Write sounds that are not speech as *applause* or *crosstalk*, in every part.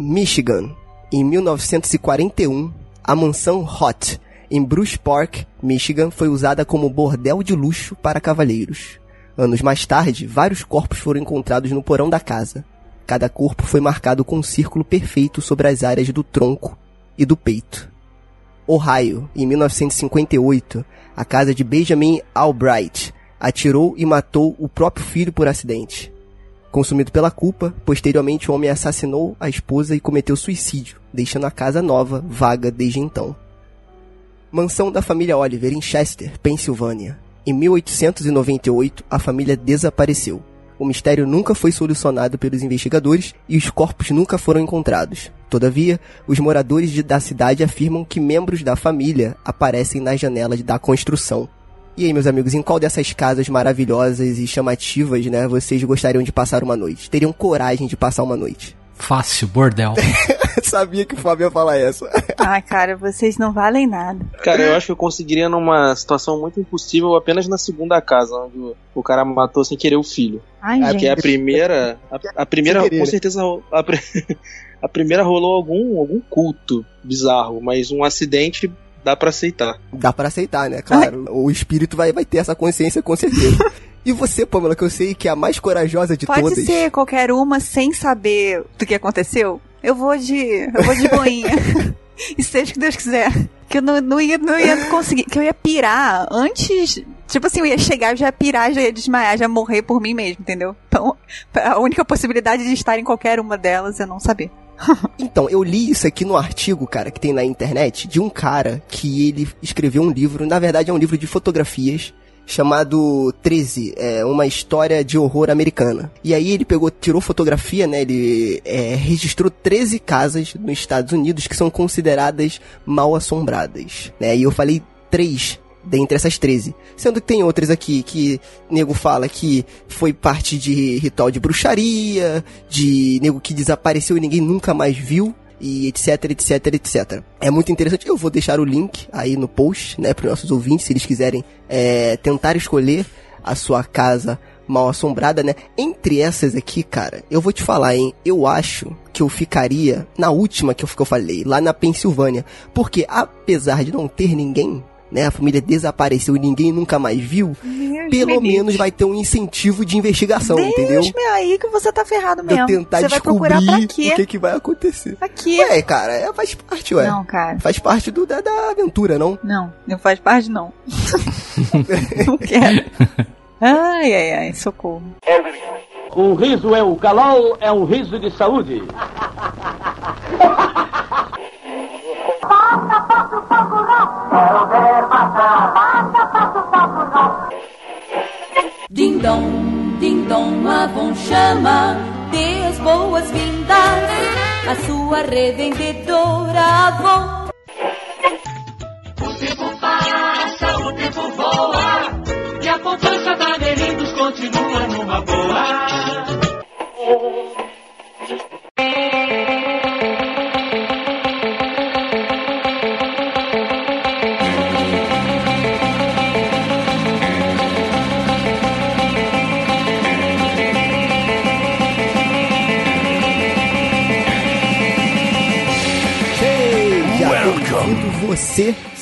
Michigan, em 1941, a mansão Hot, em Bruce Park, Michigan, foi usada como bordel de luxo para cavalheiros. Anos mais tarde, vários corpos foram encontrados no porão da casa. Cada corpo foi marcado com um círculo perfeito sobre as áreas do tronco e do peito. Ohio, em 1958, a casa de Benjamin Albright atirou e matou o próprio filho por acidente. Consumido pela culpa, posteriormente o homem assassinou a esposa e cometeu suicídio, deixando a casa nova vaga desde então. Mansão da família Oliver em Chester, Pensilvânia. Em 1898, a família desapareceu. O mistério nunca foi solucionado pelos investigadores e os corpos nunca foram encontrados. Todavia, os moradores da cidade afirmam que membros da família aparecem nas janelas da construção. E aí, meus amigos, em qual dessas casas maravilhosas e chamativas, né, vocês gostariam de passar uma noite? Teriam coragem de passar uma noite? *laughs* Fácil, bordel. Sabia que o Fábio ia falar essa. Ai, *laughs* cara, vocês não valem nada. Cara, eu acho que eu conseguiria numa situação muito impossível apenas na segunda casa, onde o cara matou sem querer o filho. Ai, É, gente. a primeira. A, a primeira, com certeza. A, *laughs* a primeira rolou algum, algum culto bizarro, mas um acidente dá pra aceitar. Dá pra aceitar, né? Claro, *laughs* o espírito vai, vai ter essa consciência com certeza. *laughs* E você, Pamela, que eu sei que é a mais corajosa de Pode todas. ser qualquer uma sem saber do que aconteceu? Eu vou de. Eu vou de boinha. *laughs* e seja o que Deus quiser. Que eu não, não, ia, não ia conseguir. Que eu ia pirar antes. Tipo assim, eu ia chegar, eu já ia pirar, já ia desmaiar, já ia morrer por mim mesmo, entendeu? Então, a única possibilidade de estar em qualquer uma delas é não saber. *laughs* Então, eu li isso aqui no artigo, cara, que tem na internet, de um cara que ele escreveu um livro, na verdade é um livro de fotografias, chamado 13, é uma história de horror americana. E aí ele pegou, tirou fotografia, né, ele é, registrou 13 casas nos Estados Unidos que são consideradas mal assombradas, né, e eu falei três dentre essas 13. Sendo que tem outras aqui que nego fala que foi parte de ritual de bruxaria, de nego que desapareceu e ninguém nunca mais viu. E etc, etc, etc. É muito interessante. Eu vou deixar o link aí no post, né, para os nossos ouvintes, se eles quiserem é, tentar escolher a sua casa mal assombrada, né? Entre essas aqui, cara, eu vou te falar, hein? Eu acho que eu ficaria na última que eu, que eu falei, lá na Pensilvânia. Porque apesar de não ter ninguém, né? A família desapareceu e ninguém nunca mais viu. Deus Pelo me menos vai ter um incentivo de investigação, Deus entendeu? me aí que você tá ferrado De eu mesmo. tentar você vai descobrir procurar pra o que, que vai acontecer. Pra quê? Ué, cara, é, faz parte, ué. Não, cara. Faz parte do, da, da aventura, não? Não, não faz parte, não. *laughs* não quero. Ai, ai, ai, socorro. Um riso é o calol, é um riso de saúde. *laughs* Ding dong, ding dong, a Avon chama, dê as boas-vindas à sua revendedora Avon. O tempo passa,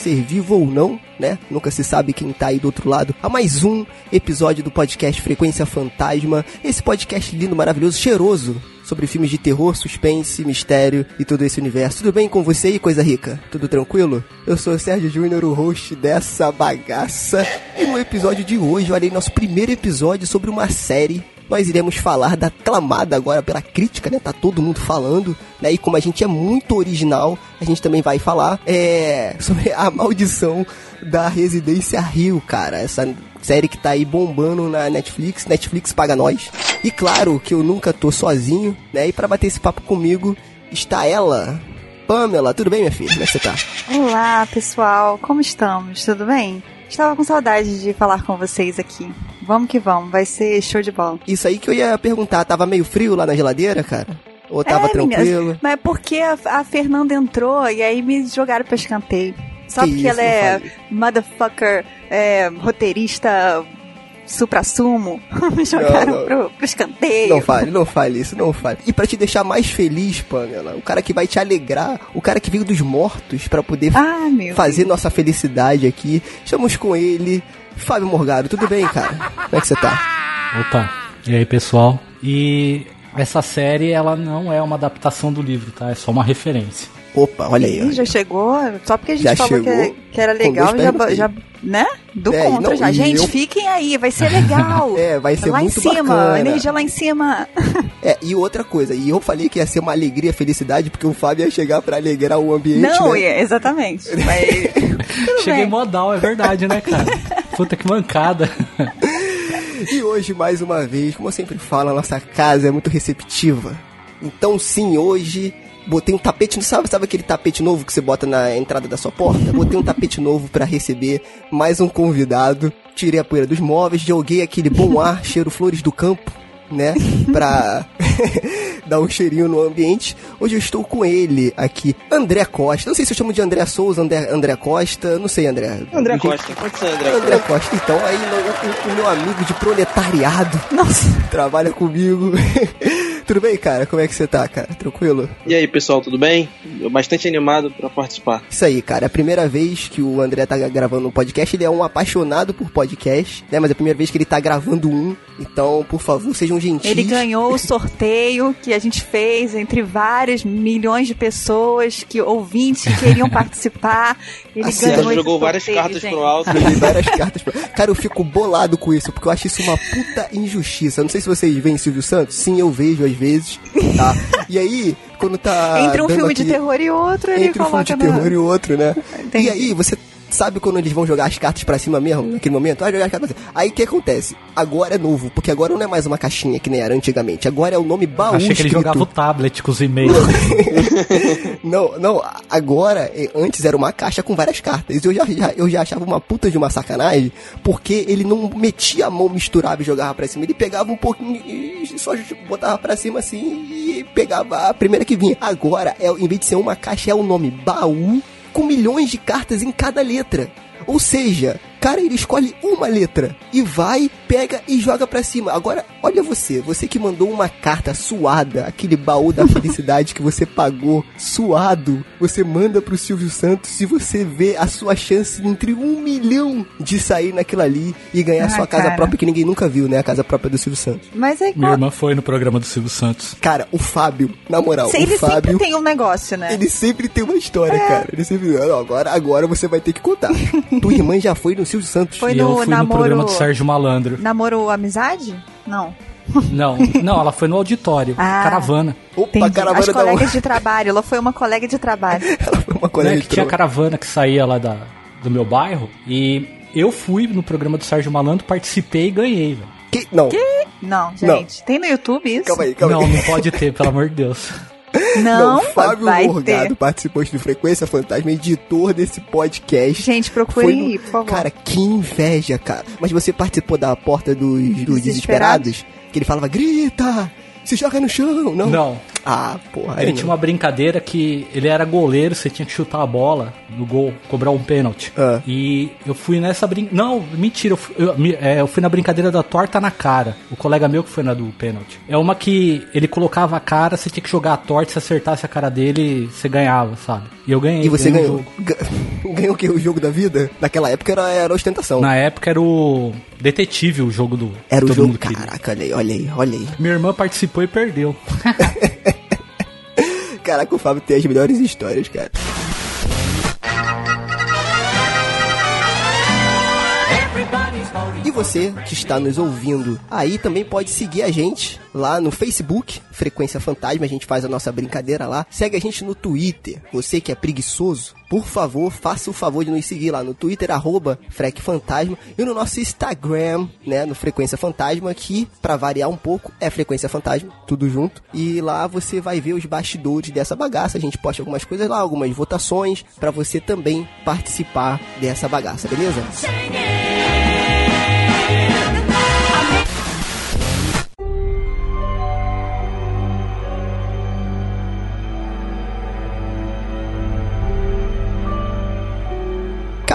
ser vivo ou não, né? Nunca se sabe quem tá aí do outro lado. A mais um episódio do podcast Frequência Fantasma. Esse podcast lindo, maravilhoso, cheiroso. Sobre filmes de terror, suspense, mistério e todo esse universo. Tudo bem com você e coisa rica? Tudo tranquilo? Eu sou o Sérgio Júnior, o host dessa bagaça. E no episódio de hoje, olha aí, nosso primeiro episódio sobre uma série nós iremos falar da aclamada agora pela crítica, né? Tá todo mundo falando, né? E como a gente é muito original, a gente também vai falar é, *laughs* sobre a maldição da Residência Rio, cara. Essa série que tá aí bombando na Netflix. Netflix paga nós. E claro que eu nunca tô sozinho, né? E pra bater esse papo comigo está ela, Pamela. Tudo bem, minha filha? Como é que você tá? Olá, pessoal, como estamos? Tudo bem? Estava com saudade de falar com vocês aqui. Vamos que vamos, vai ser show de bola. Isso aí que eu ia perguntar. Tava meio frio lá na geladeira, cara? Ou tava É, tranquilo? meninas, Mas é porque a, a Fernanda entrou e aí me jogaram pra escanteio. Só Que porque isso, ela é motherfucker, é, roteirista supra-sumo, *laughs* me jogaram não. Pro, pro escanteio. Não fale, não fale isso, não fale. E pra te deixar mais feliz, Pamela, o cara que vai te alegrar, o cara que veio dos mortos pra poder Ah, fazer Deus. nossa felicidade aqui. Estamos com ele, Fábio Morgado. Tudo bem, cara? Como é que você tá? Opa, e aí pessoal? E essa série ela não é uma adaptação do livro, tá? É só uma referência. Opa, olha aí. Ih, já chegou, só porque a gente Já falou que, chegou que era legal, já, já, né? Do É, contra não, já. Gente, eu- fiquem aí, vai ser legal. *laughs* É, vai ser lá muito em cima, bacana. energia lá em cima. *laughs* É, e outra coisa, e eu falei que ia ser uma alegria, felicidade, porque o Fábio ia chegar pra alegrar o ambiente, Não, né? é, exatamente. *laughs* Mas, Cheguei bem. modal, é verdade, né, cara? Puta que mancada. E hoje, mais uma vez, como eu sempre falo, a nossa casa é muito receptiva. Então, sim, hoje botei um tapete, sabe, sabe aquele tapete novo que você bota na entrada da sua porta? Botei um tapete novo pra receber mais um convidado. Tirei a poeira dos móveis, joguei aquele bom ar, *laughs* cheiro flores do campo, né? Pra *laughs* dar um cheirinho no ambiente. Hoje eu estou com ele aqui, André Costa. Não sei se eu chamo de André Souza, André, André Costa, não sei, André. André Costa, pode ser André que- André Costa. Costa. Então, aí no- o, o meu amigo de proletariado Nossa, trabalha comigo. *laughs* Tudo bem, cara? Como é que você tá, cara? Tranquilo? E aí, pessoal, tudo bem? Eu bastante animado pra participar. Isso aí, cara. É a primeira vez que o André tá gravando um podcast. Ele é um apaixonado por podcast, né? Mas é a primeira vez que ele tá gravando um. Então, por favor, sejam gentis. ele ganhou o sorteio que a gente fez entre vários milhões de pessoas que ouvintes que queriam *laughs* participar. Ele Assim, ganhou esse jogou várias sorteio, cartas gente. pro alto. Várias cartas. pra- Cara, eu fico bolado com isso, porque eu acho isso uma puta injustiça. Não sei se vocês veem Silvio Santos. Sim, eu vejo às vezes, tá? E aí, quando tá. Entre um filme de aqui- terror e outro, ele entre um filme de terror na... e outro, né? Entendi. E aí, você sabe quando eles vão jogar as cartas pra cima mesmo, naquele momento? Ah, jogar as cartas pra cima. Aí o que acontece? Agora é novo, porque agora não é mais uma caixinha que nem era antigamente. Agora é o nome baú Achei que ele escrito. jogava o tablet com os e-mails. *laughs* Não, não, agora, eh, antes era uma caixa com várias cartas. Eu já, já- eu já achava uma puta de uma sacanagem, porque ele não metia a mão, misturava e jogava pra cima. Ele pegava um pouquinho e só botava pra cima assim e pegava a primeira que vinha. Agora, é, em vez de ser uma caixa, é o nome baú com milhões de cartas em cada letra. Ou seja, cara, ele escolhe uma letra e vai, pega e joga pra cima. Agora, olha você, você que mandou uma carta suada, aquele baú da felicidade que você pagou suado, você manda pro Silvio Santos e você vê a sua chance entre um milhão de sair naquilo ali e ganhar Ah, sua casa cara. própria que ninguém nunca viu, né? A casa própria do Silvio Santos. Mas é Minha irmã foi no programa do Silvio Santos. Cara, o Fábio, na moral, Ele o Fábio. sempre tem um negócio, né? Ele sempre tem uma história, cara. Ele sempre. Não, agora, agora você vai ter que contar. *laughs* Tua irmã já foi no Silvio Santos. Foi e no eu fui no namoro- programa do Sérgio Malandro. Namoro amizade? Não. Não, não, ela foi no auditório. Ah. Caravana. Opa, Entendi. caravana As da colegas de trabalho. Ela foi uma colega de trabalho. *laughs* Ela foi uma colega que de tinha trabalho. caravana que saía lá da, do meu bairro. E eu fui no programa do Sérgio Malandro, participei e ganhei, velho. Que... Não, Não, gente. Tem no YouTube isso? calma aí, calma Não, aí. não pode ter, pelo amor de Deus. *laughs* Não, Fábio vai Morgado, ter. participante do Frequência Fantasma, editor desse podcast. Gente, procure Foi no- aí, por favor. Cara, que inveja, cara. Mas você participou da porta dos, dos Desesperados? desesperados? Que ele falava, grita! Se joga no chão! Não. Não. Ah, porra. Ele não. tinha uma brincadeira que ele era goleiro, você tinha que chutar a bola no gol, cobrar um pênalti. Ah. E eu fui nessa brincadeira. Não, mentira, eu fui, eu, é, eu fui na brincadeira da torta na cara. O colega meu que foi na do pênalti. É uma que ele colocava a cara, você tinha que jogar a torta, se acertasse a cara dele, você ganhava, sabe? E eu ganhei. E você ganhei o ganhou? *laughs* Ganhou o quê? O jogo da vida? Naquela época era, era ostentação. Na época era o Detetive, o jogo do. Era o todo jogo. Caraca, olha aí, olha aí, olha aí. Minha irmã participou e perdeu. *laughs* Caraca, o Fábio tem as melhores histórias, cara. Você que está nos ouvindo aí também pode seguir a gente lá no Facebook, Frequência Fantasma, a gente faz a nossa brincadeira lá. Segue a gente no Twitter. Você que é preguiçoso, por favor, faça o favor de nos seguir lá no Twitter, arroba Frec Fantasma, e no nosso Instagram, né, no Frequência Fantasma, que, pra variar um pouco, é Frequência Fantasma, tudo junto. E lá você vai ver os bastidores dessa bagaça, a gente posta algumas coisas lá, algumas votações, pra você também participar dessa bagaça, beleza?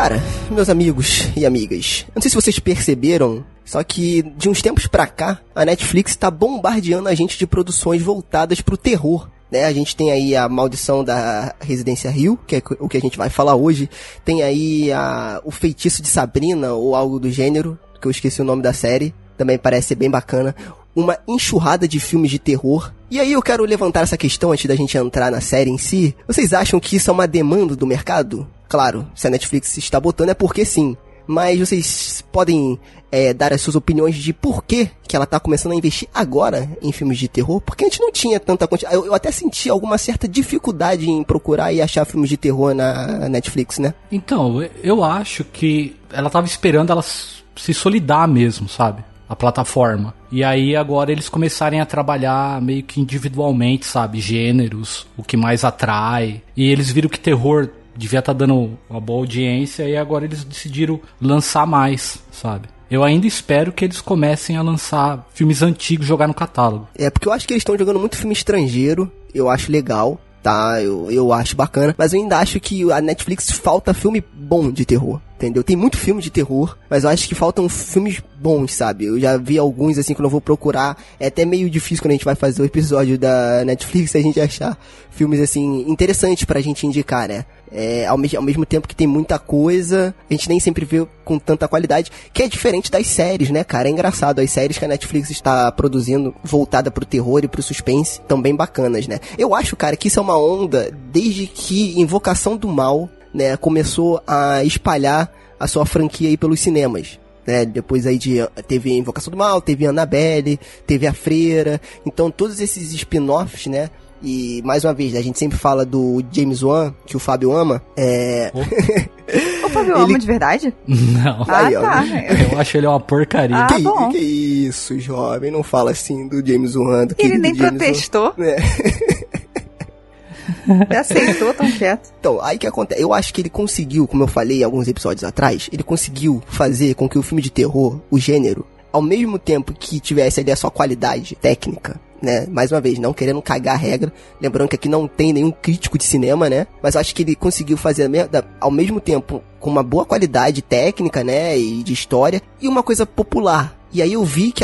Cara, meus amigos e amigas, não sei se vocês perceberam, só que de uns tempos pra cá, a Netflix tá bombardeando a gente de produções voltadas pro terror. Né, a gente tem aí a maldição da Residência Rio, que é o que a gente vai falar hoje. Tem aí a, o feitiço de Sabrina, ou algo do gênero, que eu esqueci o nome da série. Também parece ser bem bacana. Uma enxurrada de filmes de terror. E aí eu quero levantar essa questão antes da gente entrar na série em si. Vocês acham que isso é uma demanda do mercado? Claro, se a Netflix está botando é porque sim. Mas vocês podem é, dar as suas opiniões de por que, que ela tá começando a investir agora em filmes de terror? Porque a gente não tinha tanta quantidade. Eu, eu até senti alguma certa dificuldade em procurar e achar filmes de terror na Netflix, né? Então, eu acho que ela tava esperando ela se solidar mesmo, sabe? A plataforma. E aí agora eles começarem a trabalhar meio que individualmente, sabe? Gêneros, o que mais atrai. E eles viram que terror devia estar tá dando uma boa audiência e agora eles decidiram lançar mais, sabe? Eu ainda espero que eles comecem a lançar filmes antigos jogar no catálogo. É, porque eu acho que eles estão jogando muito filme estrangeiro, eu acho legal, tá? Eu, eu acho bacana, mas eu ainda acho que a Netflix falta filme bom de terror entendeu? Tem muito filme de terror, mas eu acho que faltam filmes bons, sabe? Eu já vi alguns, assim, quando eu vou procurar. É até meio difícil quando a gente vai fazer o episódio da Netflix a gente achar filmes, assim, interessantes pra gente indicar, né? É, ao, me ao mesmo tempo que tem muita coisa, a gente nem sempre vê com tanta qualidade, que é diferente das séries, né, cara? É engraçado, as séries que a Netflix está produzindo, voltada pro terror e pro suspense, tão bem bacanas, né? Eu acho, cara, que isso é uma onda desde que Invocação do Mal né, começou a espalhar a sua franquia aí pelos cinemas. Né, depois aí de teve Invocação do Mal, teve Annabelle, teve A Freira, então todos esses spin-offs, né, e mais uma vez, a gente sempre fala do James Wan, que o Fábio ama, é... O Fábio *laughs* ele... ama de verdade? Não. Ah, Aí, tá. Eu acho ele uma porcaria. Ah, que, bom. que isso, jovem, não fala assim do James Wan, do Ele nem James protestou, Wan. É. *laughs* ele aceitou tão quieto. Então, aí que acontece? Eu acho que ele conseguiu, como eu falei alguns episódios atrás, ele conseguiu fazer com que o filme de terror, o gênero, ao mesmo tempo que tivesse ali a sua qualidade técnica, né? Mais uma vez, não querendo cagar a regra, lembrando que aqui não tem nenhum crítico de cinema, né? Mas eu acho que ele conseguiu fazer ao mesmo tempo com uma boa qualidade técnica, né? E de história, e uma coisa popular. E aí eu vi que,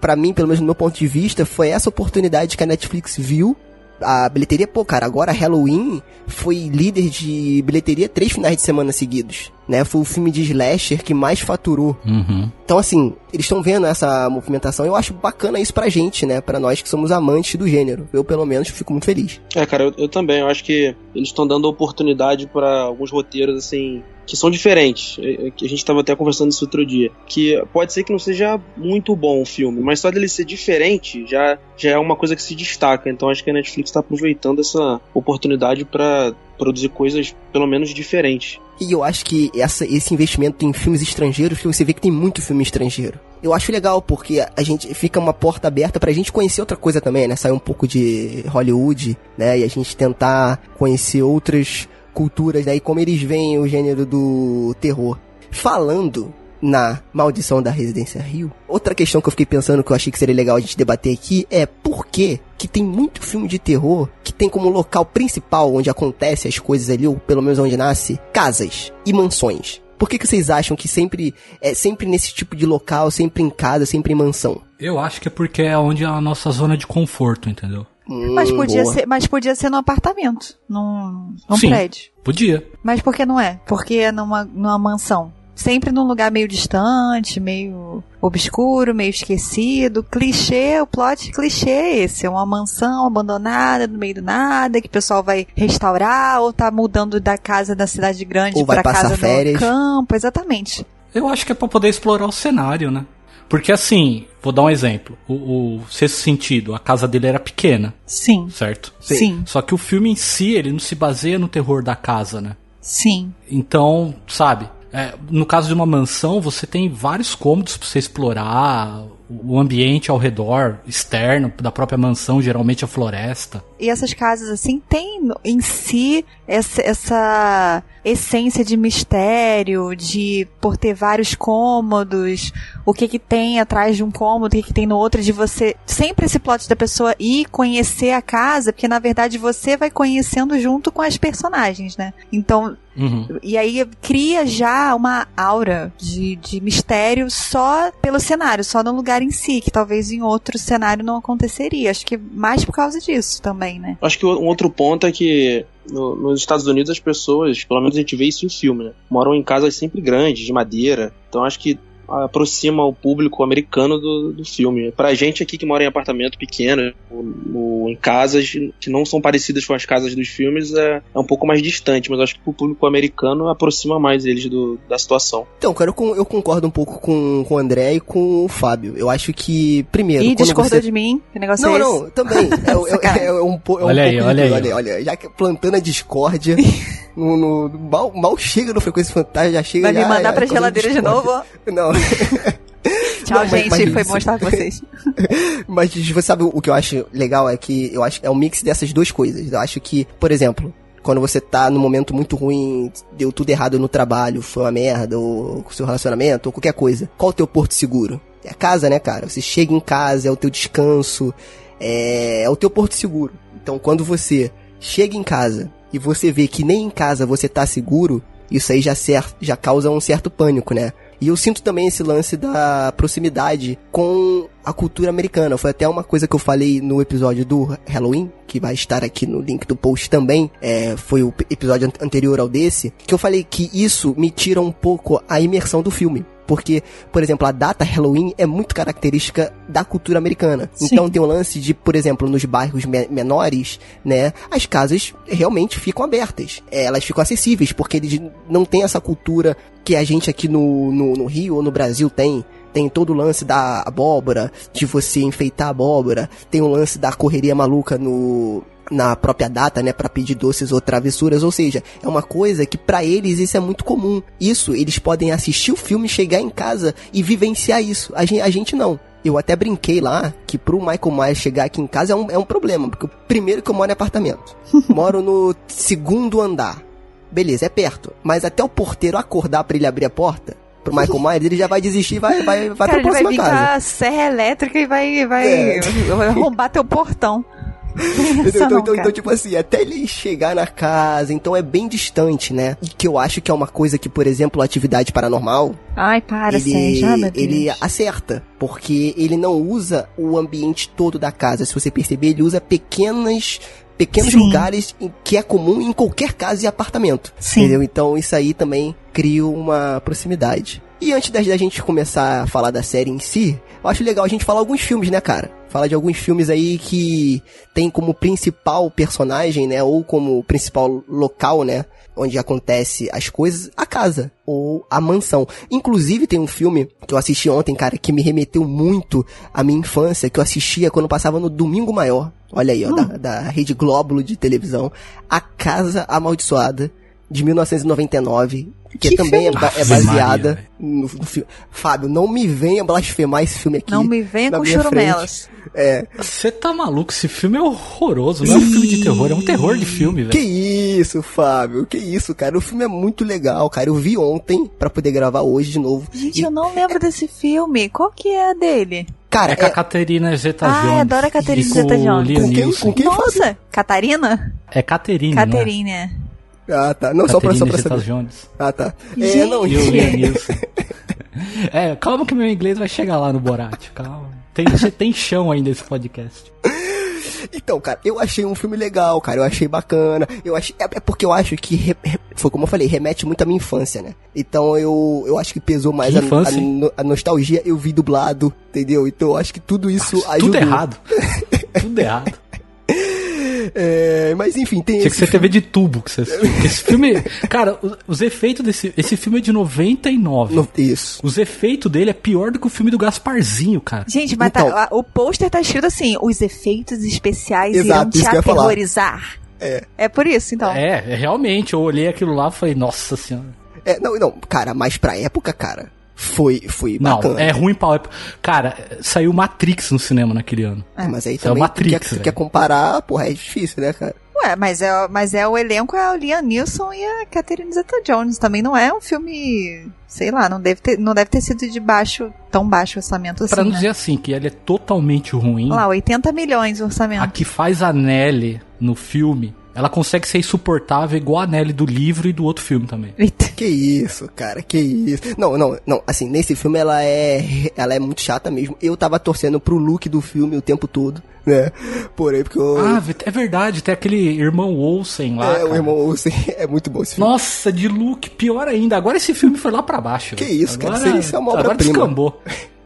para mim, pelo menos do meu ponto de vista, foi essa oportunidade que a Netflix viu a bilheteria, pô, cara, agora Halloween foi líder de bilheteria três finais de semana seguidos, né? Foi o filme de slasher que mais faturou. Uhum. Então, assim, eles estão vendo essa movimentação. Eu acho bacana isso pra gente, né? Pra nós que somos amantes do gênero. Eu, pelo menos, fico muito feliz. É, cara, eu, eu também. Eu acho que eles estão dando oportunidade para alguns roteiros, assim, que são diferentes. É, é, que A gente tava até conversando isso outro dia. Que pode ser que não seja muito bom o filme, mas só dele ser diferente já, já é uma coisa que se destaca. Então acho que a Netflix tá aproveitando essa oportunidade para produzir coisas pelo menos diferentes. E eu acho que essa, esse investimento em filmes estrangeiros, que você vê que tem muito filme estrangeiro. Eu acho legal, porque a gente fica uma porta aberta pra gente conhecer outra coisa também, né? Sair um pouco de Hollywood, né? E a gente tentar conhecer outras culturas, né? E como eles veem o gênero do terror. Falando na Maldição da Residência Rio, outra questão que eu fiquei pensando que eu achei que seria legal a gente debater aqui é por que que tem muito filme de terror que tem como local principal onde acontece as coisas ali, ou pelo menos onde nasce, casas e mansões. Por que, que vocês acham que sempre é sempre nesse tipo de local, sempre em casa, sempre em mansão? Eu acho que é porque é onde é a nossa zona de conforto, entendeu? Hum, Mas podia, boa. ser, mas podia ser num apartamento, num, num Sim. prédio. Podia. Mas por que não é? Porque é numa, numa mansão. Sempre num lugar meio distante, meio obscuro, meio esquecido. Clichê, o plot clichê é esse. É uma mansão abandonada no meio do nada, que o pessoal vai restaurar ou tá mudando da casa da cidade grande passar casa férias. no campo. Exatamente. Eu acho que é pra poder explorar o cenário, né? Porque assim, vou dar um exemplo. O, o sexto sentido, a casa dele era pequena, Sim. certo? Sim. Sim. Só que o filme em si, ele não se baseia no terror da casa, né? Sim. Então, sabe, é, no caso de uma mansão, você tem vários cômodos pra você explorar, o ambiente ao redor, externo da própria mansão, geralmente a floresta. E essas casas, assim, têm em si essa, essa essência de mistério, de por ter vários cômodos, o que que tem atrás de um cômodo, o que que tem no outro, de você sempre esse plot da pessoa ir conhecer a casa, porque na verdade você vai conhecendo junto com as personagens, né? Então, Uhum. E aí cria já uma aura de, de mistério só pelo cenário, só no lugar em si, que talvez em outro cenário não aconteceria. Acho que mais por causa disso também, né? Acho que um outro ponto é que no- nos Estados Unidos as pessoas, pelo menos a gente vê isso em filme, né? Moram em casas sempre grandes, de madeira. Então acho que aproxima o público americano do, do filme. Pra gente aqui que mora em apartamento pequeno, ou- ou em casas que não são parecidas com as casas dos filmes, é, é um pouco mais distante, mas acho que pro público americano aproxima mais eles do- da situação. Então, cara, eu, eu concordo um pouco com, com o André e com o Fábio. Eu acho que, primeiro, Ih, discordou você... de mim? Que negócio Não, é esse? não, também. É, o- *laughs* é- é um, é um Olha aí, pouco de olha aí. olha, olha, já que plantando a discórdia, *laughs* no, no- mal, mal chega no Frequência Fantasma, já chega Vai me já- mandar já pra geladeira de novo? Não. *laughs* Tchau, Não, mas- gente. mas Foi isso- bom estar com *laughs* vocês. Mas você sabe o que eu acho legal é que eu acho é um mix dessas duas coisas. Eu acho que, por exemplo, quando você tá num momento muito ruim, deu tudo errado no trabalho, foi uma merda, ou com o seu relacionamento, ou qualquer coisa. Qual o teu porto seguro? É a casa, né, cara? Você chega em casa, é o teu descanso, é, é o teu porto seguro. Então, quando você chega em casa e você vê que nem em casa você tá seguro, isso aí já, já causa um certo pânico, né? E eu sinto também esse lance da proximidade com a cultura americana. Foi até uma coisa que eu falei no episódio do Halloween, que vai estar aqui no link do post também. É, foi o episódio an- anterior ao desse, que eu falei que isso me tira um pouco a imersão do filme. Porque, por exemplo, a data Halloween é muito característica da cultura americana. Sim. Então tem o lance de, por exemplo, nos bairros me- menores, né, as casas realmente ficam abertas. É, Elas ficam acessíveis, porque eles não têm essa cultura que a gente aqui no, no, no Rio ou no Brasil tem. Tem todo o lance da abóbora, de você enfeitar a abóbora. Tem o lance da correria maluca no, na própria data, né, Pra pedir doces ou travessuras, ou seja, é uma coisa que pra eles isso é muito comum. Isso, eles podem assistir o filme, chegar em casa e vivenciar isso. A gente, a gente não. Eu até brinquei lá que pro Michael Myers chegar aqui em casa é um, é um problema, porque primeiro que eu moro em apartamento. *laughs* moro no segundo andar. Beleza, é perto. Mas até o porteiro acordar pra ele abrir a porta, pro Michael *laughs* Myers, ele já vai desistir e vai, vai, vai Cara, pra ele vai próxima vir com casa. a serra elétrica e vai, vai, É. *laughs* arrombar teu portão. *laughs* Então, não, então, cara. então, tipo assim, até ele chegar na casa, então é bem distante, né? E que eu acho que é uma coisa que, por exemplo, a atividade paranormal, Ai, para, ele, Sérgio. Ele acerta. Porque ele não usa o ambiente todo da casa. Se você perceber, ele usa pequenas. Pequenos Sim. lugares em que é comum em qualquer casa e apartamento. Sim. Entendeu? Então isso aí também cria uma proximidade. E antes da gente começar a falar da série em si, eu acho legal a gente falar alguns filmes, né, cara? Falar de alguns filmes aí que tem como principal personagem, né, ou como principal local, né, onde acontece as coisas, a casa ou a mansão. Inclusive tem um filme que eu assisti ontem, cara, que me remeteu muito à minha infância, que eu assistia quando passava no Domingo Maior. Olha aí, ó, da, da Rede Glóbulo de televisão. A Casa Amaldiçoada, de 1999, que, Que também é, é baseada Maria, no, no filme. Fábio, não me venha blasfemar esse filme aqui. Não me venha com churumelas. É, Você tá maluco? Esse filme é horroroso. Não é um filme de terror, é um terror de filme, que velho. isso, Fábio, que isso, cara. O filme é muito legal, cara. Eu vi ontem pra poder gravar hoje de novo. Gente, E, eu não lembro desse filme. Qual que é a dele? cara, É com a é, Caterina Zeta Ah, Jones. adoro a Caterina o Liam Com quem? Com quem? Nossa, Catarina? É Caterina. não é? Caterina. Ah, tá. Não, só pra, só Caterina pra Zeta saber. Jones. Ah, tá. É, Gente. não, o Liam Neeson. É, calma que meu inglês vai chegar lá no Borat, calma. Tem, tem chão ainda esse podcast. Então, cara, eu achei um filme legal, cara. Eu achei bacana. Eu achei, é, é porque eu acho que re- re- foi como eu falei, remete muito à minha infância, né? Então eu, eu acho que pesou mais Que a, infância, a a nostalgia. Eu vi dublado, entendeu? Então eu acho que tudo isso Tudo ajudou. errado. *laughs* Tudo errado. É, mas enfim, tem Tinha que esse ser TV de tubo que você *laughs* assistiu. Esse filme. Cara, os, os efeitos desse. Esse filme é de 99. no- isso. Os efeitos dele é pior do que o filme do Gasparzinho, cara. Gente, mas Então. tá- o pôster tá escrito assim: os efeitos especiais Exato, irão te aterrorizar. É. É por isso, então. É, é, realmente, eu olhei aquilo lá e falei, nossa senhora. É, não, não, cara, mas pra época, cara, foi, foi Não, bacana. é ruim pra. Cara, saiu Matrix no cinema naquele ano. É, mas aí é o também Matrix, tu quer, tu quer comparar, porra, é difícil, né, cara? Ué, mas é, mas é o elenco é o Liam Neeson e a Catherine Zeta-Jones. Também não é um filme, sei lá, não deve ter, não deve ter sido de baixo, tão baixo orçamento assim, Pra não né? dizer assim, que ele é totalmente ruim. Olha lá, 80 milhões o orçamento. A que faz a Nelly no filme ela consegue ser insuportável igual a Nelly do livro e do outro filme também. Eita. Que isso, cara, que isso. Não, não, não, assim, nesse filme ela é ela é muito chata mesmo. Eu tava torcendo pro look do filme o tempo todo, né? Porém, porque eu... Ah, é verdade, tem aquele irmão Olsen lá. é, o cara. irmão Olsen *laughs* é muito bom esse filme. Nossa, de look, pior ainda. Agora esse filme foi lá pra baixo. Que isso, cara, Agora- isso é uma Agora obra-prima. descambou.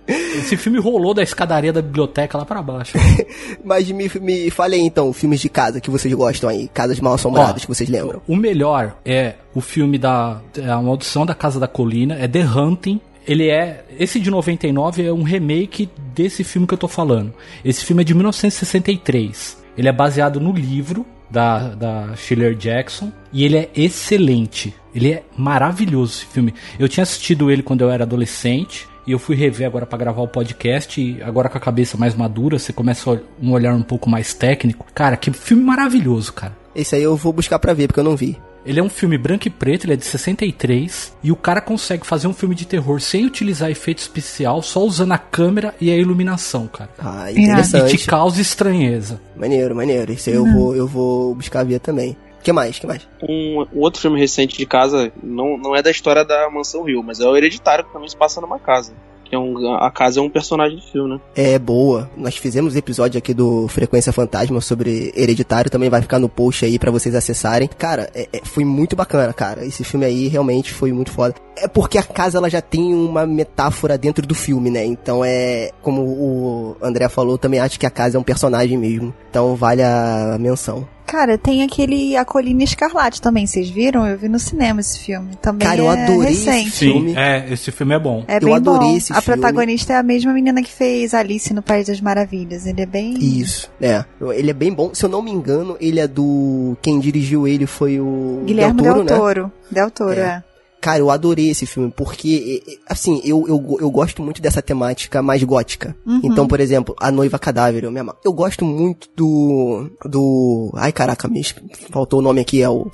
Esse filme rolou da escadaria da biblioteca lá pra baixo. *laughs* Mas me, me fale aí então, filmes de casa que vocês gostam aí, casas mal assombradas Ó, que vocês lembram. O melhor é o filme da é a Maldição da Casa da Colina, é The Hunting. Ele é. Esse de 99 é um remake desse filme que eu tô falando. Esse filme é de 1963. Ele é baseado no livro da, da Schiller Jackson. E ele é excelente. Ele é maravilhoso esse filme. Eu tinha assistido ele quando eu era adolescente. E eu fui rever agora pra gravar o podcast. E agora com a cabeça mais madura, você começa um olhar um pouco mais técnico. Cara, que filme maravilhoso, cara. Esse aí eu vou buscar pra ver, porque eu não vi. Ele é um filme branco e preto, ele é de 63, e o cara consegue fazer um filme de terror sem utilizar efeito especial, só usando a câmera e a iluminação, cara. Ah, E te interessante. causa estranheza. Maneiro, maneiro. Isso aí eu vou, eu vou buscar ver também. Que mais? que mais? Um, um outro filme recente de casa, não, não é da história da Mansão Rio, mas é o Hereditário, que também se passa numa casa. Que é um, a casa é um personagem do filme, né? É boa. Nós fizemos episódio aqui do Frequência Fantasma sobre Hereditário, também vai ficar no post aí pra vocês acessarem. Cara, é- é- foi muito bacana, cara. Esse filme aí realmente foi muito foda. É porque a casa ela já tem uma metáfora dentro do filme, né? Então é, como o André falou, também acho que a casa é um personagem mesmo. Então vale a menção. Cara, tem aquele A Colina Escarlate também, vocês viram? Eu vi no cinema esse filme. Também Cara, eu é adorei esse recente. Filme. é, esse filme é bom. É Eu bem adorei bom. esse a filme. protagonista é a mesma menina que fez Alice no País das Maravilhas. Ele é bem. Isso, é. Ele é bem bom. Se eu não me engano, ele é do. Quem dirigiu ele foi o. Guilherme Del Toro, Del né? Toro. Del Toro, É. é. Cara, eu adorei esse filme, porque, assim, eu, eu, eu gosto muito dessa temática mais gótica. Uhum. Então, por exemplo, A Noiva Cadáver, eu me amo. Eu gosto muito do. do. Ai, caraca, me faltou o nome aqui, é o.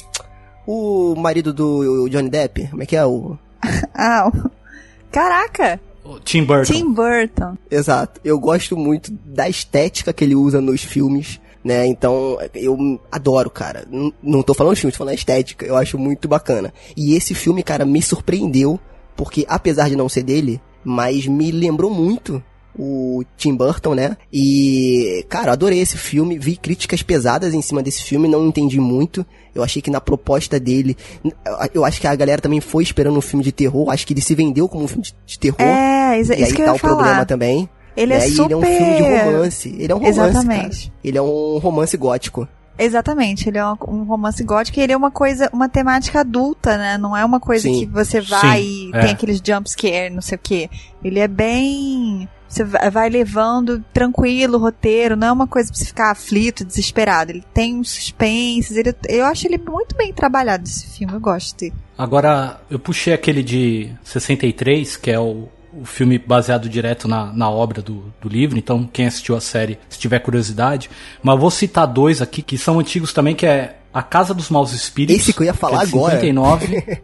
O marido do Johnny Depp. Como é que é o. *laughs* Ah, o- caraca! O Tim Burton. Tim Burton. Exato. Eu gosto muito da estética que ele usa nos filmes, né? Então, eu adoro, cara. N- Não tô falando filme, tô falando estética. Eu acho muito bacana. E esse filme, cara, me surpreendeu, porque apesar de não ser dele, mas me lembrou muito o Tim Burton, né? E, cara, eu adorei esse filme, vi críticas pesadas em cima desse filme, não entendi muito. Eu achei que na proposta dele, eu acho que a galera também foi esperando um filme de terror, acho que ele se vendeu como um filme de- terror. É, isso, E aí isso que eu tá ia o problema falar. também. Ele é né? E super. ele é um filme de romance. Ele é um romance, Exatamente. cara. Ele é um romance gótico. Exatamente, ele é um, romance gótico e ele é uma coisa, uma temática adulta, né? Não é uma coisa Sim. que você vai Sim, e é. tem aqueles jump scare, não sei o quê. Ele é bem. Você vai vai levando tranquilo o roteiro, não é uma coisa pra você ficar aflito, desesperado. Ele tem uns suspenses, ele, eu acho ele muito bem trabalhado esse filme, eu gosto dele. Agora, eu puxei aquele de 63, que é o, o filme baseado direto na, na obra do, do livro, então quem assistiu a série, se tiver curiosidade. Mas vou citar dois aqui que são antigos também, que é A Casa dos Maus Espíritos. Esse que eu ia falar é de agora. 59,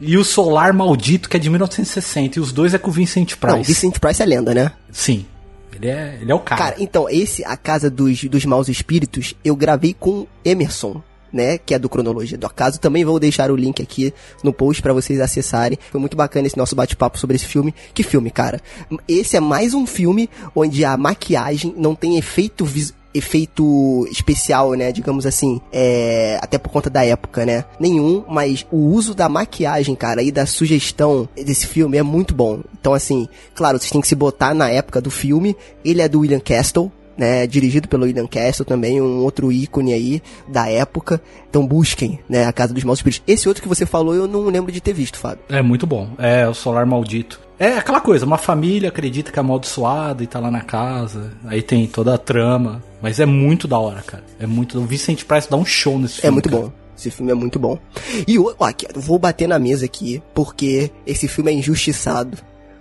e O Solar Maldito, que é de 1960. E os dois é com o Vincent Price. Não, Vincent Price é lenda, né? Sim. Ele é, ele é o cara. Cara, então, esse, A Casa dos, dos Maus Espíritos, eu gravei com Emerson. Né, que é do Cronologia do Acaso. Também vou deixar o link aqui no post pra vocês acessarem. Foi muito bacana esse nosso bate-papo sobre esse filme. Que filme, cara? Esse é mais um filme onde a maquiagem não tem efeito vis- efeito especial, né? Digamos assim, é, até por conta da época, né? Nenhum, mas o uso da maquiagem, cara, e da sugestão desse filme é muito bom. Então, assim, claro, vocês têm que se botar na época do filme. Ele é do William Castle, né, dirigido pelo William Castle também, um outro ícone aí da época. Então busquem, né, a Casa dos Maus Espíritos. Esse outro que você falou eu não lembro de ter visto, Fábio. É muito bom. É o Solar Maldito. É aquela coisa, uma família acredita que é amaldiçoada e tá lá na casa. Aí tem toda a trama. Mas é muito da hora, cara. É muito. O Vicente Price dá um show nesse filme. É muito cara. bom. Esse filme é muito bom. E ó, aqui, eu vou bater na mesa aqui, porque esse filme é injustiçado.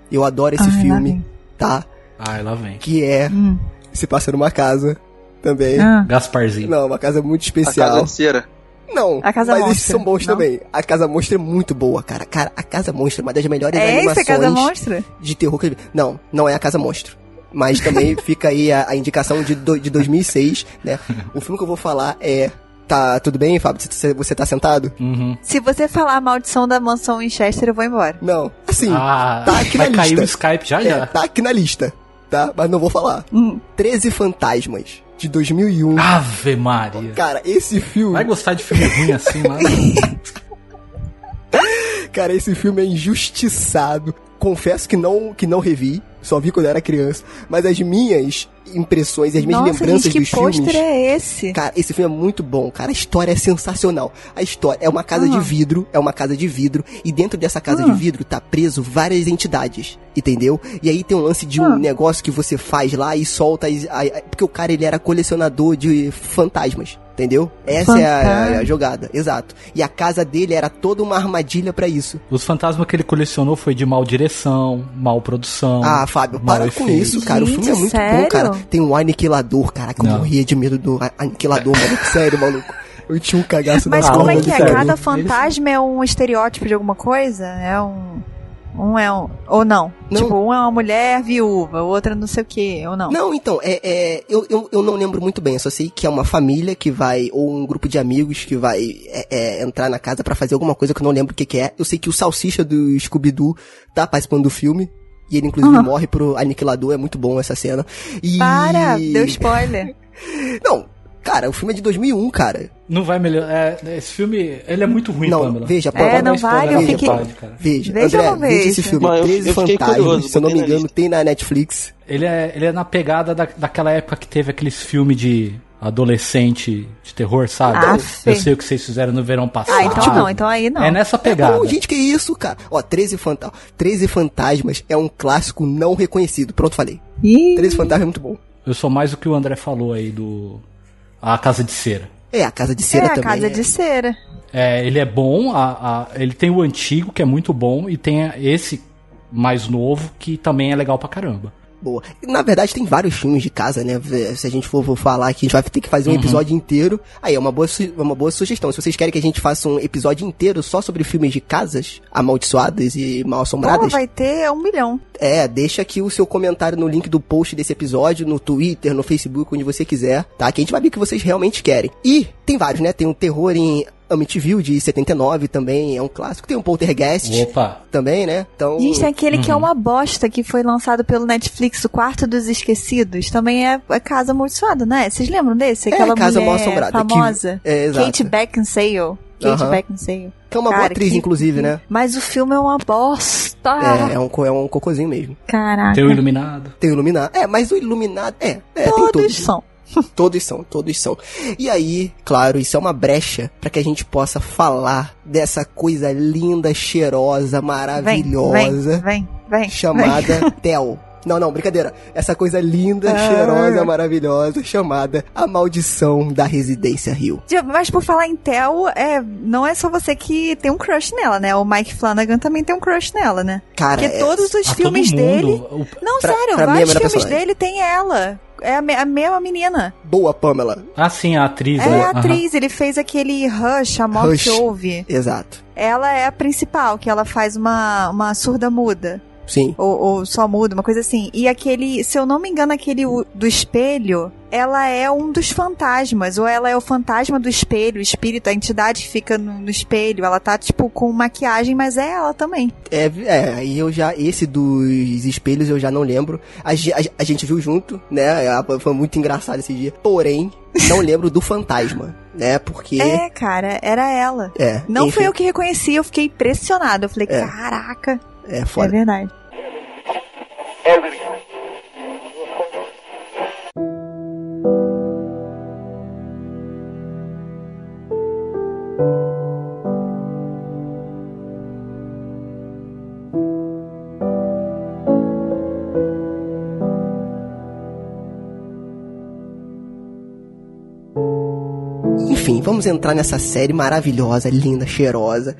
Eu adoro esse Ai, filme, tá? Ai, lá vem. Que é Hum. Se passa numa casa também. Ah. Gasparzinho. Não, uma casa muito A especial. casa de cera. Não, A Casa mas esses Monstra, são bons não? também. A Casa Monstra é muito boa, cara. Cara, a Casa Monstra é uma das melhores É esse animações a Casa Monstra? de terror que eu vi. Não, não é a Casa Monstro. Mas também *laughs* fica aí a, a indicação de, do- de 2006, né? O filme que eu vou falar é Tá tudo bem, Fábio? Você, você tá sentado? Uhum. Se você falar a maldição da mansão Winchester, eu vou embora. Não. Assim, Ah, tá aqui vai na cair lista. o Skype já É, já. tá aqui na lista, tá? Mas não vou falar. Hum. 13 Fantasmas, de 2001. Ave Maria. Cara, esse filme... Vai gostar de filme ruim assim, mano? *laughs* Cara, esse filme é injustiçado. Confesso que não, que não revi, só vi quando eu era criança. Mas as minhas impressões e as minhas Nossa, lembranças gente, que dos filmes. pôster é esse? Cara, esse filme é muito bom, cara. A história é sensacional. A história é uma casa Ah. de vidro, é uma casa de vidro, e dentro dessa casa Ah. de vidro tá preso várias entidades, entendeu? E aí tem um lance de um Ah. negócio que você faz lá e solta. as- a- a- porque o cara ele era colecionador de fantasmas. Entendeu? Essa é a, Fantasma. a jogada, exato. E a casa dele era toda uma armadilha pra isso. Os fantasmas que ele colecionou foi de mal direção, mal produção. Ah, Fábio, para com efeito. isso, cara. o Gente, filme é muito bom, sério? cara. Tem um aniquilador, cara, que eu Não. morria de medo do aniquilador, maluco. *laughs* Sério, maluco. Eu tinha um cagaço Mas na como é que é? Cada fantasma é um estereótipo de alguma coisa? É um. Um é um. Ou não? Não. Tipo, um é uma mulher viúva, o outro é não sei o que, ou não? Não, então, é, é, eu, eu, eu não lembro muito bem, eu só sei que é uma família que vai, ou um grupo de amigos que vai é, é, entrar na casa pra fazer alguma coisa que eu não lembro o que, que é. Eu sei que o Salsicha do Scooby-Doo tá participando do filme, e ele inclusive Aham. morre pro aniquilador, é muito bom essa cena. E... Para! Deu spoiler. *laughs* Não, cara, o filme é de 2001, cara. Não vai melhorar. É, esse filme, ele é muito ruim, Não, Pamela. veja, É, Pamela. não dar vale, spoiler, eu não fiquei- pode, cara. Veja, Veja André, veja esse filme, Não, eu- 13 eu fiquei Fantasmas, curioso, se eu não me engano, tem na Netflix. Ele é, ele é na pegada da, daquela época que teve aqueles filmes de adolescente de terror, sabe? Aff. Eu sei o que vocês fizeram no verão passado. Ah, então não, então aí não. É nessa pegada. Não, gente, que isso, cara? Ó, 13, Fanta 13 Fantasmas é um clássico não reconhecido. Pronto, falei. Ih, 13 Fantasmas é muito bom. Eu sou mais o que o André falou aí do. A Casa de Cera. É, a Casa de é Cera a também. casa é. de cera. É, ele é bom, a, a- ele tem o antigo, que é muito bom, e tem a- esse mais novo, que também é legal pra caramba. Boa. Na verdade, tem vários filmes de casa, né? Se a gente for, for falar aqui, a gente vai ter que fazer um Uhum. episódio inteiro. Aí, é uma boa, uma boa sugestão. Se vocês querem que a gente faça um episódio inteiro só sobre filmes de casas amaldiçoadas e mal assombradas, vai ter um milhão. É, deixa aqui o seu comentário no link do post desse episódio, no Twitter, no Facebook, onde você quiser, tá? Que a gente vai ver o que vocês realmente querem. E tem vários, né? Tem o Terror em Amityville, de 79 também, é um clássico. Tem o Poltergeist Opa! também, né? Então... Gente, tem aquele Uhum. que é uma bosta que foi lançado pelo Netflix, O Quarto dos Esquecidos. Também é, é Casa Amaldiçoada, né? Vocês lembram desse? É, Aquela Casa mulher Mal-Assombrada, que- famosa. é, exato. Kate Beckinsale. Kate Aham. Beckinsale. Que é uma boa Cara, atriz, que- inclusive, né? Mas o filme é uma bosta. É, é um, é um cocôzinho mesmo. Caraca. Tem o Iluminado. Tem o Iluminado. É, mas o Iluminado... É, é tem Todos todos. são. *laughs* Todos são, todos são. E aí, claro, isso é uma brecha para que a gente possa falar dessa coisa linda, cheirosa, maravilhosa, vem, vem, vem. chamada *laughs* Tel. Não, não, brincadeira. Essa coisa linda, Ah. cheirosa, maravilhosa, chamada A Maldição da Residência Rio. Mas por falar em Tel, é, não é só você que tem um crush nela, né? O Mike Flanagan também tem um crush nela, né? Cara, Porque é- todos os A filmes todo mundo. dele. O- Não, Pra- sério, pra é vários filmes personagem. dele tem ela. É a, me- a mesma menina. boa, Pamela. Ah, sim, a atriz. É né? a atriz, ele fez aquele Rush, a morte Rush. ouve. Exato. Ela é a principal, que ela faz uma, uma surda muda. Sim. Ou, ou só muda, uma coisa assim. E aquele, se eu não me engano, aquele do espelho, ela é um dos fantasmas. Ou ela é o fantasma do espelho, o espírito, a entidade que fica no, no espelho. Ela tá, tipo, com maquiagem, mas é ela também. É, é, aí eu já, esse dos espelhos eu já não lembro. A, a, a gente viu junto, né? Foi muito engraçado esse dia. Porém, não lembro do fantasma, né? Porque. É, cara, era ela. É, Não enfim, foi eu que reconheci, eu fiquei impressionada. Eu falei, É. caraca, É é foda. verdade. Enfim, vamos entrar nessa série maravilhosa, linda, cheirosa.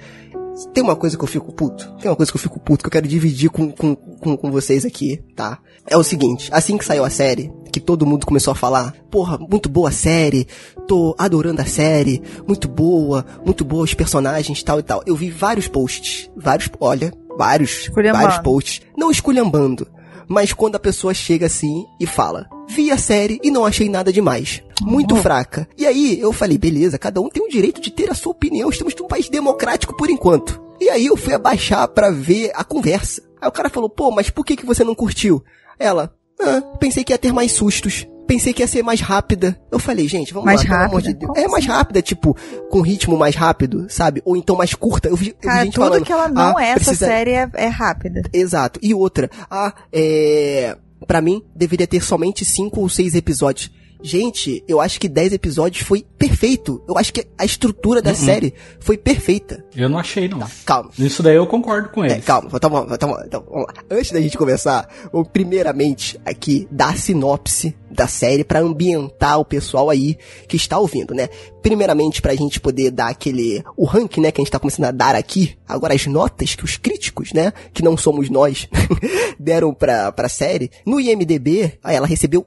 Tem uma coisa que eu fico puto. Tem uma coisa que eu fico puto que eu quero dividir com, com, com, com vocês aqui, tá? É o seguinte, assim que saiu a série, que todo mundo começou a falar, porra, muito boa a série, tô adorando a série, muito boa, muito boa os personagens, tal e tal. Eu vi vários posts, vários, olha, vários, vários posts, não esculhambando, Mas quando a pessoa chega assim e fala: Vi a série e não achei nada demais. Muito fraca. E aí eu falei: beleza, cada um tem o direito de ter a sua opinião. Estamos num país democrático por enquanto. E aí eu fui abaixar pra ver a conversa. Aí o cara falou: pô, mas por que, que você não curtiu? Ela: ah, pensei que ia ter mais sustos. Pensei que ia ser mais rápida. Eu falei, gente, vamos Mais lá, pelo amor rápida? de Deus. Como É mais assim? rápida, tipo, com ritmo mais rápido, sabe? Ou então mais curta. Eu vi, Cara, gente tudo falando, que ela não ah, é, essa precisa- série é, é rápida. Exato. E outra, ah, é. Pra mim, deveria ter somente cinco ou seis episódios. Gente, eu acho que 10 episódios foi perfeito. Eu acho que a estrutura da série foi perfeita. Eu não achei, não. Calma. Isso daí eu concordo com É, eles. calma, tá bom, tá bom. Vamos lá. Antes da gente começar, vou primeiramente aqui dar a sinopse da série pra ambientar o pessoal aí que está ouvindo, né? Primeiramente pra gente poder dar aquele o ranking, né, que a gente tá começando a dar aqui. Agora as notas que os críticos, né, que não somos nós, *laughs* deram pra pra série. No IMDb, ela recebeu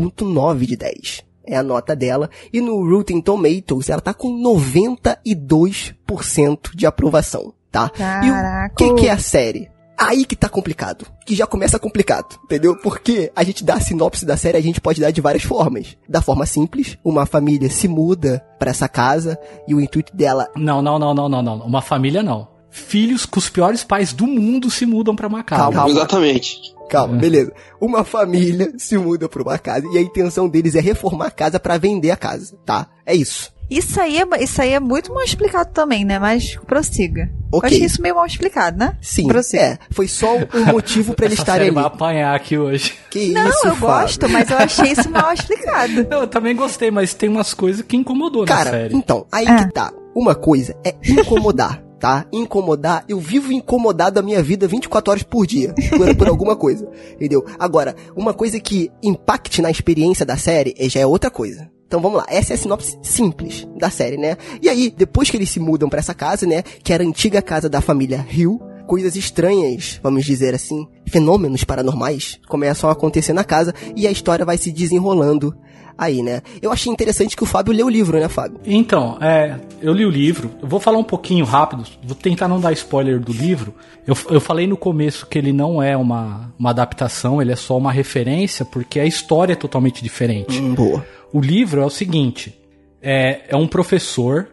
8.9 de 10. É a nota dela. E no Rotten Tomatoes, ela tá com 92% de aprovação, tá? E o Caraca. que, que é a série? Aí que tá complicado. Que já começa complicado, entendeu? Porque a gente dá a sinopse da série, a gente pode dar de várias formas. Da forma simples, uma família se muda pra essa casa e o intuito dela Não, não, não, não, não, não. Uma família não. Filhos com os piores pais do mundo se mudam pra uma casa. Calma. Calma. Exatamente. Calma, beleza. Uma família se muda pra uma casa e a intenção deles é reformar a casa pra vender a casa, tá? É isso. Isso aí, é, isso aí é muito mal explicado também, né? Mas prossiga. Ok. Eu achei isso meio mal explicado, né? Sim, Prossiga. é. Foi só um *laughs* motivo pra eles Essa estarem ali. vai apanhar aqui hoje. Que Não, isso, eu Fábio? gosto, mas eu achei isso mal explicado. *laughs* Eu também gostei, mas tem umas coisas que incomodou na Cara, série. então, aí Ah. que tá. Uma coisa é incomodar, tá? Incomodar. Eu vivo incomodado a minha vida 24 horas por dia. Por, por alguma coisa. Entendeu? Agora, uma coisa que impacte na experiência da série é- já é outra coisa. Então vamos lá, essa é a sinopse simples da série, né? E aí, depois que eles se mudam pra essa casa, né? Que era a antiga casa da família Hill, coisas estranhas, vamos dizer assim, fenômenos paranormais começam a acontecer na casa e a história vai se desenrolando aí, né? Eu achei interessante que o Fábio leu o livro, né, Fábio? Então, é, eu li o livro. Eu vou falar um pouquinho rápido, vou tentar não dar spoiler do livro. Eu, eu falei no começo que ele não é uma, uma adaptação, ele é só uma referência, porque a história é totalmente diferente. Hum, boa. O livro é o seguinte: é, é um professor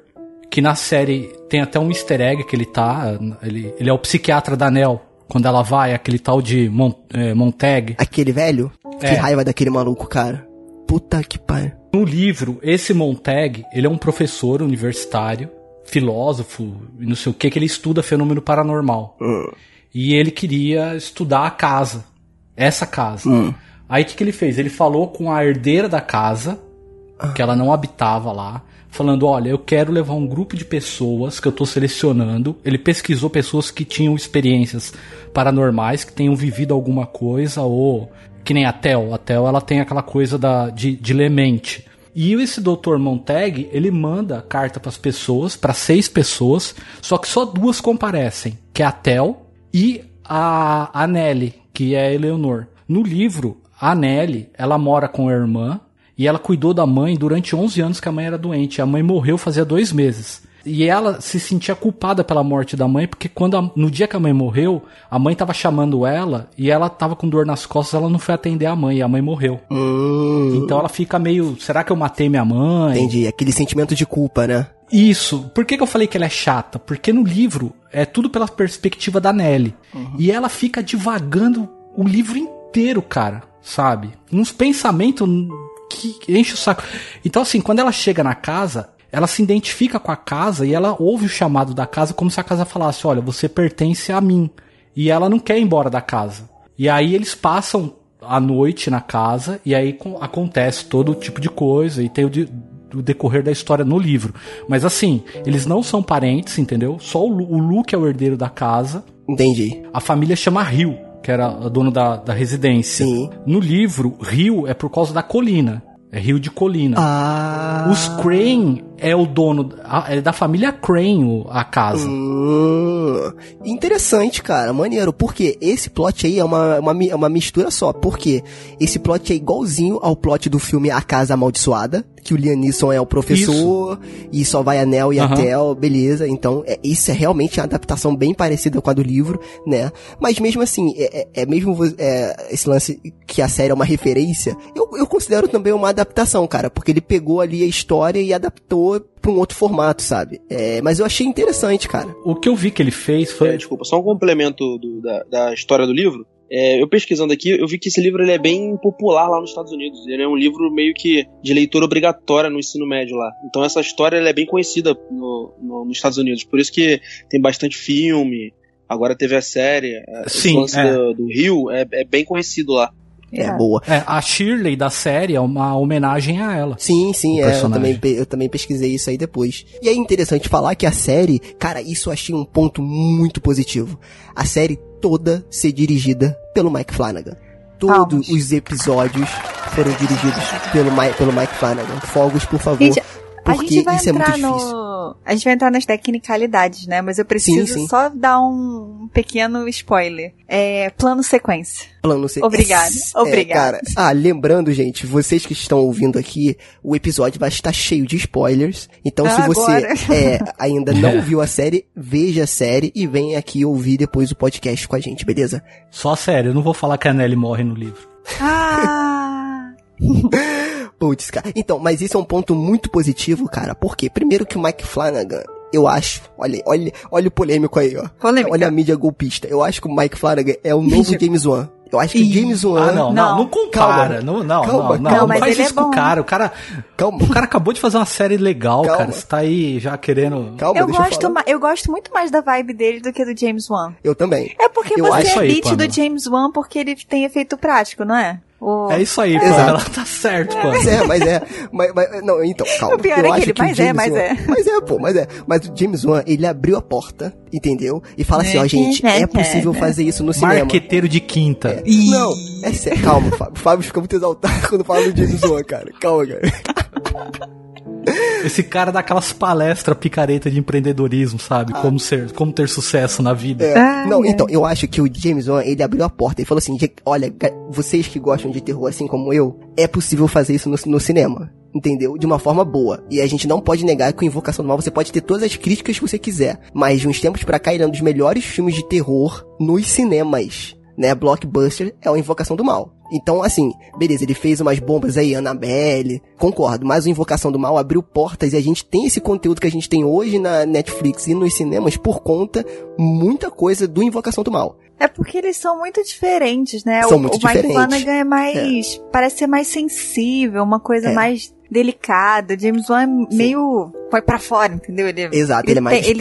que na série tem até um easter egg que ele tá. Ele, ele é o psiquiatra da Nel. Quando ela vai, aquele tal de Mon, é, Montag. Aquele velho? Que É. raiva daquele maluco, cara. Puta que pariu. No livro, esse Montag, ele é um professor universitário, filósofo, e não sei o que, que ele estuda fenômeno paranormal. Hum. E ele queria estudar a casa. Essa casa. Hum. Aí o que, que ele fez? Ele falou com a herdeira da casa, que ela não habitava lá, falando: Olha, eu quero levar um grupo de pessoas que eu tô selecionando. Ele pesquisou pessoas que tinham experiências paranormais, que tenham vivido alguma coisa, ou que nem a Tel. A Tel ela tem aquela coisa da, de, de lemente. E esse Dr. Montag, ele manda carta para as pessoas, para seis pessoas, só que só duas comparecem, que é a Tel e a, a Nelly, que é a Eleonor. No livro, a Nelly, ela mora com a irmã e ela cuidou da mãe durante 11 anos que a mãe era doente. A mãe morreu fazia dois meses. E ela se sentia culpada pela morte da mãe, porque quando a- no dia que a mãe morreu, a mãe tava chamando ela e ela tava com dor nas costas, ela não foi atender a mãe e a mãe morreu. Hum. Então ela fica meio, será que eu matei minha mãe? Entendi. Aquele sentimento de culpa, né? Isso. Por que, que eu falei que ela é chata? Porque no livro é tudo pela perspectiva da Nelly. E ela fica divagando o livro inteiro, cara. Sabe? Uns pensamentos que enche o saco. Então, assim, quando ela chega na casa, ela se identifica com a casa e ela ouve o chamado da casa como se a casa falasse: Olha, você pertence a mim. E ela não quer ir embora da casa. E aí eles passam a noite na casa e aí acontece todo tipo de coisa e tem o, de- o decorrer da história no livro. Mas assim, eles não são parentes, entendeu? Só o, Lu- o Luke é o herdeiro da casa. Entendi. A família chama Rio, que era a dona da, da residência. Sim. No livro, Rio é por causa da colina. É Rio de Colina. Ah. Os Crane é o dono, a- é da família Crane o- a casa. Hum, interessante, cara, maneiro. Porque esse plot aí é uma, uma, é uma mistura só. Porque esse plot é igualzinho ao plot do filme A Casa Amaldiçoada, que o Liam Neeson é o professor e só vai a Nell e a Aham. Tel, beleza. Então, é, isso é realmente uma adaptação bem parecida com a do livro, né? Mas mesmo assim, é, é- é mesmo é, esse lance que a série é uma referência, eu, eu considero também uma adaptação, cara, porque ele pegou ali a história e adaptou pra um outro formato, sabe? É, mas eu achei interessante, cara. O que eu vi que ele fez É, foi. desculpa, só um complemento do- da, da história do livro. É, eu pesquisando aqui, eu vi que esse livro ele é bem popular lá nos Estados Unidos. Ele é um livro meio que de leitura obrigatória no ensino médio lá. Então essa história ela é bem conhecida no- no- nos Estados Unidos. Por isso que tem bastante filme. Agora teve a série. é, Sim, lance é. do, do Rio é, é bem conhecido lá. É, É. boa. É, a Shirley da série é uma homenagem a ela. Sim, sim, é, eu também, eu também pesquisei isso aí depois. E é interessante falar que a série, cara, isso eu achei um ponto muito positivo. A série toda ser dirigida pelo Mike Flanagan. Todos Palmas. os episódios foram dirigidos pelo, Mi- pelo Mike Flanagan. Fogos, por favor. Gente, a porque gente vai isso é muito difícil. no. A gente vai entrar nas tecnicalidades, né? Mas eu preciso Sim, sim. só dar um pequeno spoiler. É plano sequência. Plano se- Obrigada, É, obrigada. cara. Ah, lembrando, gente, vocês que estão ouvindo aqui, o episódio vai estar cheio de spoilers. Então, se você é, ainda não É. viu a série, veja a série e venha aqui ouvir depois o podcast com a gente, beleza? Só sério, eu não vou falar que a Nelly morre no livro. Ah! *laughs* Putz, cara. Então, mas isso é um ponto muito positivo, cara. Por quê? Primeiro que o Mike Flanagan, eu acho, olha, olha, olha o polêmico aí, ó. Polêmica. Olha a mídia golpista. Eu acho que o Mike Flanagan é o novo James Wan. Eu acho que. James Wan. Ah, não, não, Não. não compara. Calma. Não, não, Calma, não, não, calma. não Mas faz é isso com o bom. cara. O cara, Calma. o cara acabou de fazer uma série legal, Calma. cara. Você tá aí já querendo. Calma, Eu deixa eu gosto, falar. ma- eu gosto muito mais da vibe dele do que do James Wan. Eu também. É porque Eu você acho é aí, beat Pamela. do James Wan porque ele tem efeito prático, não é? O... É isso aí, pô. Exato. Ela tá certo, pô. Mas é, mas é. Mas, mas- não, então, calma. O pior Eu é que ele- mas é, mas Wan- é. Mas é, pô, mas é. Mas o James Wan, ele abriu a porta, entendeu? E fala assim, ó, gente, é possível fazer isso no cinema. Marqueteiro de quinta. Não, é sério. Calma, Fábio. O Fábio fica muito exaltado *laughs* quando fala do James Wan, cara. Calma, cara. *laughs* Esse cara dá aquelas palestras picareta de empreendedorismo, sabe? Como ser, como ter sucesso na vida. É, Ai, não, ai. então, eu acho que o James Wan, ele abriu a porta e falou assim, "Gente, olha, vocês que gostam de terror assim como eu, é possível fazer isso no, no cinema. Entendeu? De uma forma boa. E a gente não pode negar que o Invocação do Mal você pode ter todas as críticas que você quiser. Mas de uns tempos pra cá ele é um dos melhores filmes de terror nos cinemas. Né? Blockbuster é o Invocação do Mal. Então, assim, beleza, ele fez umas bombas aí, Annabelle, concordo, mas o Invocação do Mal abriu portas e a gente tem esse conteúdo que a gente tem hoje na Netflix e nos cinemas por conta muita coisa do Invocação do Mal. É porque eles são muito diferentes, né? São o, muito o Mike diferentes. Flanagan é mais. Parece ser mais sensível, uma coisa É. mais delicada. James Wan é meio. Vai pra fora, entendeu? Ele, Exato, ele, é mais tem- ele-.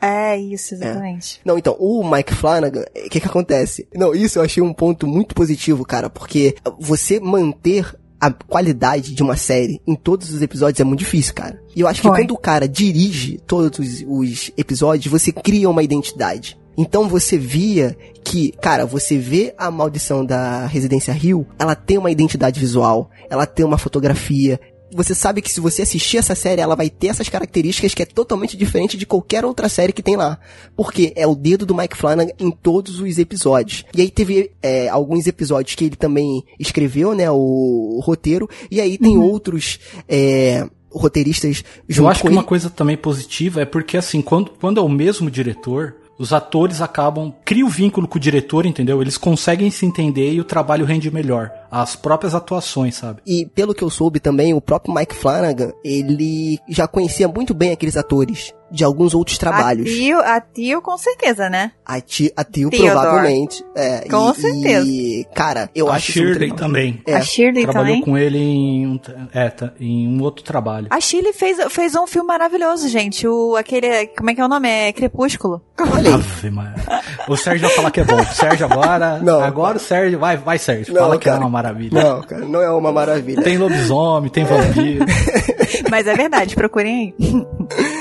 É isso, exatamente. Não, então, o Mike Flanagan, o que que acontece? Não, isso eu achei um ponto muito positivo, cara, porque você manter a qualidade de uma série em todos os episódios é muito difícil, cara. E eu acho que Foi. quando o cara dirige todos os, os episódios, você cria uma identidade. Então você via que, cara, você vê a maldição da Residência Rio, ela tem uma identidade visual, ela tem uma fotografia. Você sabe que se você assistir essa série, ela vai ter essas características que é totalmente diferente de qualquer outra série que tem lá. Porque é o dedo do Mike Flanagan em todos os episódios. E aí teve é, alguns episódios que ele também escreveu, né, o, o roteiro. E aí tem outros é, roteiristas junto Eu acho que uma ele. coisa também positiva é porque, assim, quando, quando é o mesmo diretor, os atores acabam. Cria o vínculo com o diretor, entendeu? Eles conseguem se entender e o trabalho rende melhor. As próprias atuações, sabe? E pelo que eu soube também, o próprio Mike Flanagan, ele já conhecia muito bem aqueles atores de alguns outros trabalhos. A Tio, a Tio, com certeza, né? A Tio, a tio Theodore. provavelmente. É, Com e- certeza. E, cara, eu a acho Shirley também. É, A Shirley Trabalhou também. com ele em um, é, tá, em um outro trabalho. A Shirley fez, fez um filme maravilhoso, gente. O, aquele, como é que é o nome? É Crepúsculo. Olha. Ave. O Sérgio vai falar que é bom. O Sérgio agora. *laughs* Não. agora o Sérgio. Vai, vai, Sérgio. Não, fala que cara. é uma maravilha. Não, cara, não é uma maravilha. Tem lobisomem, tem vampiro. *laughs* Mas é verdade, procurem aí. *laughs*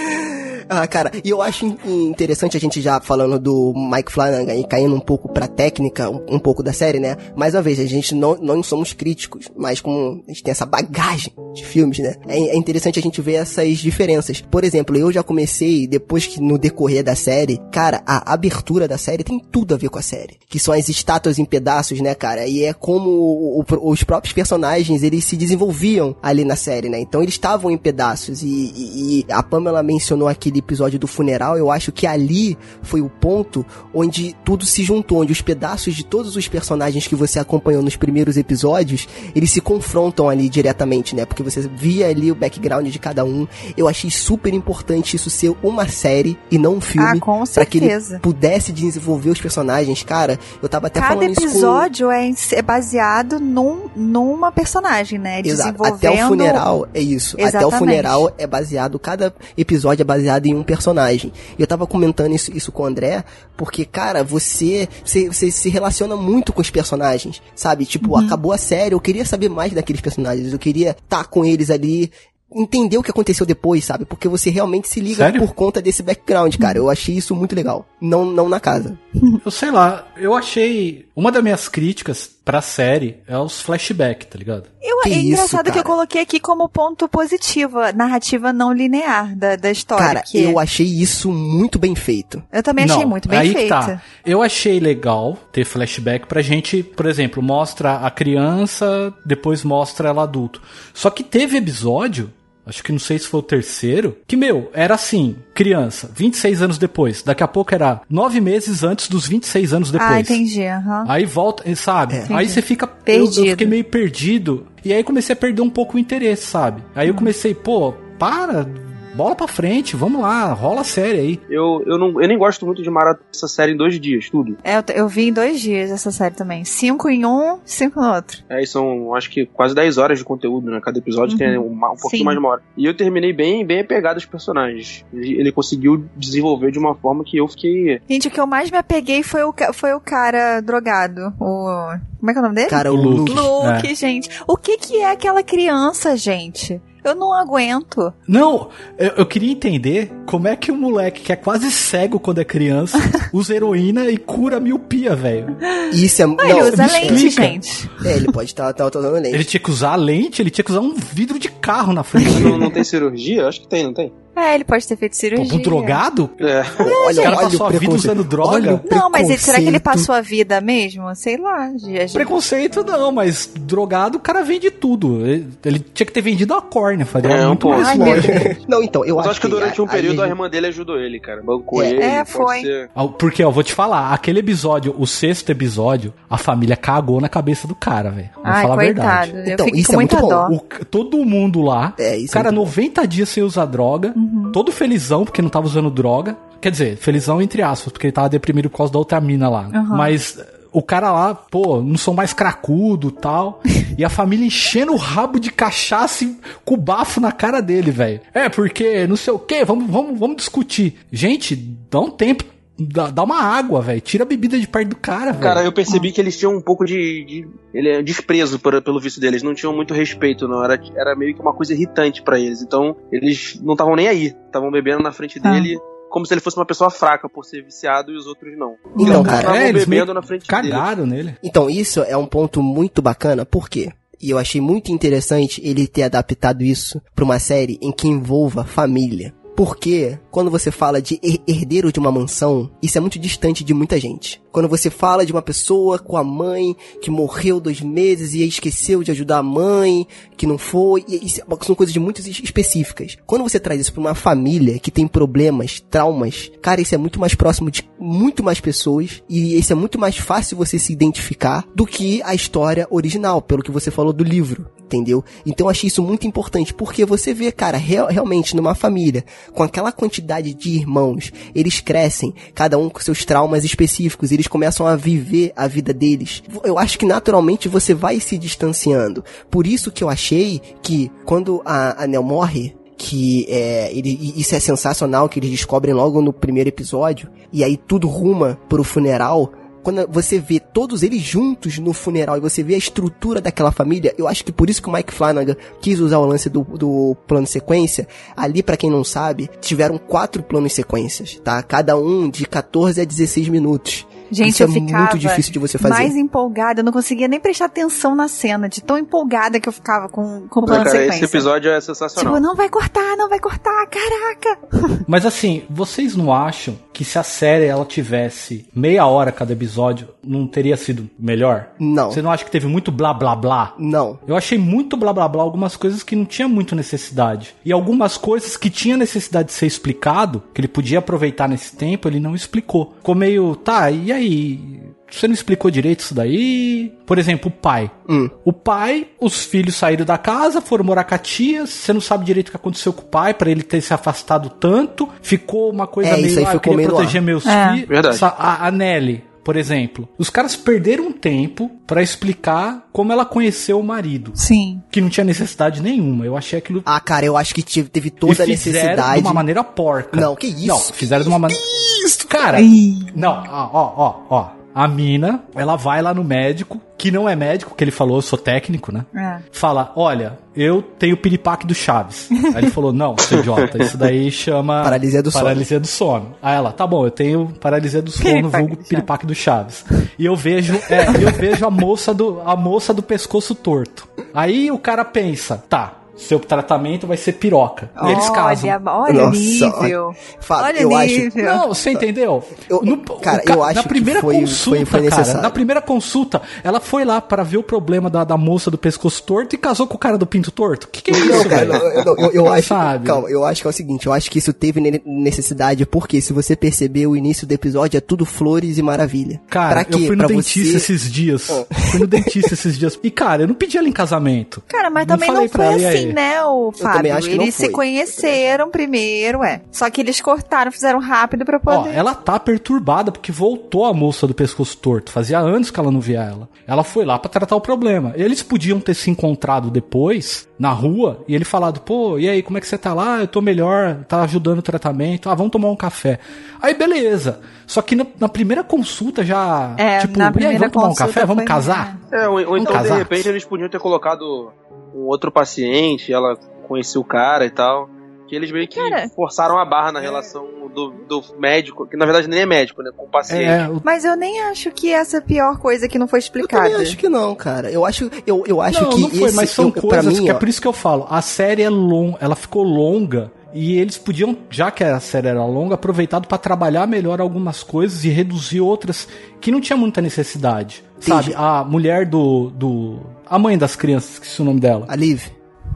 Ah, cara, e eu acho in- interessante a gente já falando do Mike Flanagan e caindo um pouco pra técnica, um, um pouco da série, né? Mais uma vez, a gente não, não somos críticos, mas como a gente tem essa bagagem de filmes, né? É, é interessante a gente ver essas diferenças. Por exemplo, eu já comecei, depois que no decorrer da série, cara, a abertura da série tem tudo a ver com a série. Que são as estátuas em pedaços, né, cara? E é como o- o- os próprios personagens, eles se desenvolviam ali na série, né? Então eles estavam em pedaços. E, e- e a Pamela mencionou aquele episódio do funeral, eu acho que ali foi o ponto onde tudo se juntou, onde os pedaços de todos os personagens que você acompanhou nos primeiros episódios, eles se confrontam ali diretamente, né? Porque você via ali o background de cada um. Eu achei super importante isso ser uma série e não um filme. Ah, com Pra que ele certeza. pudesse desenvolver os personagens. Cara, eu tava até Cada falando isso com... episódio é, é baseado num, numa personagem, né? Exato. Desenvolvendo... Até o funeral é isso. Até o Exatamente. funeral é baseado, cada episódio é baseado em um personagem. E eu tava comentando isso, isso com o André, porque, cara, você, você, você se relaciona muito com os personagens, sabe? Tipo, Uhum. acabou a série, eu queria saber mais daqueles personagens, eu queria estar com eles ali. Entender o que aconteceu depois, sabe? Porque você realmente se liga Sério? por conta desse background, cara. Eu achei isso muito legal. Não, não na casa. Eu sei lá, eu achei. Uma das minhas críticas pra série é os flashbacks, tá ligado? Eu, Que é isso, engraçado que eu coloquei aqui como ponto positivo, a narrativa não linear da, da história. Cara, que eu achei isso muito bem feito. eu também achei Não, muito bem aí que feito. tá. Eu achei legal ter flashback pra gente, por exemplo, mostra a criança, depois mostra ela adulto. Só que teve episódio, acho que não sei se foi o terceiro, que, meu, era assim, criança, 26 anos depois. Daqui a pouco era nove meses antes dos 26 anos depois. Ah, entendi. aham. Aí volta, sabe? É. Aí você fica. Eu, eu Perdido. fiquei meio perdido. E aí comecei a perder um pouco o interesse, sabe? Aí Uhum. eu comecei, pô, para, bola pra frente, vamos lá, rola a série aí. Eu, eu, não, eu nem gosto muito de maratonar essa série em dois dias, tudo. É, eu, eu vi em dois dias essa série também. Cinco em um, cinco no outro. Aí são, acho que quase 10 horas de conteúdo, né? Cada episódio tem uma- um pouquinho Sim. mais de uma hora. E eu terminei bem, bem apegado aos personagens. Ele, ele conseguiu desenvolver de uma forma que eu fiquei. Gente, o que eu mais me apeguei foi o, foi o cara drogado. O. Como é que é o nome dele? Cara, O Luke. Luke. Luke, gente. O que que é aquela criança, gente? Eu não aguento. Não, eu, eu queria entender como é que o moleque que é quase cego quando é criança *laughs* usa heroína e cura a miopia, velho. Isso é... ele não, usa lente, explica. gente. É, ele pode estar tá, tá usando lente. Ele tinha que usar lente, ele tinha que usar um vidro de carro na frente. Não, não tem cirurgia? Acho que tem, não tem? É, ele pode ter feito Pô, cirurgia. um drogado? É. Olha, O cara olha passou o a vida usando droga? Não, mas ele- será que ele passou a vida mesmo? Sei lá. gente. Preconceito não, mas drogado o cara vende tudo. Ele, ele tinha que ter vendido a córnea, faria É, um muito mais Ai. Não, então, eu Mas acho, acho que durante um aí período a a irmã dele ajudou ele, cara. Bancou É. ele. É, foi. ser- Ah, Porque, ó, vou te falar, aquele episódio, o sexto episódio, a família cagou na cabeça do cara, velho. Vou Ai, falar coitado. a verdade. Eu Então, isso com é muito bom. dó. O todo mundo lá, É, o isso cara é muito 90 dias sem usar droga, Uhum. todo felizão porque não tava usando droga. Quer dizer, felizão entre aspas, porque ele tava deprimido por causa da outra mina lá. Uhum. Mas eh, o cara lá, pô, não sou mais cracudo tal. *laughs* e a família enchendo o rabo de cachaça e com o bafo na cara dele, velho. É, porque não sei o que, vamos, vamos, vamos discutir. Gente, dá um tempo. Dá, dá uma água, velho. Tira a bebida de perto do cara, velho. Cara, eu percebi que eles tinham um pouco de, de ele é desprezo por- pelo vício deles, não tinham muito respeito, não. Era, era meio que uma coisa irritante pra eles. Então, eles não estavam nem aí. Estavam bebendo na frente Ah. dele. Como se ele fosse uma pessoa fraca por ser viciado e os outros não. Então, Eles cara, estavam é, eles bebendo na frente dele. cagaram nele. Então, isso é um ponto muito bacana, por quê? E eu achei muito interessante ele ter adaptado isso pra uma série em que envolva família. Porque quando você fala de her- herdeiro de uma mansão, isso é muito distante de muita gente. Quando você fala de uma pessoa com a mãe que morreu dois meses e esqueceu de ajudar a mãe, que não foi, isso são coisas muito es- específicas. Quando você traz isso pra uma família que tem problemas, traumas, cara, isso é muito mais próximo de muito mais pessoas e isso é muito mais fácil você se identificar do que a história original, pelo que você falou do livro, entendeu? Então achei isso muito importante, porque você vê, cara, real- realmente numa família, com aquela quantidade de irmãos, eles crescem, cada um com seus traumas específicos, eles começam a viver a vida deles. Eu acho que naturalmente você vai se distanciando. Por isso que eu achei que quando a, a Nell morre, que é, ele, isso é sensacional, que eles descobrem logo no primeiro episódio, e aí tudo ruma pro funeral, quando você vê todos eles juntos no funeral e você vê a estrutura daquela família, eu acho que por isso que o Mike Flanagan quis usar o lance do, do plano sequência. Ali, pra quem não sabe, tiveram quatro planos sequências, tá? Cada um de 14 a 16 minutos. Gente, Isso eu é ficava muito difícil de você fazer. mais empolgada, eu não conseguia nem prestar atenção na cena, de tão empolgada que eu ficava com, com o plano cara, sequência. esse episódio é sensacional. Tipo, não vai cortar, não vai cortar, caraca. Mas assim, vocês não acham que se a série ela tivesse meia hora cada episódio, não teria sido melhor? Não. Você não acha que teve muito blá blá blá? Não. Eu achei muito blá blá blá algumas coisas que não tinha muito necessidade. E algumas coisas que tinha necessidade de ser explicado, que ele podia aproveitar nesse tempo, ele não explicou. Ficou meio, tá, e aí? Você não explicou direito isso daí? Por exemplo, o pai. Hum. O pai, os filhos saíram da casa, foram morar com a tia, você não sabe direito o que aconteceu com o pai, pra ele ter se afastado tanto. Ficou uma coisa É, meio, isso aí ah, eu queria proteger ar. meus É. filhos. Verdade. Essa- A, a Nelly, por exemplo. Os caras perderam um tempo pra explicar como ela conheceu o marido. Sim. Que não tinha necessidade nenhuma. Eu achei aquilo. Ah, cara, eu acho que tive- teve toda a e fizeram necessidade. de uma maneira porca. Não, que isso? Não, fizeram de uma maneira. Isso, Cara, Ih. não, ó, ó, ó, ó. A mina, ela vai lá no médico, que não é médico, que ele falou, eu sou técnico, né? É. Fala, olha, eu tenho piripaque do Chaves. Aí ele falou, não, seu idiota, isso daí chama... Paralisia do sono. Paralisia do sono. Aí ela, tá bom, eu tenho paralisia do sono, Piripaque vulgo do Chaves. piripaque do Chaves. E eu vejo, é, eu vejo a moça do, a moça do pescoço torto. Aí o cara pensa, tá, seu tratamento vai ser piroca. E eles casam. Olha, olha o Nossa, nível. Fábio, olha eu o acho- nível. Não, você entendeu? Eu- No- cara, o eu acho na que primeira foi- consulta, foi- foi cara, na primeira consulta, ela foi lá pra ver o problema da, da moça do pescoço torto e casou com o cara do pinto torto. O que, que é Não, isso, cara, velho? eu, eu- eu- eu acho. Sabe? Calma, eu acho que é o seguinte, eu acho que isso teve ne- necessidade, porque se você perceber o início do episódio é tudo flores e maravilha. Cara, pra quê? eu fui no Pra dentista você... esses dias. Fui no dentista esses dias. E, cara, eu não pedi ela em casamento. Cara, mas Não também falei não pra foi ela, assim, aí? né, o Fábio? também acho que não eles se conheceram primeiro, é. Só que eles cortaram, fizeram rápido pra Ó, poder. ela tá perturbada porque voltou a moça do pescoço torto. Fazia anos que ela não via ela. Ela foi lá pra tratar o problema. Eles podiam ter se encontrado depois, na rua, e ele falado, pô, e aí, como é que você tá lá? Eu tô melhor, tá ajudando o tratamento. Ah, vamos tomar um café. Aí, beleza. Só que na, na primeira consulta já, É, tipo, na e aí, primeira vamos tomar um consulta café? Vamos foi- casar? É, ou, ou então, casar. de repente, eles podiam ter colocado um outro paciente, ela conhecia o cara e tal. Que eles meio que Cara. forçaram a barra na relação do, do médico, que na verdade nem é médico, né? Com o paciente. É, o- Mas eu nem acho que essa é a pior coisa que não foi Eu explicada. também acho que não, cara. Eu acho, eu, eu acho não, que não foi, esse, mas são eu, coisas mim, que é por isso que eu falo. A série é longa, ela ficou longa e eles podiam, já que a série era longa, aproveitado pra trabalhar melhor algumas coisas e reduzir outras que não tinha muita necessidade. Sabe? A mulher do do a mãe das crianças, esqueci o nome dela. a Liv,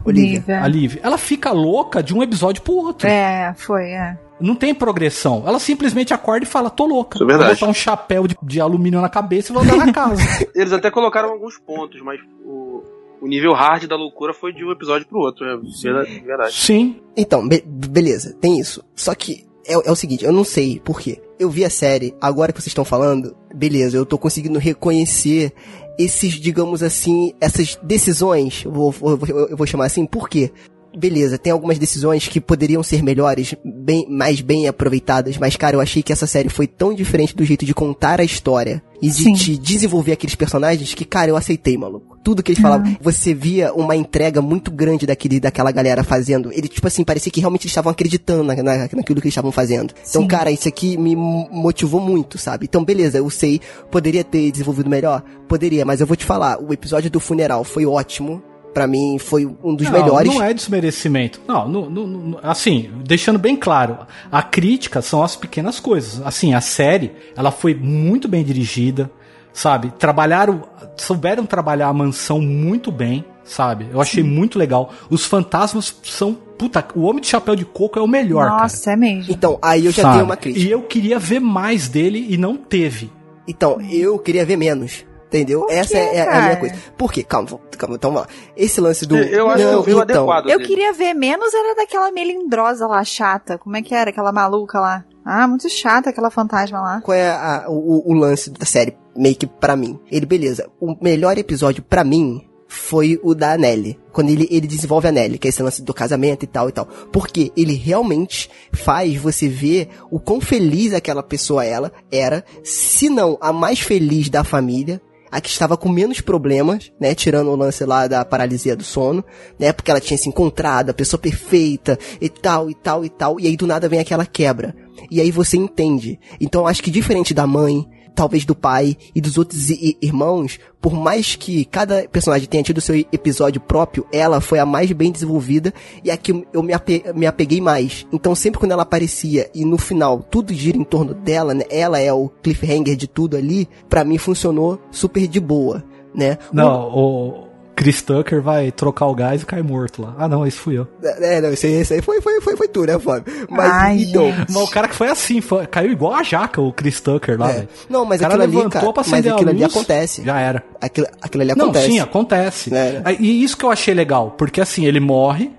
Olivia. A Liv, ela fica louca de um episódio pro outro. É, foi, é. Não tem progressão. Ela simplesmente acorda e fala: tô louca. Isso é verdade. Vou botar um chapéu de, de alumínio na cabeça e vou andar na casa. *laughs* Eles até colocaram alguns pontos, mas o, o nível hard da loucura foi de um episódio pro outro, é verdade. verdade. Sim. Então, be- beleza, tem isso. Só que é, é o seguinte, eu não sei por quê. Eu vi a série, agora que vocês estão falando, beleza, eu tô conseguindo reconhecer esses, digamos assim, essas decisões, eu vou, vou- vou- eu vou chamar assim, por quê? Beleza, tem algumas decisões que poderiam ser melhores, bem, mais bem aproveitadas, mas cara, eu achei que essa série foi tão diferente do jeito de contar a história e de Sim. te desenvolver aqueles personagens que, cara, eu aceitei, maluco. Tudo que eles falavam, você via uma entrega muito grande daquele, daquela galera fazendo. Ele, tipo assim, parecia que realmente eles estavam acreditando na, na- naquilo que eles estavam fazendo. Então, Sim. cara, isso aqui me mo- motivou muito, sabe? Então, beleza, eu sei, poderia ter desenvolvido melhor? Poderia, mas eu vou te falar, o episódio do funeral foi ótimo. Pra mim, foi um dos não, melhores. Não é desmerecimento. Não, não, não- não- assim, deixando bem claro, a crítica são as pequenas coisas. Assim, a série, ela foi muito bem dirigida, sabe? Trabalharam, souberam trabalhar a mansão muito bem, sabe? Eu achei muito legal. Os fantasmas são, puta, o Homem de Chapéu de Coco é o melhor, cara. Nossa, é mesmo. Então, aí eu já sabe? tenho uma crítica. E eu queria ver mais dele e não teve. Então, eu queria ver menos. Entendeu? Por Essa quê, é, é a minha coisa. Por quê? Calma, calma, então vamos lá. Esse lance do. Eu acho Não, que o então, adequado. Eu dele. queria ver menos era daquela melindrosa lá, chata. Como é que era? Aquela maluca lá. Ah, muito chata aquela fantasma lá. Qual é a- o, o lance da série, meio que pra mim? Ele, beleza. O melhor episódio pra mim foi o da Nelly. Quando ele, ele desenvolve a Nelly, que é esse lance do casamento e tal e tal. Porque ele realmente faz você ver o quão feliz aquela pessoa ela era, se não a mais feliz da família, a que estava com menos problemas, né? Tirando o lance lá da paralisia do sono, né? Porque ela tinha se encontrado, a pessoa perfeita e tal, e tal, e tal. E aí do nada vem aquela quebra. E aí você entende. Então acho que diferente da mãe, talvez do pai e dos outros irmãos, por mais que cada personagem tenha tido seu episódio próprio, ela foi a mais bem desenvolvida e a que eu me, ape- me apeguei mais. Então sempre quando ela aparecia e no final tudo gira em torno dela, né? Ela é o cliffhanger de tudo ali, pra mim funcionou super de boa, né? Não, o Chris Tucker vai trocar o gás e cai morto lá. Ah, não, esse fui eu. É, não, isso aí, isso aí foi, foi, foi, foi tu, né, Fábio? Mas, Ai, então. Mas o cara que foi assim, foi- caiu igual a jaca, o Chris Tucker lá, É. velho. Não, mas o cara aquilo ali, levantou cara, pra mas aquilo ali luz, acontece. Já era. aquilo, aquilo ali Não, acontece. sim, acontece. É. E isso que eu achei legal, porque assim, ele morre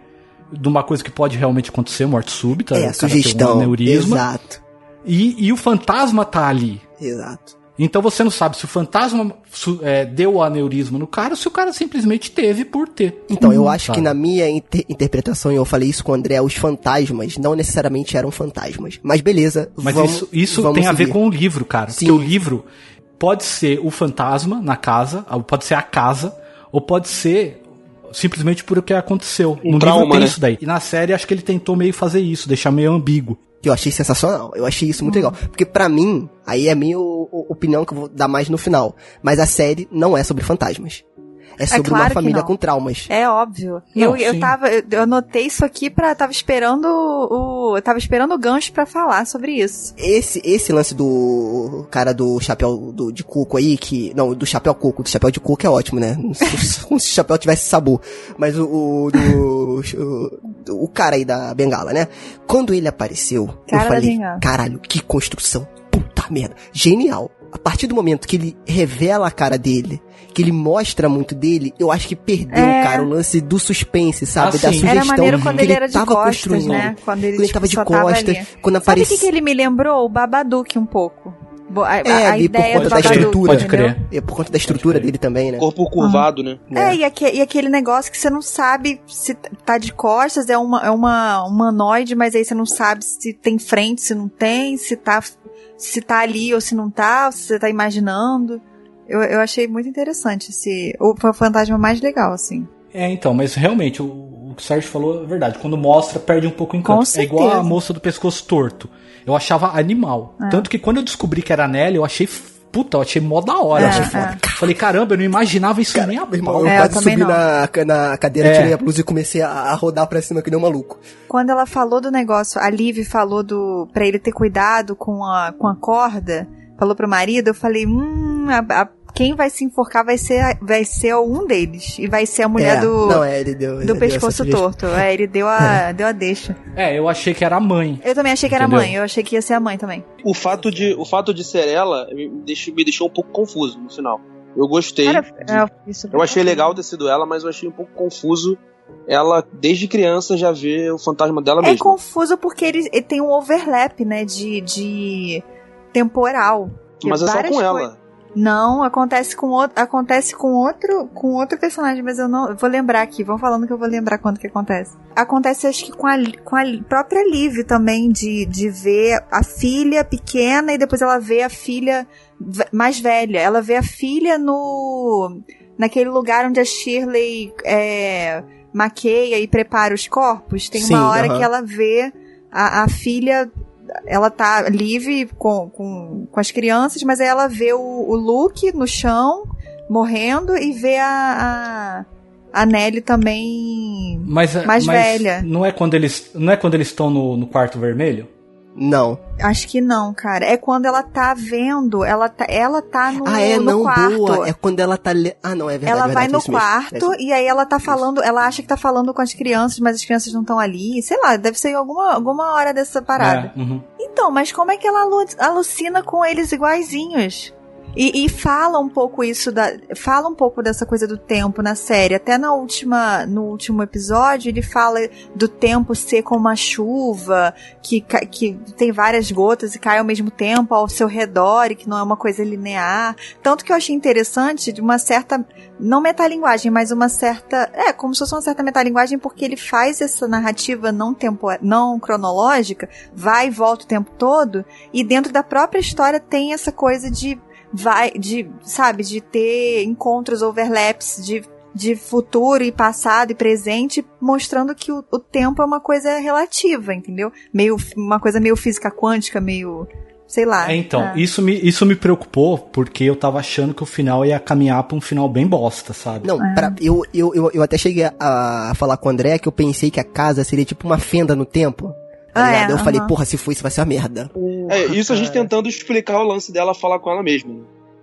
de uma coisa que pode realmente acontecer, morte súbita. É, a cara sugestão. Um aneurisma, Exato, e, e o fantasma tá ali. exato. Então você não sabe se o fantasma é, deu o aneurisma no cara ou se o cara simplesmente teve por ter. Então, eu acho sabe? que na minha inter- interpretação, e eu falei isso com o André, os fantasmas não necessariamente eram fantasmas. Mas beleza, Mas vamos, isso, isso vamos tem a ver seguir. com o livro, cara. Sim. Porque o livro pode ser o fantasma na casa, ou pode ser a casa, ou pode ser simplesmente por o que aconteceu. Um no trauma, livro tem né? isso daí. E na série acho que ele tentou meio fazer isso, deixar meio ambíguo. Que eu achei sensacional. Eu achei isso muito legal. Porque pra mim, aí é a minha opinião que eu vou dar mais no final. Mas a série não é sobre fantasmas. É sobre claro uma família com traumas. É óbvio. Não, eu, eu tava, eu, anotei isso aqui pra. Tava esperando o. Eu tava esperando o gancho pra falar sobre isso. Esse, esse lance do cara do chapéu do, de coco aí, que. Não, do chapéu coco, do chapéu de coco é ótimo, né? Como *laughs* se o chapéu tivesse sabor. Mas o. o do, o, o cara aí da bengala, né? Quando ele apareceu, Cara eu falei, bengala. caralho, que construção. Puta merda. Genial. A partir do momento que ele revela a cara dele, que ele mostra muito dele, eu acho que perdeu, É. cara, o lance do suspense, sabe? Ah, da sugestão Era maneiro quando que ele era de tava costas, construindo. né? Quando ele, Quando ele tipo, tava de costas, ali. quando Sabe o que, que ele me lembrou? O Babadook um pouco. A, É, a, por ideia conta da estrutura. Pode crer. É por conta da estrutura dele também, né? Corpo curvado, né? É, e, aque- e aquele negócio que você não sabe se tá de costas, é uma, é uma humanoide, mas aí você não sabe se tem frente, se não tem, se tá, se tá ali ou se não tá, ou se você tá imaginando. Eu, eu achei muito interessante esse. O foi o fantasma mais legal, assim. É, então, mas realmente, o, o que o Sérgio falou é verdade. Quando mostra, perde um pouco o encanto. Com é igual a moça do pescoço torto. Eu achava animal. É. Tanto que quando eu descobri que era a Nelly, eu achei. Puta, eu achei mó da hora. É, eu achei foda. Falei, caramba, eu não imaginava isso nem a irmão, pau. eu É, eu quase também subi não. na, na cadeira, É. tirei a blusa e comecei a, a rodar pra cima que nem um maluco. Quando ela falou do negócio, a Liv falou do para ele ter cuidado com a, com a corda, falou pro marido, eu falei, hum, a- a- quem vai se enforcar vai ser, vai ser um deles. E vai ser a mulher é, do, Não, é, ele deu. ele do deu pescoço torto. É, ele deu a, deu a deixa. É, eu achei que era a mãe. Eu também achei que era a mãe, eu achei que ia ser a mãe também. O fato de, o fato de ser ela me deixou, me deixou um pouco confuso no final. Eu gostei. Cara, de- é, isso eu achei legal ter sido ela, mas eu achei um pouco confuso ela, desde criança, já ver o fantasma dela É mesma. confuso porque ele, ele tem um overlap, né, de, de temporal. Mas é só com ela. Não, acontece com outro, acontece com outro, com outro personagem, mas eu não, eu vou lembrar aqui, vão falando que eu vou lembrar quando que acontece. Acontece acho que com a, com a própria Liv também de, de ver a filha pequena e depois ela vê a filha mais velha. Ela vê a filha no naquele lugar onde a Shirley é, maqueia e prepara os corpos. Tem Sim, uma hora aham. que ela vê a, a filha ela tá livre com, com, com as crianças, mas aí ela vê o, o Luke no chão, morrendo, e vê a, a, a Nelly também. Mas, Mais mas velha. Não é quando eles não é quando eles estão no, no quarto vermelho? Não. Acho que não, cara. É quando ela tá vendo, ela tá, ela tá no, ah, é, no não, quarto. boa. É quando ela tá. Le... Ah, não, é verdade. ela verdade, vai é no isso mesmo. quarto É e aí ela tá falando, ela acha que tá falando com as crianças, mas as crianças não estão ali. Sei lá, deve ser alguma, alguma hora dessa parada. É, uhum. Então, mas como é que ela alu- alucina com eles iguaizinhos? E, e fala um pouco isso da. Fala um pouco dessa coisa do tempo na série. Até na última, no último episódio, ele fala do tempo ser como uma chuva, que, que tem várias gotas e cai ao mesmo tempo ao seu redor e que não é uma coisa linear. Tanto que eu achei interessante de uma certa. Não metalinguagem, mas uma certa. É, como se fosse uma certa metalinguagem, porque ele faz essa narrativa não, tempo, não cronológica, vai e volta o tempo todo, e dentro da própria história tem essa coisa de vai de sabe de ter encontros overlaps de de futuro e passado e presente, mostrando que o, o tempo é uma coisa relativa, entendeu? Meio uma coisa meio física quântica, meio sei lá. É, então, É. isso, me, isso me preocupou porque eu tava achando que o final ia caminhar pra um final bem bosta, sabe? Não, É. pra- eu, eu, eu, eu até cheguei a, a falar com o André que eu pensei que a casa seria tipo uma fenda no tempo. Tá Ah, é, eu falei, porra, se for isso vai ser uma merda. É, isso a gente tentando explicar o lance dela falar com ela mesma.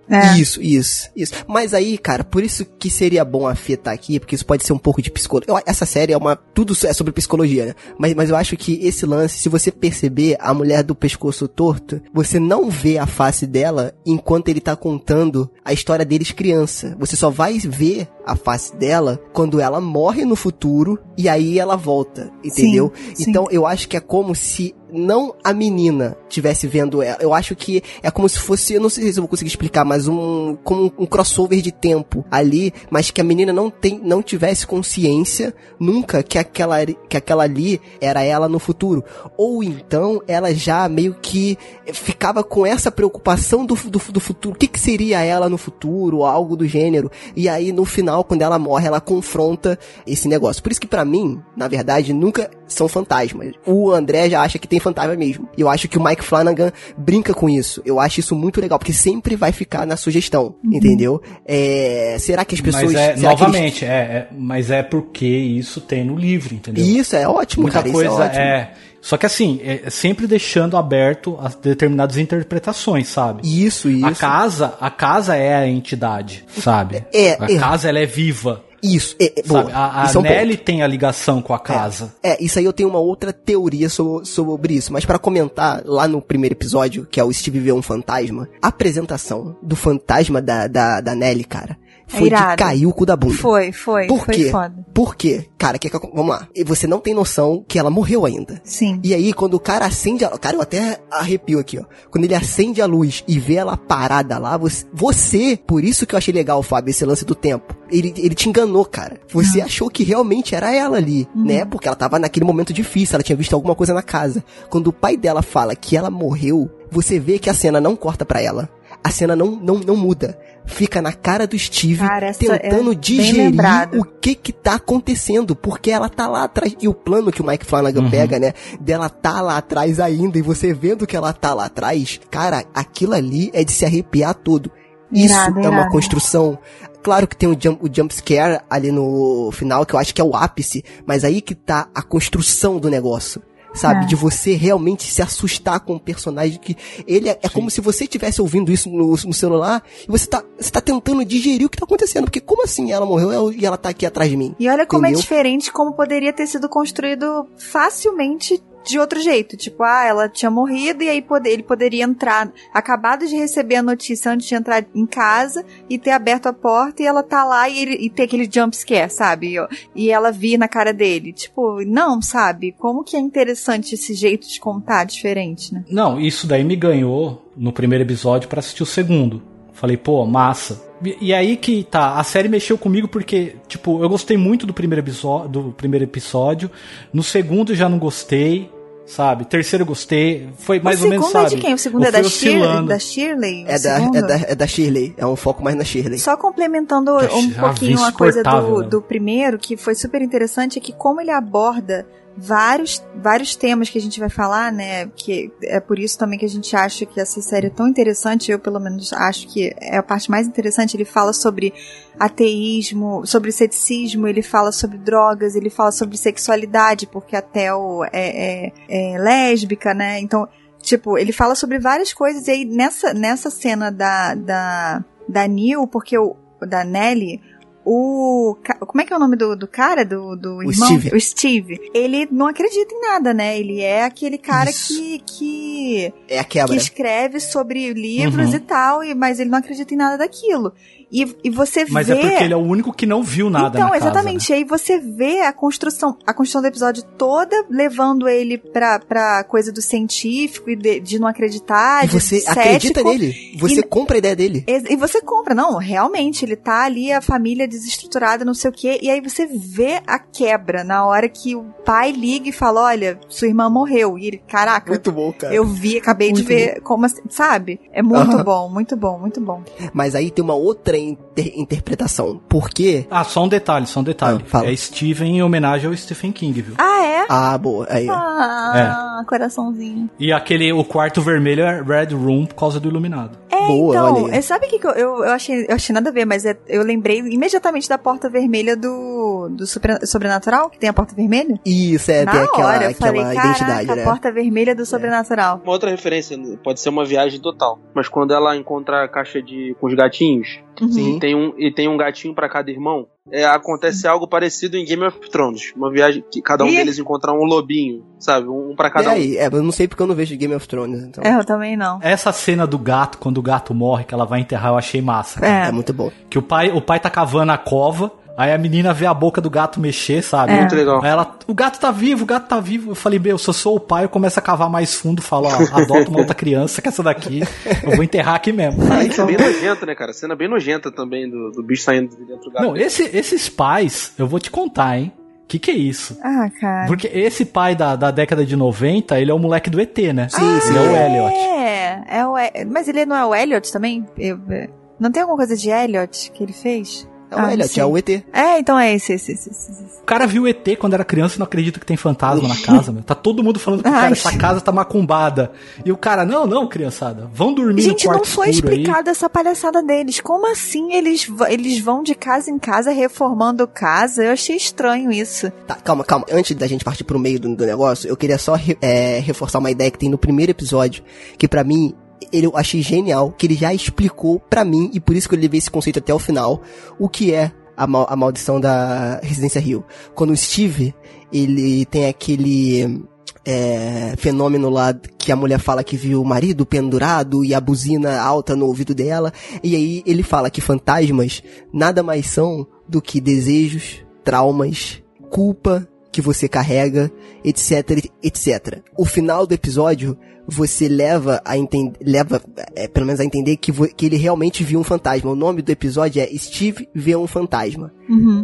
É. Isso, isso, isso. Mas aí, cara, por isso que seria bom a Fê estar aqui, porque isso pode ser um pouco de psicologia. Essa série é uma. Tudo é sobre psicologia, né? Mas, mas eu acho que esse lance, se você perceber a mulher do pescoço torto, você não vê a face dela enquanto ele tá contando a história deles criança. Você só vai ver a face dela quando ela morre no futuro e aí ela volta, entendeu? sim. Então eu acho que é como se não a menina tivesse vendo ela. Eu acho que é como se fosse, eu não sei se eu vou conseguir explicar, mas um como um crossover de tempo ali, mas que a menina não tem, não tivesse consciência nunca que aquela que aquela ali era ela no futuro. Ou então ela já meio que ficava com essa preocupação do, do, do futuro. O que, que seria ela no futuro, ou algo do gênero. E aí no final, quando ela morre, ela confronta esse negócio. Por isso que pra mim, na verdade, nunca são fantasmas. O André já acha que tem fantasma mesmo. E eu acho que o Mike Flanagan brinca com isso. Eu acho isso muito legal, porque sempre vai ficar na sugestão, entendeu? É, será que as pessoas... mas é, que eles- novamente, é, é- mas é porque isso tem no livro, entendeu? Isso, é ótimo, Muita cara, coisa isso é ótimo. é. Só que assim, é sempre deixando aberto a determinadas interpretações, sabe? Isso, isso. A casa, a casa é a entidade, sabe? É, a é. casa ela é viva. Isso, é, é, boa. A, a Isso é um ponto. Nelly tem a ligação com a casa. É, isso aí eu tenho uma outra teoria so- sobre isso, mas pra comentar lá no primeiro episódio, que é o Steve vê um fantasma, a apresentação do fantasma da, da, da Nelly, cara, foi de irado. cair o cu da bunda. Foi, foi. Por foi quê? foda. Por quê? Cara, que, que- vamos lá. E Você não tem noção que ela morreu ainda. Sim. E aí, quando o cara acende a... Cara, eu até arrepio aqui, ó. Quando ele acende a luz e vê ela parada lá, você... você por isso que eu achei legal, Fábio, esse lance do tempo. Ele, ele te enganou, cara. Você achou que realmente era ela ali, né? Porque ela tava naquele momento difícil, ela tinha visto alguma coisa na casa. Quando o pai dela fala que ela morreu, você vê que a cena não corta pra ela. A cena não, não, não muda. Fica na cara do Steve Cara, tentando é digerir o que que tá acontecendo, porque ela tá lá atrás. E o plano que o Mike Flanagan Uhum. pega, né, dela tá lá atrás ainda, e você vendo que ela tá lá atrás, cara, aquilo ali é de se arrepiar todo. Isso Irado, é uma construção. Claro que tem o jump, o jump scare ali no final, que eu acho que é o ápice, mas aí que tá a construção do negócio. Sabe? É. De você realmente se assustar com o personagem que ele é, é como se você estivesse ouvindo isso no, no celular e você tá, você tá tentando digerir o que tá acontecendo. Porque como assim ela morreu e ela tá aqui atrás de mim? E olha como é Entendeu? diferente, como poderia ter sido construído facilmente de outro jeito. Tipo, ah, ela tinha morrido e aí pode- ele poderia entrar, acabado de receber a notícia antes de entrar em casa e ter aberto a porta e ela tá lá e, ele, e ter aquele jump scare, sabe? E, e ela vir na cara dele. Tipo, não, sabe? Como que é interessante esse jeito de contar diferente, né? Não, isso daí me ganhou no primeiro episódio pra assistir o segundo. Falei, pô, massa. E, e aí que tá, a série mexeu comigo porque, tipo, eu gostei muito do primeiro episódio, do primeiro episódio. No segundo já não gostei, sabe? Terceiro eu gostei. Foi mais o ou menos, segundo sabe? é de quem? O segundo é da oscilando. Da Shirley? O É da, segundo? é, da, é da Shirley. É um foco mais na Shirley. Só complementando um pouquinho uma coisa do, né? do primeiro, que foi super interessante, é que como ele aborda vários, vários temas que a gente vai falar, né? Que é por isso também que a gente acha que essa série é tão interessante. Eu, pelo menos, acho que é a parte mais interessante. Ele fala sobre ateísmo, sobre ceticismo, ele fala sobre drogas, ele fala sobre sexualidade, porque a Theo é, é, é lésbica, né? Então, tipo, ele fala sobre várias coisas. E aí, nessa, nessa cena da, da, da Neil, porque o da Nelly, o. Como é que é o nome do, do cara? Do, do irmão? Steve. O Steve. Ele não acredita em nada, né? Ele é aquele cara Isso. que. que É a que quebra. escreve sobre livros Uhum. e tal, e, mas ele não acredita em nada daquilo. E, e você Mas vê. é porque ele é o único que não viu nada então, na casa, exatamente. né? E aí você vê a construção, a construção do episódio toda levando ele pra, pra coisa do científico e de, de não acreditar. E de você cético. acredita nele. Você E- compra a ideia dele. E e você compra, não, realmente, ele tá ali, a família desestruturada, não sei o quê, e aí você vê a quebra na hora que o pai liga e fala, olha, sua irmã morreu, e ele, caraca, Muito bom, cara. eu vi, acabei de Muito ver, como assim, sabe? É muito bom, muito bom, muito bom. Mas aí tem uma outra inter- interpretação. Porque Ah, só um detalhe, só um detalhe. Ah, é Steven em homenagem ao Stephen King, viu? Ah, é? Ah, boa. Aí. Ah, coraçãozinho. E aquele, o quarto vermelho é Red Room por causa do iluminado. É, Boa, então, olha aí. é, sabe o que, que eu, eu, eu achei, eu achei nada a ver, mas é- eu lembrei imediatamente da porta vermelha do, do Supra- Sobrenatural, que tem a porta vermelha. Isso, é, Na tem aquela, hora eu aquela falei, identidade, caraca, né? a porta vermelha do Sobrenatural. Uma outra referência, pode ser uma viagem total. Mas quando ela encontra a caixa de com os gatinhos, Sim. e tem um, e tem um gatinho pra cada irmão, é, acontece algo parecido em Game of Thrones. Uma viagem que cada um Ih. deles encontra um lobinho, sabe? Um pra E cada um. aí, é, eu não sei porque eu não vejo Game of Thrones, então. É, eu também não. Essa cena do gato, quando o gato morre, que ela vai enterrar, eu achei massa. É. É muito bom. Que o pai, o pai tá cavando a cova, aí a menina vê a boca do gato mexer, sabe? É. Muito legal. Aí ela, o gato tá vivo, o gato tá vivo. Eu falei, meu, se eu sou o pai, eu começo a cavar mais fundo, falo, ó, *laughs* adota uma outra criança, que essa daqui, eu vou enterrar aqui mesmo. Isso é bem nojento, né, cara? Cena bem nojenta também do, do bicho saindo de dentro do gato. Não, esse- esses pais, eu vou te contar, hein? Que que é isso? Ah, cara. Porque esse pai da, da década de 90, ele é o moleque do ET, né? Sim, sim. Ele é o Elliot. É, é o, E- mas ele não é o Elliot também? Eu- é, não tem alguma coisa de Elliot que ele fez? É o Ah, não Elliot, sei. é o ET. É, então é esse, esse, esse, esse. O cara viu ET quando era criança e não acredita que tem fantasma na casa, meu. Tá todo mundo falando que Ai. cara, essa casa tá macumbada. E o cara, não, não, criançada, vão dormir Gente, no não quarto foi escuro aí. explicada essa palhaçada deles. Como assim eles, eles vão de casa em casa reformando casa? Eu achei estranho isso. Tá, calma, calma. Antes da gente partir pro meio do, do negócio, eu queria só re- é, reforçar uma ideia que tem no primeiro episódio, que pra mim, ele, eu achei genial, que ele já explicou pra mim, e por isso que eu levei esse conceito até o final, o que é a, mal- a maldição da Residência Rio. Quando o Steve, ele tem aquele é, fenômeno lá que a mulher fala que viu o marido pendurado e a buzina alta no ouvido dela. E aí ele fala que fantasmas nada mais são do que desejos, traumas, culpa que você carrega, etc, etc. O final do episódio você leva a entender, leva, é, pelo menos a entender que, que ele realmente viu um fantasma. O nome do episódio é Steve vê um fantasma.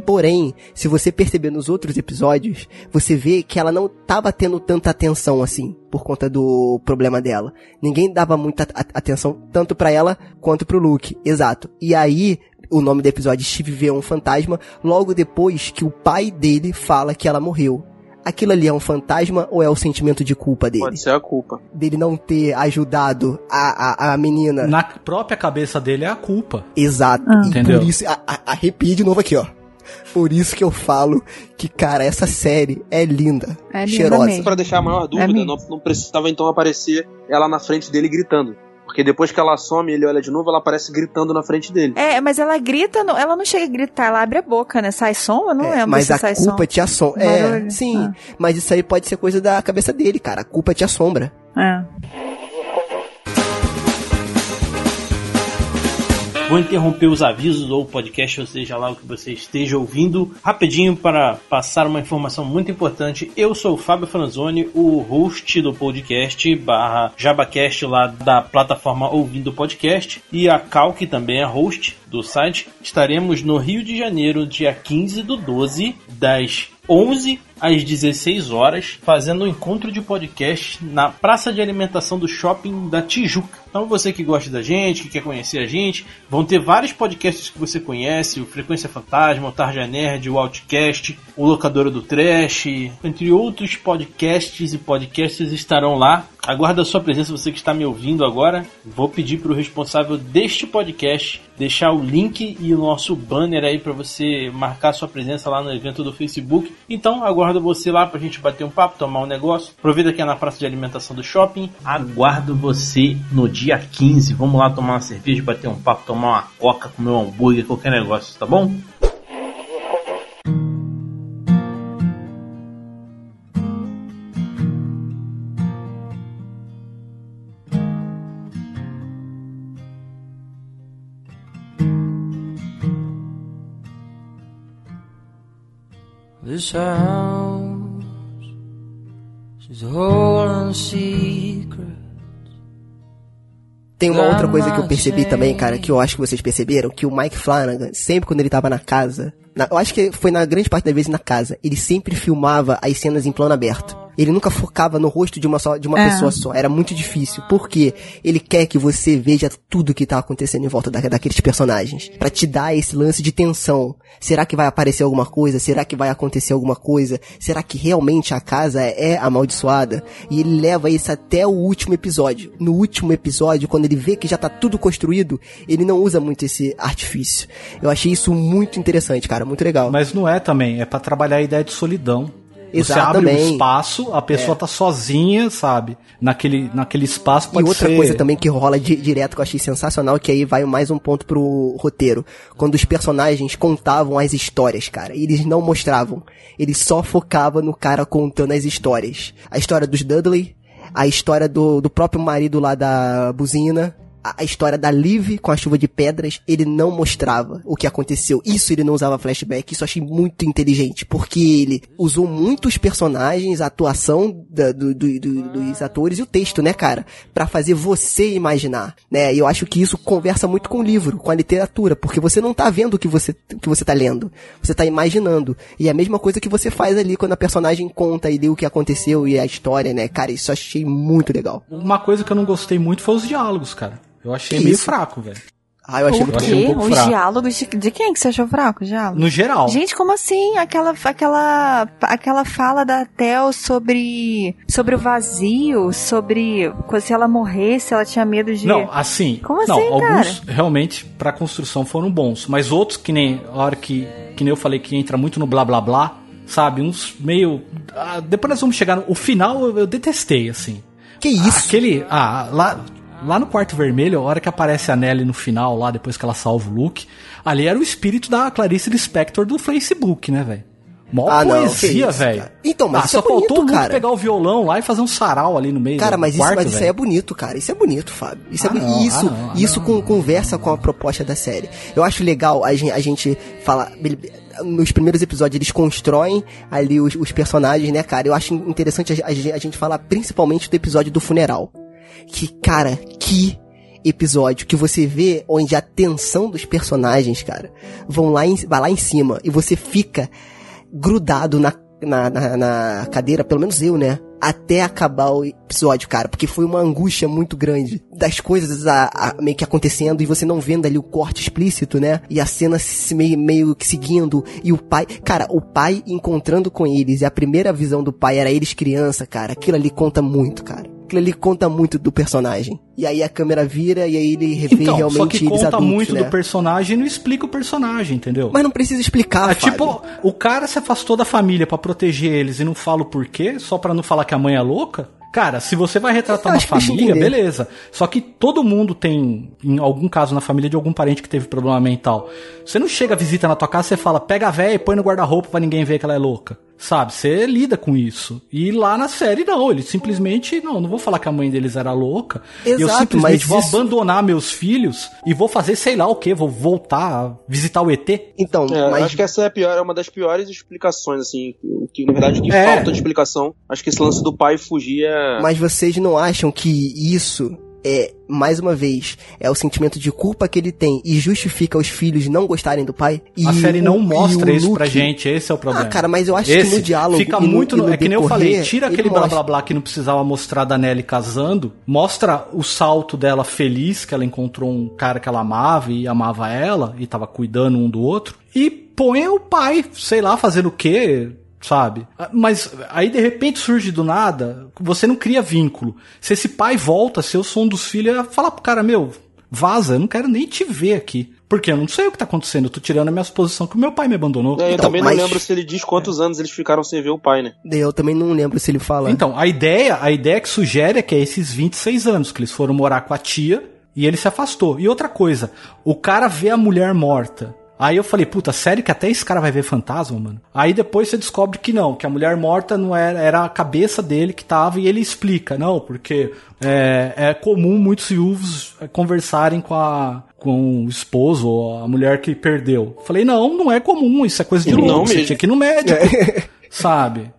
Porém, se você perceber nos outros episódios, você vê que ela não estava tendo tanta atenção assim, por conta do problema dela. Ninguém dava muita atenção tanto pra ela quanto pro Luke. Exato. E aí, o nome do episódio Steve vê um fantasma, logo depois que o pai dele fala que ela morreu. Aquilo ali é um fantasma ou é o sentimento de culpa dele? Pode ser a culpa. Dele não ter ajudado a, a, a menina. Na própria cabeça dele é a culpa. Exato. Ah. E Entendeu? por isso, a, de novo aqui, ó. Por isso que eu falo que, cara, essa série é linda. É linda cheirosa. mesmo. Pra deixar a maior dúvida, mesmo. não, não precisava então aparecer ela na frente dele gritando. Porque depois que ela some e ele olha de novo, ela aparece gritando na frente dele. É, mas ela grita, não- ela não chega a gritar, ela abre a boca, né? Sai som? Eu não É, lembro mas se a sai culpa som. te assombra. É, Barulho. sim. Ah. Mas isso aí pode ser coisa da cabeça dele, cara. A culpa te assombra. É. Vou interromper os avisos ou o podcast, ou seja lá o que você esteja ouvindo, rapidinho para passar uma informação muito importante. Eu sou o Fábio Franzoni, o host do podcast barra JabaCast lá da plataforma Ouvindo Podcast, e a Cal, que também é host do site. Estaremos no Rio de Janeiro, dia 15 do 12, das 11 às 16 horas, fazendo um encontro de podcast na praça de alimentação do shopping da Tijuca. Então você que gosta da gente, que quer conhecer a gente, vão ter vários podcasts que você conhece, o Frequência Fantasma, o Tarja Nerd, o Outcast, o Locadora do Trash, entre outros podcasts e podcasts estarão lá. Aguardo a sua presença, você que está me ouvindo agora. Vou pedir para o responsável deste podcast deixar o link e o nosso banner aí para você marcar sua presença lá no evento do Facebook. Então, aguardo você lá pra gente bater um papo, tomar um negócio. Aproveita que é na praça de alimentação do shopping. Aguardo você no dia 15. Vamos lá tomar uma cerveja, bater um papo, tomar uma coca, comer um hambúrguer, qualquer negócio, tá bom? This house, she's holding secret. Tem uma outra coisa que eu percebi também, cara, que eu acho que vocês perceberam, que o Mike Flanagan, sempre quando ele tava na casa, na- eu acho que foi na grande parte das vezes na casa, ele sempre filmava as cenas em plano aberto. Ele nunca focava no rosto de uma só, de uma É. pessoa só. Era muito difícil. Porque ele quer que você veja tudo que tá acontecendo em volta da, daqueles personagens. Pra te dar esse lance de tensão. Será que vai aparecer alguma coisa? Será que vai acontecer alguma coisa? Será que realmente a casa é amaldiçoada? E ele leva isso até o último episódio. No último episódio, quando ele vê que já tá tudo construído, ele não usa muito esse artifício. Eu achei isso muito interessante, cara. Muito legal. Mas não é também, é pra trabalhar a ideia de solidão. Você abre Exatamente. um espaço, a pessoa tá sozinha, sabe? Naquele, naquele espaço E pode outra ser... coisa também que rola di- direto que eu achei sensacional, que aí vai mais um ponto pro roteiro. Quando os personagens contavam as histórias, cara. Eles não mostravam. Eles só focavam no cara contando as histórias. A história dos Dudley, a história do, do próprio marido lá da buzina, a, história da Liv com a chuva de pedras, ele não mostrava o que aconteceu. Isso ele não usava flashback, isso eu achei muito inteligente, porque ele usou muitos personagens, a atuação da- do- do- do- dos atores e o texto, né, cara? Pra fazer você imaginar, né? E eu acho que isso conversa muito com o livro, com a literatura, porque você não tá vendo o que você, o que você tá lendo, você tá imaginando. E é a mesma coisa que você faz ali quando a personagem conta e lê o que aconteceu e a história, né? Cara, isso eu achei muito legal. Uma coisa que eu não gostei muito foi os diálogos, cara. Eu achei Que meio isso? fraco, velho. Ah, eu achei O muito um quê? pouco Os fraco. diálogos de, de quem que você achou fraco? Diálogos? No geral. Gente, como assim? Aquela, aquela, aquela fala da Tel sobre, sobre o vazio, sobre se ela morresse, ela tinha medo de. Não, assim. Como não, assim, alguns realmente pra construção foram bons, mas outros que nem a hora que que nem eu falei que entra muito no blá blá blá, sabe? Uns meio ah, depois nós vamos chegar no o final eu, eu detestei assim. Que isso? Aquele ah, lá lá no quarto vermelho, a hora que aparece a Nelly no final lá depois que ela salva o Luke, ali era o espírito da Clarice Lispector do Facebook, né, velho? Mó Ah, poesia, isso, velho. Então, mas ah, isso só é bonito, faltou o Luke cara. pegar o violão lá e fazer um sarau ali no meio Cara, mas isso, quarto, mas isso aí é bonito, cara. Isso é bonito, Fábio. Isso é Ah, bonito. não, isso, ah, não, ah, isso não. com- conversa com a proposta da série. Eu acho legal a gente, a gente falar. Nos primeiros episódios eles constroem ali os, os personagens, né, cara? Eu acho interessante a, a- a gente falar principalmente do episódio do funeral. Que, cara, que episódio que você vê onde a tensão dos personagens, cara, vão lá em, vai lá em cima e você fica grudado na, na, na, na cadeira, pelo menos eu, né? Até acabar o episódio, cara, porque foi uma angústia muito grande das coisas a, a- meio que acontecendo e você não vendo ali o corte explícito, né? E a cena se meio, meio que seguindo e o pai, cara, o pai encontrando com eles e a primeira visão do pai era eles criança, cara, aquilo ali conta muito, cara. Aquilo ali conta muito do personagem. E aí a câmera vira e aí ele revê Então, realmente só que eles conta adultos, muito né? do personagem e não explica o personagem, entendeu? Mas não precisa explicar, Fábio. tipo, o cara se afastou da família pra proteger eles e não fala o porquê, só pra não falar que a mãe é louca? Cara, se você vai retratar uma família, beleza. Só que todo mundo tem, em algum caso na família, de algum parente que teve problema mental. Você não chega, visita na tua casa, você fala, pega a véia e põe no guarda-roupa pra ninguém ver que ela é louca. Sabe? Você lida com isso. E lá na série, não. Eles simplesmente, não, não vou falar que a mãe deles era louca. eu Exato, simplesmente mas vou isso- abandonar meus filhos e vou fazer sei lá o que, vou voltar a visitar o ET. Então, É, eu mas acho que essa é a pior, é uma das piores explicações, assim. O que, na verdade, o que É. falta de explicação. Acho que esse lance do pai fugir é. Mas vocês não acham que isso é, mais uma vez, é o sentimento de culpa que ele tem e justifica os filhos não gostarem do pai? E a série o- não e mostra o isso pra Luke- gente, esse é o problema. Ah, cara, mas eu acho Esse que no diálogo. Fica no- muito. no- no é que nem eu decorrer, falei, tira ele aquele blá blá blá que não precisava mostrar da Nelly casando, mostra o salto dela feliz, que ela encontrou um cara que ela amava e amava ela, e tava cuidando um do outro, e põe o pai, sei lá, fazendo o quê. Sabe? Ah, Mas aí de repente surge do nada, você não cria vínculo. Se esse pai volta, se eu sou um dos filhos, eu ia falar pro cara, meu, vaza, eu não quero nem te ver aqui. Porque eu não sei o que tá acontecendo, eu tô tirando a minha suposição que o meu pai me abandonou. É, eu Então, também mas- não lembro se ele diz quantos anos eles ficaram sem ver o pai, né? Eu também não lembro se ele fala. Então, a ideia, a ideia que sugere é que é esses 26 anos que eles foram morar com a tia e ele se afastou. E outra coisa, o cara vê a mulher morta. Aí eu falei, puta, sério que até esse cara vai ver fantasma, mano? Aí depois você descobre que não, que a mulher morta não era, era a cabeça dele que tava e ele explica, não, porque é, é comum muitos viúvos é, conversarem com a com o esposo ou a mulher que perdeu. Falei, não, não é comum, isso é coisa de Não louco, você tinha que ir no médico, *laughs* sabe?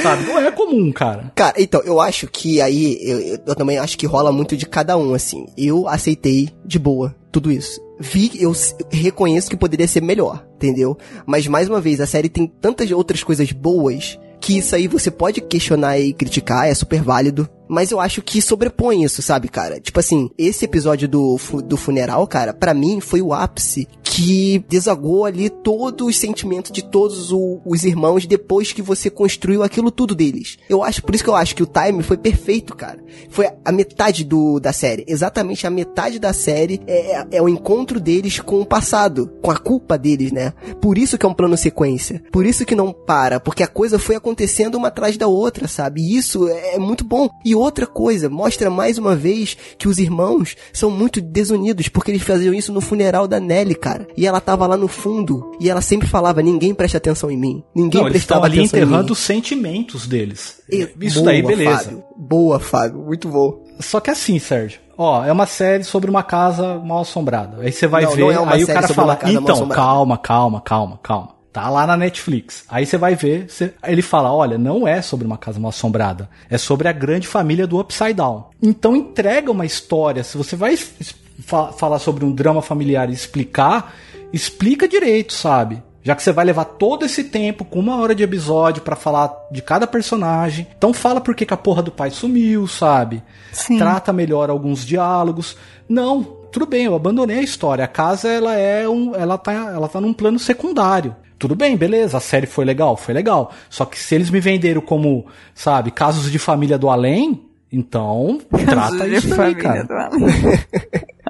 Sabe, não é comum, cara. Cara, então, eu acho que aí, eu- eu também acho que rola muito de cada um, assim. Eu aceitei de boa tudo isso. Vi, eu reconheço que poderia ser melhor, entendeu? Mas, mais uma vez, a série tem tantas outras coisas boas que isso aí você pode questionar e criticar, é super válido. Mas eu acho que sobrepõe isso, sabe, cara? Tipo assim, esse episódio do, do funeral, cara, pra mim foi o ápice que desagou ali todos os sentimentos de todos o- os irmãos depois que você construiu aquilo tudo deles. Eu acho, por isso que eu acho que o time foi perfeito, cara. Foi a metade do, da série. Exatamente a metade da série é, é- é o encontro deles com o passado, com a culpa deles, né? Por isso que é um plano sequência. Por isso que não para, porque a coisa foi acontecendo uma atrás da outra, sabe? E isso é muito bom. E outra coisa, mostra mais uma vez que os irmãos são muito desunidos, porque eles faziam isso no funeral da Nelly, cara. E ela tava lá no fundo, e ela sempre falava, ninguém presta atenção em mim. Ninguém Não, eles prestava ali atenção em enterrando mim. os sentimentos deles. E- Isso boa, daí, beleza. Fábio. Boa, Fábio. Muito bom. Só que assim, Sérgio. Ó, é uma série sobre uma casa mal assombrada. Aí você vai Não, ver, não é uma aí o cara fala, então, assombrada." calma, calma, calma, calma. Tá lá na Netflix. Aí você vai ver, você- ele fala, olha, não é sobre uma casa mal assombrada. É sobre a grande família do Upside Down. Então entrega uma história. Se você vai fa- falar sobre um drama familiar e explicar, explica direito, sabe? Já que você vai levar todo esse tempo com uma hora de episódio pra falar de cada personagem. Então fala por que que a porra do pai sumiu, sabe? Sim. Trata melhor alguns diálogos. Não, tudo bem, eu abandonei a história. A casa ela é um, ela tá, ela tá num plano secundário. Tudo bem, beleza, a série foi legal, foi legal. Só que se eles me venderam como, sabe, casos de família do além, então trata De isso daí, família cara. *laughs*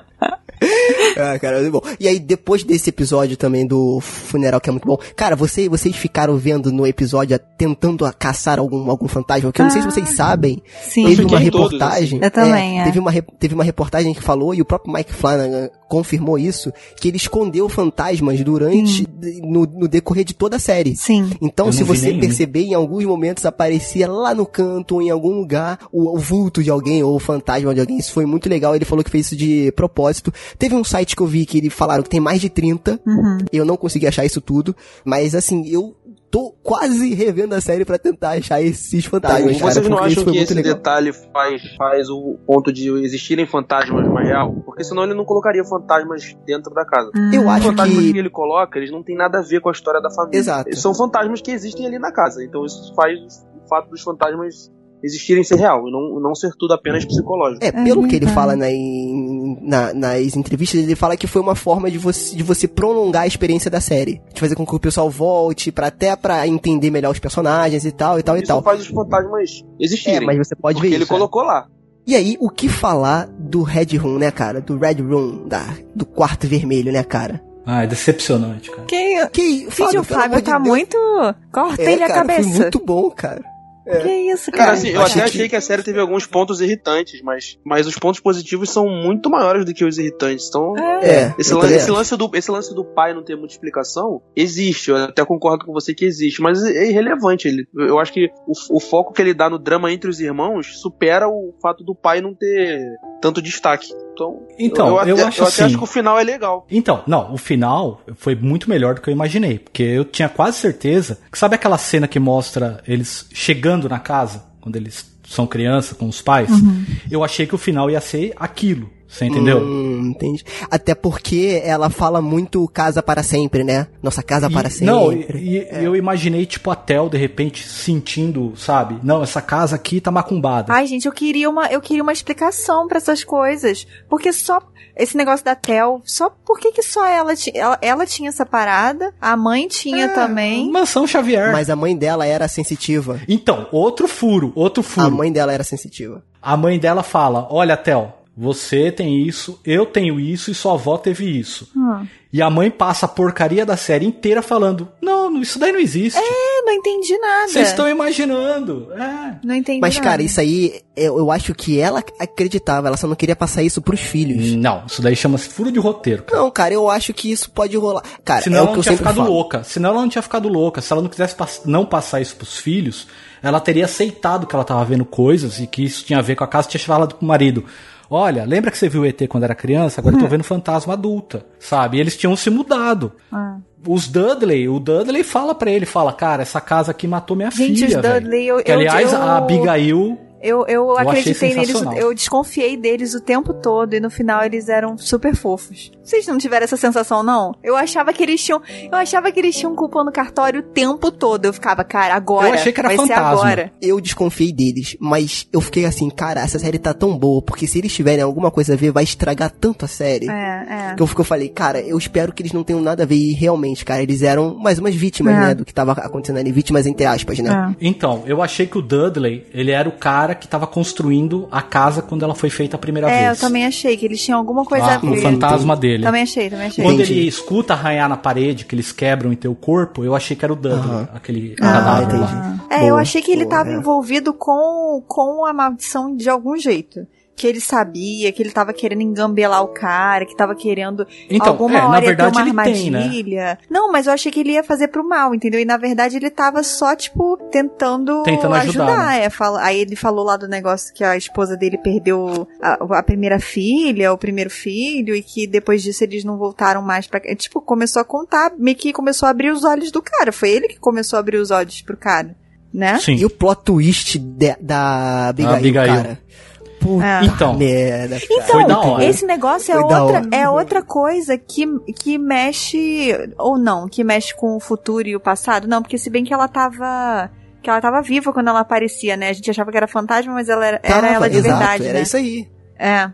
*laughs* Ah, cara, muito bom. E aí, depois desse episódio também do funeral, que é muito bom. Cara, você, vocês ficaram vendo no episódio, tentando caçar algum, algum fantasma, que eu não sei se vocês sabem. Sim. Teve uma em todos, reportagem. assim. Eu também, é. Teve uma, teve uma reportagem que falou, e o próprio Mike Flanagan confirmou isso, que ele escondeu fantasmas durante, no, no decorrer de toda a série. Sim. Então, Eu se você nenhum. perceber, em alguns momentos aparecia lá no canto ou em algum lugar o, o vulto de alguém ou o fantasma de alguém. Isso foi muito legal. Ele falou que fez isso de propósito. Teve um site que eu vi que ele falaram que tem mais de 30. Uhum. Eu não consegui achar isso tudo. Mas assim, eu tô quase revendo a série pra tentar achar esses fantasmas, cara. Vocês não acham que esse legal. detalhe faz, faz o ponto de existirem fantasmas mais real? Porque senão ele não colocaria fantasmas dentro da casa. Eu Os acho fantasmas que... que. ele coloca, eles não têm nada a ver com a história da família. Exato. Eles são fantasmas que existem ali na casa. Então isso faz o fato dos fantasmas existirem ser real, e não, não ser tudo apenas psicológico. É, pelo que ele verdade. fala na, na- nas entrevistas, ele fala que foi uma forma de você, de você prolongar a experiência da série. De fazer com que o pessoal volte, pra, até pra entender melhor os personagens e tal, e tal, e Isso tal. faz os fantasmas É, existirem. mas você pode ver ele isso. é. colocou lá. E aí, o que falar do Red Room, né, cara? Do Red Room, da, do quarto vermelho, né, cara? Ah, é decepcionante, cara. Que, Que Vídeo pelo Fábio amor de tá Deus. muito. Cortei é, a cara, cabeça. Foi muito bom, cara. Que isso, Cara, cara? assim, eu achei até que- achei que a série teve alguns pontos irritantes, mas, mas os pontos positivos são muito maiores do que os irritantes. Então, É, esse, também esse, acho. lance do, esse lance do pai não ter muita explicação existe. Eu até concordo com você que existe, mas é irrelevante. Ele, eu acho que o, o foco que ele dá no drama entre os irmãos supera o fato do pai não ter tanto destaque. Então, Então, eu, eu até, acho eu até assim- acho que o final é legal. Então, não, o final foi muito melhor do que eu imaginei. Porque eu tinha quase certeza que sabe aquela cena que mostra eles chegando na casa, quando eles são criança com os pais? Eu achei que o final ia ser aquilo. Você entendeu? Hum, entendi. Até porque ela fala muito casa para sempre, né? Nossa casa E- para sempre. Não, e, e eu imaginei, tipo, a Tel, de repente, sentindo, sabe? Não, essa casa aqui tá macumbada. Ai, gente, eu queria uma, eu queria uma explicação pra essas coisas. Porque só esse negócio da Tel, só por que que só ela, ti- ela, ela tinha essa parada, a mãe tinha também. Mansão Xavier. Mas a mãe dela era sensitiva. Então, outro furo, outro furo. A mãe dela era sensitiva. A mãe dela fala: Olha, Tel, você tem isso, eu tenho isso e sua avó teve isso. Hum. E a mãe passa a porcaria da série inteira falando: Não, isso daí não existe. Eu não entendi nada. Vocês estão imaginando. É. Não entendi Mas, nada. cara, isso aí, eu, eu acho que ela acreditava, ela só não queria passar isso pros filhos. Não, isso daí chama-se furo de roteiro, cara. Não, cara, eu acho que isso pode rolar. Cara, Senão é ela o que não eu tinha ficado falo. louca. Senão ela não tinha ficado louca. Se ela não quisesse pass- não passar isso pros filhos, ela teria aceitado que ela tava vendo coisas e que isso tinha a ver com a casa. Tinha falado pro marido: Olha, lembra que você viu o ET quando era criança? Agora eu tô vendo fantasma adulta, sabe? E eles tinham se mudado. Ah. Os Dudley, o Dudley fala pra ele, fala, cara, essa casa aqui matou minha Gente, filha, os velho." Dudley, eu- Que, eu- aliás, eu- a Abigail Eu, eu, achei acreditei neles, eu desconfiei deles o tempo todo e no final eles eram super fofos. Vocês não tiveram essa sensação, não? Eu achava que eles tinham. Eu achava que eles tinham culpa no cartório o tempo todo. Eu ficava, cara, agora. Eu achei que era vai ser fantasma. agora. Eu desconfiei deles, mas eu fiquei assim, cara, essa série tá tão boa, porque se eles tiverem alguma coisa a ver, vai estragar tanto a série. É, é. Que eu, que eu falei, cara, eu espero que eles não tenham nada a ver. E realmente, cara, eles eram mais umas vítimas, É. né? Do que tava acontecendo ali. Vítimas entre aspas, né? É. Então, eu achei que o Dudley, ele era o cara que tava construindo a casa quando ela foi feita a primeira É, eu vez. também achei que eles tinham alguma coisa Ah, a ver. o fantasma dele. Também achei, também achei. Quando Entendi. ele escuta arranhar na parede, que eles quebram em teu corpo, eu achei que era o Dudley, Aham. aquele Ah, cadáver lá. É, eu Boa, achei que ele boa, tava é. envolvido com, com a maldição de algum jeito. Que ele sabia, que ele tava querendo engambelar o cara, que tava querendo Então, alguma é, na hora ter verdade uma ele tem, né? armadilha. Não, mas eu achei que ele ia fazer pro mal, entendeu? E na verdade ele tava só, tipo, tentando, Tentando ajudar, né? é, fala- aí ele falou lá do negócio que a esposa dele perdeu a, a primeira filha, o primeiro filho, e que depois disso eles não voltaram mais pra. é, Tipo, começou a contar, meio que começou a abrir os olhos do cara. Foi ele que começou a abrir os olhos pro cara, né? Sim. E o plot twist de- da Abigail, Abigail. cara. Puta É. Então. merda, cara. Então, Foi da hora. esse negócio é Foi outra, é outra coisa que, que mexe, ou não, que mexe com o futuro e o passado. Não, porque se bem que ela tava, que ela tava viva quando ela aparecia, né? A gente achava que era fantasma, mas ela era, era Tava, ela de exato, verdade, era né? isso aí. É.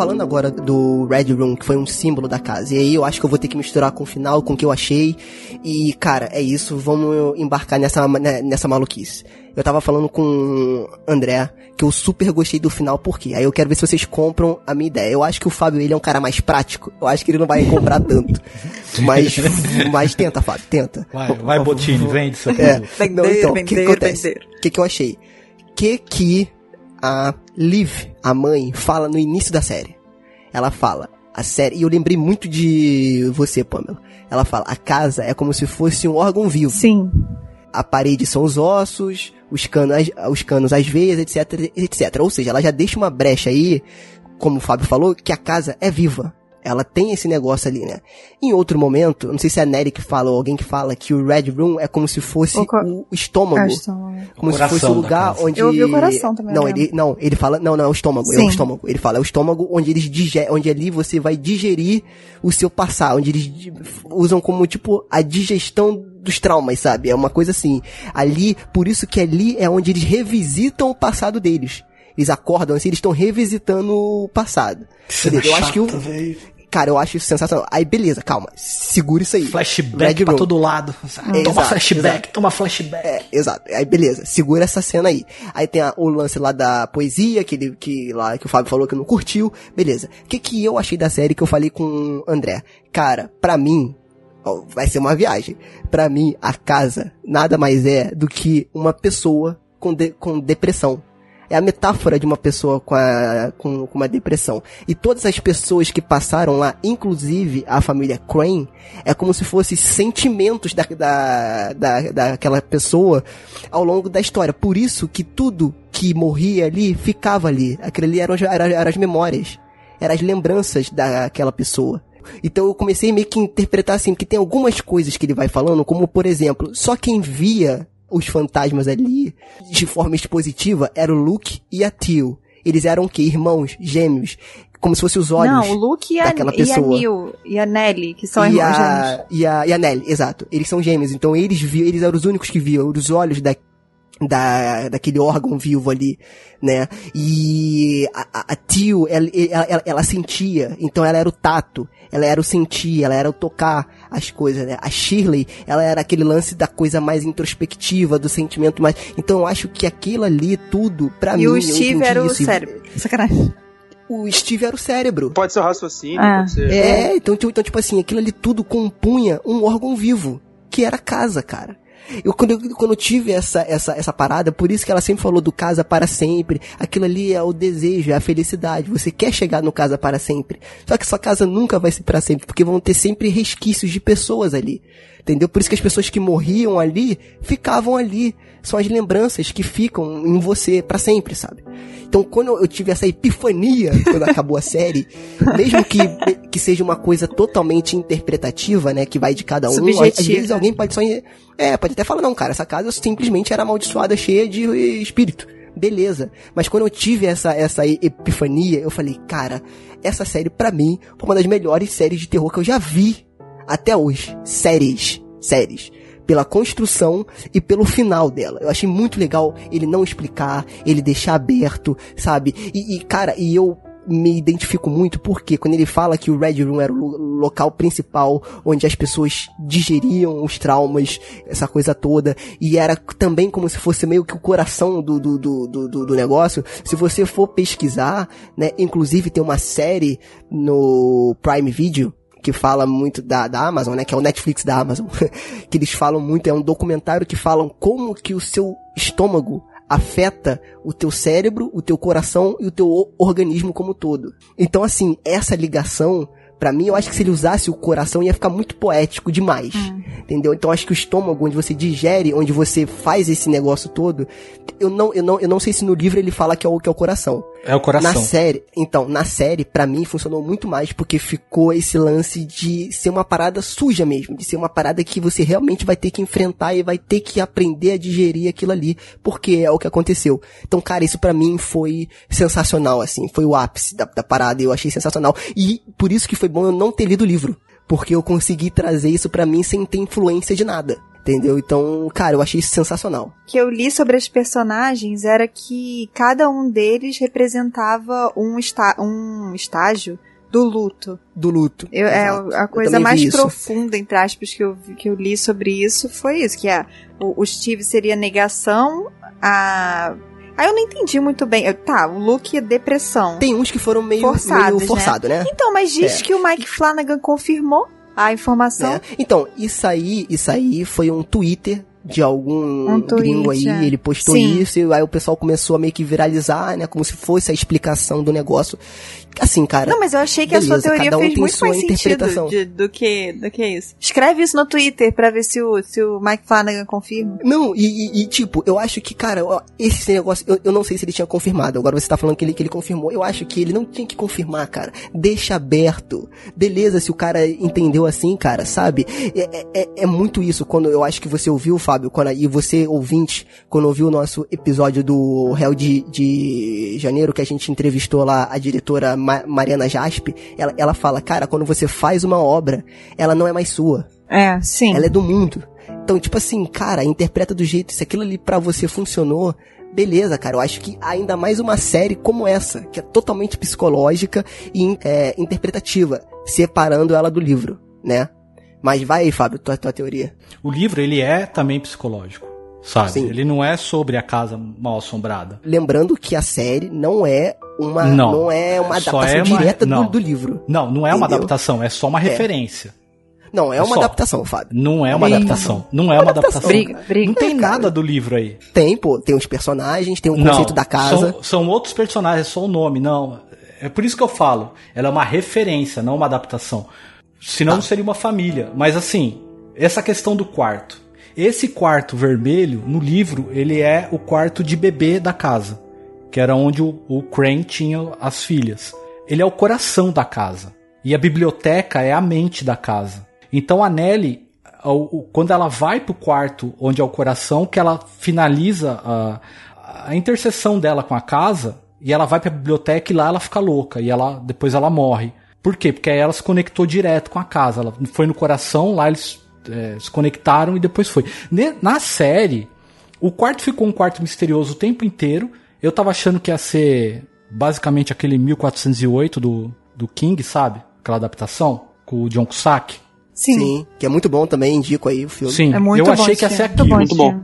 Falando agora do Red Room, que foi um símbolo da casa. E aí eu acho que eu vou ter que misturar com o final, com o que eu achei. E, cara, é isso, vamos embarcar nessa, né, nessa maluquice. Eu tava falando com o André, que eu super gostei do final, por quê? Aí eu quero ver se vocês compram a minha ideia. Eu acho que o Fábio, ele é um cara mais prático. Eu acho que ele não vai comprar tanto. *laughs* Mas, mas tenta, Fábio, tenta. Vai, vai Botini, vende isso aqui. É. Vender, Não, então, o que, que vender, acontece? O que, que eu achei? O que que a Liv, a mãe, fala no início da série? Ela fala, a série, e eu lembrei muito de você, Pamela. Ela fala, a casa é como se fosse um órgão vivo. Sim. A parede são os ossos, os canos, as- os canos as veias, etc, etc. Ou seja, ela já deixa uma brecha aí, como o Fábio falou, que a casa é viva. Ela tem esse negócio ali, né? Em outro momento, não sei se é a Nery que fala ou alguém que fala que o Red Room é como se fosse O o estômago. Acho que- Como se coração fosse o lugar onde. Eu ouvi o coração também, Não, né? ele, não, ele fala. Não, não, é o estômago. É Sim. o estômago. Ele fala, é o estômago onde eles digerem, onde ali você vai digerir o seu passado, onde eles usam como, tipo, a digestão dos traumas, sabe? É uma coisa assim. Ali, por isso que ali é onde eles revisitam o passado deles. Eles acordam assim, eles estão revisitando o passado. Entendeu? Eu acho que o. Cara, eu acho isso sensacional. Aí, beleza, calma. Segura isso aí. Flashback Red pra Room. todo lado. Toma Exato, flashback, exato. toma flashback. É, exato. Aí beleza, segura essa cena aí. Aí tem a- o lance lá da poesia, que, ele, que, lá, que o Fábio falou que não curtiu. Beleza. O que, que eu achei da série que eu falei com o André? Cara, pra mim, ó, vai ser uma viagem. Pra mim, a casa nada mais é do que uma pessoa com, de- com depressão. É a metáfora de uma pessoa com, a, com, com uma depressão. E todas as pessoas que passaram lá, inclusive a família Crane, é como se fossem sentimentos da, da, da, daquela pessoa ao longo da história. Por isso que tudo que morria ali ficava ali. Aquilo ali eram, eram, eram as memórias. Eram as lembranças daquela pessoa. Então eu comecei meio que interpretar assim, que tem algumas coisas que ele vai falando, como por exemplo, só quem via os fantasmas ali de forma expositiva era o Luke e a Tio. Eles eram o quê? Irmãos, gêmeos, como se fossem os olhos. Não, o Luke e a, daquela e a pessoa. Neil e a Nelly, que são irmãos gêmeos. e a, e a Nelly, exato. Eles são gêmeos, então eles viam, eles eram os únicos que viam os olhos da, da, daquele órgão vivo ali, né? E a, a, a Tio, ela, ela, ela, ela sentia, então ela era o tato, ela era o sentir, ela era o tocar as coisas, né? A Shirley, ela era aquele lance da coisa mais introspectiva, do sentimento mais... Então eu acho que aquilo ali, tudo, pra mim... E o Steve era o isso. cérebro. Sacanagem. O Steve era o cérebro. Pode ser o raciocínio, Ah. pode ser. É, então, tipo- então, tipo assim, aquilo ali tudo compunha um órgão vivo, que era a casa, cara. Eu quando, eu quando eu tive essa, essa, essa parada, por isso que ela sempre falou do casa para sempre. Aquilo ali é o desejo, é a felicidade. Você quer chegar no casa para sempre. Só que sua casa nunca vai ser para sempre, porque vão ter sempre resquícios de pessoas ali. Entendeu? Por isso que as pessoas que morriam ali ficavam ali. São as lembranças que ficam em você para sempre, sabe? Então, quando eu tive essa epifania quando acabou a série, *laughs* mesmo que, que seja uma coisa totalmente interpretativa, né, que vai de cada um, às vezes alguém pode só é, pode até falar não, cara, essa casa simplesmente era amaldiçoada, cheia de espírito. Beleza. Mas quando eu tive essa essa epifania, eu falei, cara, essa série pra mim foi uma das melhores séries de terror que eu já vi até hoje. Séries, séries. Pela construção e pelo final dela. Eu achei muito legal ele não explicar, ele deixar aberto, sabe? E, e, cara, e eu me identifico muito porque quando ele fala que o Red Room era o lo- local principal onde as pessoas digeriam os traumas, essa coisa toda, e era também como se fosse meio que o coração do, do, do, do- do negócio. Se você for pesquisar, né, inclusive tem uma série no Prime Video que fala muito da, da Amazon, né? Que é o Netflix da Amazon. *laughs* que eles falam muito, é um documentário que falam como que o seu estômago afeta o teu cérebro, o teu coração e o teu organismo como todo. Então, assim, essa ligação, pra mim, eu acho que se ele usasse o coração ia ficar muito poético demais. Entendeu? Então, acho que o estômago, onde você digere, onde você faz esse negócio todo, eu não, eu não, eu não sei se no livro ele fala que é o, que é o coração. É o coração. Na série, então, na série, pra mim, funcionou muito mais porque ficou esse lance de ser uma parada suja mesmo, de ser uma parada que você realmente vai ter que enfrentar e vai ter que aprender a digerir aquilo ali, porque é o que aconteceu. Então, cara, isso pra mim foi sensacional, assim, foi o ápice da, da parada, eu achei sensacional. E por isso que foi bom eu não ter lido o livro, porque eu consegui trazer isso pra mim sem ter influência de nada. Entendeu? Então, cara, eu achei isso sensacional. que eu li sobre as personagens era que cada um deles representava um, está um estágio do luto. Do luto. Eu, é, a coisa mais profunda, entre aspas, que eu, que eu li sobre isso foi isso, que é, o, o Steve seria negação, a... Ah, eu não entendi muito bem. Eu- tá, o Luke é depressão. Tem uns que foram meio, Forçados, meio forçado, né? Então, mas diz É. que o Mike Flanagan confirmou a informação. né? Então, isso aí, isso aí foi um Twitter de algum Um gringo aí, é. ele postou Sim. isso, e aí o pessoal começou a meio que viralizar, né? Como se fosse a explicação do negócio. Assim, cara. Não, mas eu achei que a beleza, sua teoria um fez muito mais sentido de- do, que, do que isso. Escreve isso no Twitter pra ver se o, se o Mike Flanagan confirma. Não, e, e- tipo, eu acho que, cara, ó, esse negócio, eu, eu não sei se ele tinha confirmado. Agora você tá falando que ele, que ele confirmou. Eu acho que ele não tinha que confirmar, cara. Deixa aberto. Beleza, se o cara entendeu assim, cara, sabe? É, é- é, é muito isso. Quando eu acho que você ouviu, Fábio, quando, e você, ouvinte, quando ouviu o nosso episódio do Réu de, de Janeiro, que a gente entrevistou lá a diretora Ma- Mariana Jaspe, ela, ela fala, cara, quando você faz uma obra, ela não é mais sua. É, sim. Ela é do mundo. Então, tipo assim, cara, interpreta do jeito, se aquilo ali pra você funcionou, beleza, cara. Eu acho que ainda mais uma série como essa, que é totalmente psicológica e é, interpretativa, separando ela do livro, né? Mas vai aí, Fábio, tua, tua teoria. O livro, ele é também psicológico, sabe? Sim. Ele não é sobre a casa mal assombrada. Lembrando que a série não é uma, Não. não, é uma Só adaptação é uma- direta do, não. do livro. Não, não é uma Entendeu? adaptação, é só uma referência. Não, é É uma só. adaptação, Fábio. Não é uma Briga. adaptação. Não é uma adaptação. Briga, briga. Não tem É, cara. nada do livro aí. Tem, pô, tem os personagens, tem o Não, conceito da casa. São, são outros personagens, é só o nome, não. É por isso que eu falo. Ela é uma referência, não uma adaptação. Senão não seria uma família. Mas assim, essa questão do quarto. Esse quarto vermelho, no livro, ele é o quarto de bebê da casa. Que era onde o, o Crane tinha as filhas. Ele é o coração da casa. E a biblioteca é a mente da casa. Então a Nelly, quando ela vai pro quarto onde é o coração, que ela finaliza a, a interseção dela com a casa, e ela vai pra biblioteca e lá ela fica louca, e ela depois ela morre. Por quê? Porque aí ela se conectou direto com a casa. Ela foi no coração, lá eles é, se conectaram e depois foi. Na série, o quarto ficou um quarto misterioso o tempo inteiro. Eu tava achando que ia ser basicamente aquele 1408 do, do King, sabe? Aquela adaptação com o John Cusack. Sim. que é muito bom também, indico aí o filme. Sim, É muito eu bom achei que ia ser aquilo. Muito bom.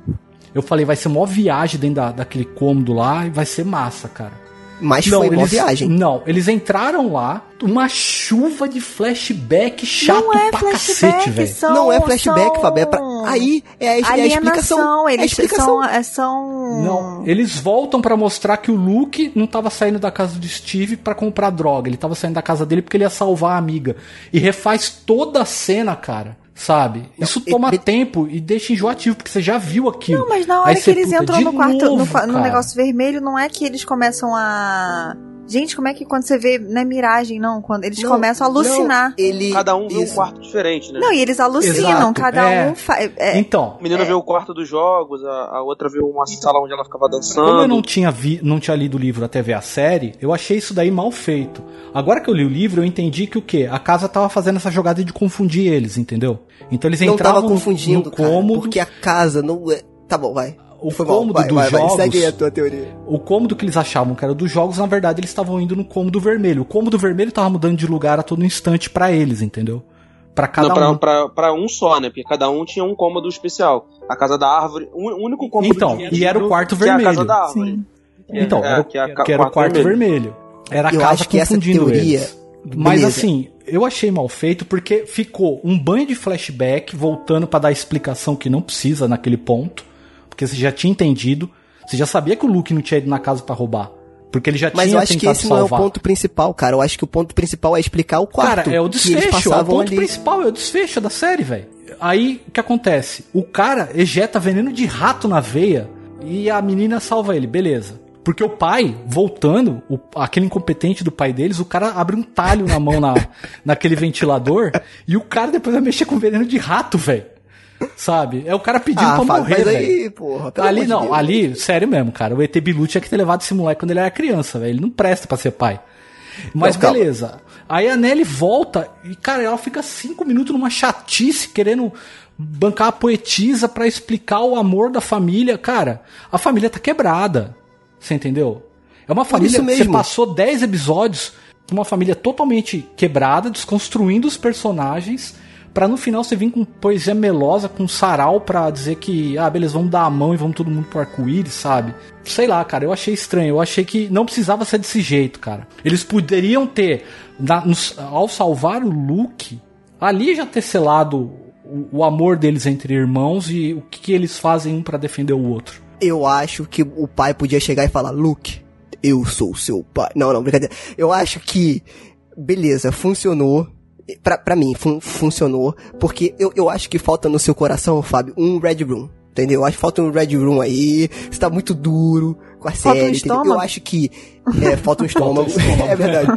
Eu falei, vai ser uma viagem dentro da, daquele cômodo lá e vai ser massa, cara. Mas foi uma eles, viagem. Não, eles entraram lá, uma chuva de flashback chato Não é pra flashback, cacete, velho. Não é flashback, são Fábio, é pra- Aí é a, é a explicação. Alienação, é a eles explicação. são, é, são. Não, eles voltam pra mostrar que o Luke não tava saindo da casa do Steve pra comprar droga. Ele tava saindo da casa dele porque ele ia salvar a amiga. E refaz toda a cena, cara. Sabe? Isso e- toma e- tempo e deixa enjoativo, porque você já viu aquilo. Não, mas na Aí hora que você, eles puta, entram no quarto, no novo, no, cara. negócio vermelho, não é que eles começam a. Gente, como é que quando você vê. Não é miragem, não. Quando eles Não, começam a alucinar. não, ele, Cada um vê um isso. quarto diferente, né? Não, e eles alucinam, Exato, cada é. um faz. É, Então, A menina vê o quarto dos jogos, a, a outra vê uma sala onde ela ficava dançando. Como eu não tinha, vi, não tinha lido o livro até ver a série, eu achei isso daí mal feito. Agora que eu li o livro, eu entendi que o quê? A casa tava fazendo essa jogada de confundir eles, entendeu? Então eles não entravam tava confundindo, no cara, cômodo, porque a casa não é... Tá bom, vai. O Foi cômodo vai, dos vai, vai, jogos, segue aí a tua teoria. o cômodo que eles achavam que era dos jogos, na verdade eles estavam indo no cômodo vermelho. O cômodo vermelho tava mudando de lugar a todo instante pra eles, entendeu? Pra cada Não, pra, um. pra, pra um só, né? Porque cada um tinha um cômodo especial. A casa da árvore, o único cômodo Então, que e era o quarto que é a vermelho. casa da árvore. sim. Então, É, era, o- que é a que, era o quarto vermelho. vermelho. Era a Eu casa acho que essa confundindo teoria- eles. Mas Beleza. assim, eu achei mal feito porque ficou um banho de flashback voltando pra dar explicação que não precisa naquele ponto, porque você já tinha entendido, você já sabia que o Luke não tinha ido na casa pra roubar, porque ele já Mas tinha eu acho que esse não é o salvar. ponto principal, cara. Eu acho que o ponto principal é explicar o quarto. Cara, é o desfecho, é o ponto ali. principal, é o desfecho da série, velho. Aí, o que acontece? O cara ejeta veneno de rato na veia e a menina salva ele, beleza. Porque o pai, voltando, o- aquele incompetente do pai deles, o cara abre um talho na mão na, *laughs* naquele ventilador e o cara depois vai mexer com veneno de rato, velho. Sabe? É o cara pedindo Ah, pra Fábio, morrer, mas aí, porra. Ali de não, Deus. ali, sério mesmo, cara. O ET Bilu tinha que ter levado esse moleque quando ele era criança, velho. Ele não presta pra ser pai. Mas Não, calma. beleza. Aí a Nelly volta e, cara, ela fica cinco minutos numa chatice querendo bancar a poetisa pra explicar o amor da família. Cara, a família tá quebrada. Você entendeu? É uma família você passou 10 episódios com uma família totalmente quebrada, desconstruindo os personagens, pra no final você vir com poesia melosa, com sarau pra dizer que, ah, beleza, vamos dar a mão e vamos todo mundo pro arco-íris, sabe? Sei lá, cara, eu achei estranho. Eu achei que não precisava ser desse jeito, cara. Eles poderiam ter, na- ao salvar o Luke, ali já ter selado o, o amor deles entre irmãos e o que, que eles fazem um pra defender o outro. Eu acho que o pai podia chegar e falar, Luke, eu sou seu pai. Não, não, brincadeira. Eu acho que, beleza, funcionou. Pra, pra mim, fun- funcionou. Porque eu, eu acho que falta no seu coração, Fábio, um Red Room. Entendeu? Eu acho que falta um Red Room aí. Você tá muito duro com a Falta um série. Eu estômago? acho que. É, falta um *laughs* estômago. *laughs* é verdade.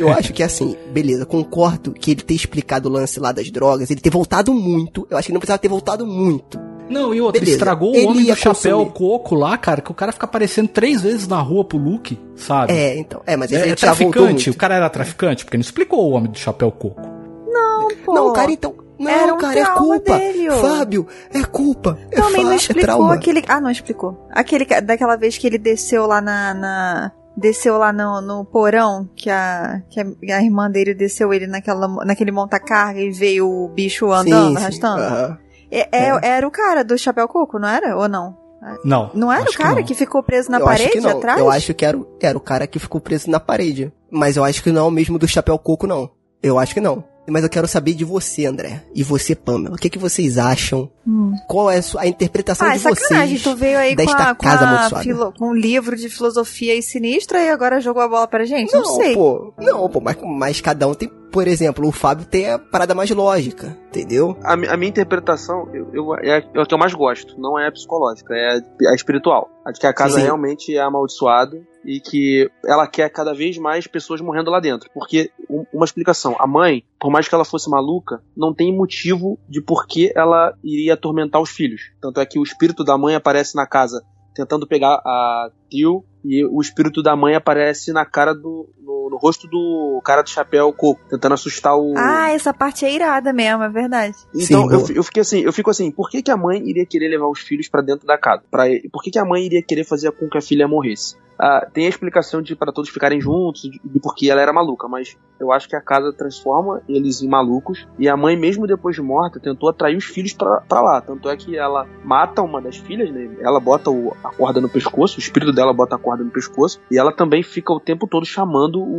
Eu acho que assim, beleza, concordo que ele ter explicado o lance lá das drogas, ele ter voltado muito. Eu acho que ele não precisava ter voltado muito. Não, e outra, Beleza, estragou ele o homem do chapéu consumir. coco lá, cara, que o cara fica aparecendo três vezes na rua pro Luke, sabe? É, então. É, mas esse É, é já voltou traficante, o cara era traficante, porque não explicou o homem do chapéu coco. Pô, Não, cara, então. Não, era um cara, é culpa. dele. Fábio, é culpa. É Também não é explicou trauma. aquele. Ah, não explicou. Aquele daquela vez que ele desceu lá na. na- Desceu lá no, no porão, que a, que a, a irmã dele desceu ele naquela, naquele monta-carga e veio o bicho andando, Sim, sim, arrastando. aham. É- é- Era o cara do chapéu coco, não era? Ou não? Não. Não era o cara não. que, ficou preso na eu acho que parede não. atrás? Eu acho que era, o- era o cara que ficou preso na parede. Mas eu acho que não é o mesmo do chapéu coco, não. Eu acho que não. Mas eu quero saber de você, André. E você, Pamela. O que, que vocês acham? Hum. Qual é a, sua- a interpretação Ah, é de sacanagem. vocês Tu veio aí com, desta a, com, casa a amaldiçoada? filo- com um livro de filosofia aí sinistra e agora jogou a bola pra gente? Não, sei. pô. Não, pô. Mas, mas cada um tem... Por exemplo, o Fábio tem a parada mais lógica. Entendeu? A, a minha interpretação eu, eu- é, é a que eu mais gosto, não é a psicológica, é a, a espiritual. A de que a casa Sim. realmente é amaldiçoada e que ela quer cada vez mais pessoas morrendo lá dentro. Porque, um- uma explicação, a mãe, por mais que ela fosse maluca, não tem motivo de por que ela iria atormentar os filhos. Tanto é que o espírito da mãe aparece na casa tentando pegar a Tio e o espírito da mãe aparece na cara do. No, no rosto do cara do chapéu coco, tentando assustar o. Ah, essa parte é irada mesmo, é verdade. Então, Sim, eu, eu fiquei assim, eu fico assim, por que, que a mãe iria querer levar os filhos pra dentro da casa? Pra, por que, que a mãe iria querer fazer com que a filha morresse? Ah, tem a explicação de para todos ficarem juntos, de, de porque ela era maluca, mas eu acho que a casa transforma eles em malucos e a mãe, mesmo depois de morta, tentou atrair os filhos pra, pra lá. Tanto é que ela mata uma das filhas, né? Ela bota o- a corda no pescoço, o espírito dela bota a corda no pescoço e ela também fica o tempo todo chamando o,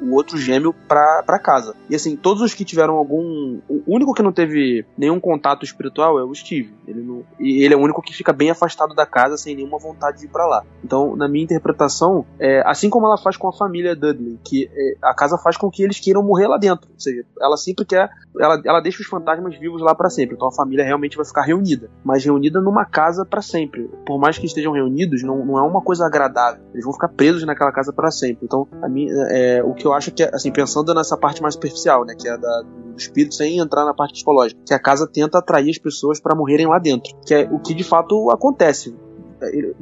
o outro gêmeo pra, pra casa. E assim, todos os que tiveram algum. O único que não teve nenhum contato espiritual é o Steve. Ele não, e ele é o único que fica bem afastado da casa sem nenhuma vontade de ir pra lá. Então, na minha interpretação, é, assim como ela faz com a família Dudley, que é, a casa faz com que eles queiram morrer lá dentro. Ou seja, ela sempre quer. Ela, ela deixa os fantasmas vivos lá para sempre. Então a família realmente vai ficar reunida. Mas reunida numa casa para sempre. Por mais que estejam reunidos, não, não é uma coisa agradável. Eles vão ficar presos naquela casa para sempre. Então, a mim, é, o que eu acho que, é, assim, pensando nessa parte mais superficial, né, que é da, do espírito, sem entrar na parte psicológica, que a casa tenta atrair as pessoas para morrerem lá dentro. Que é o que de fato acontece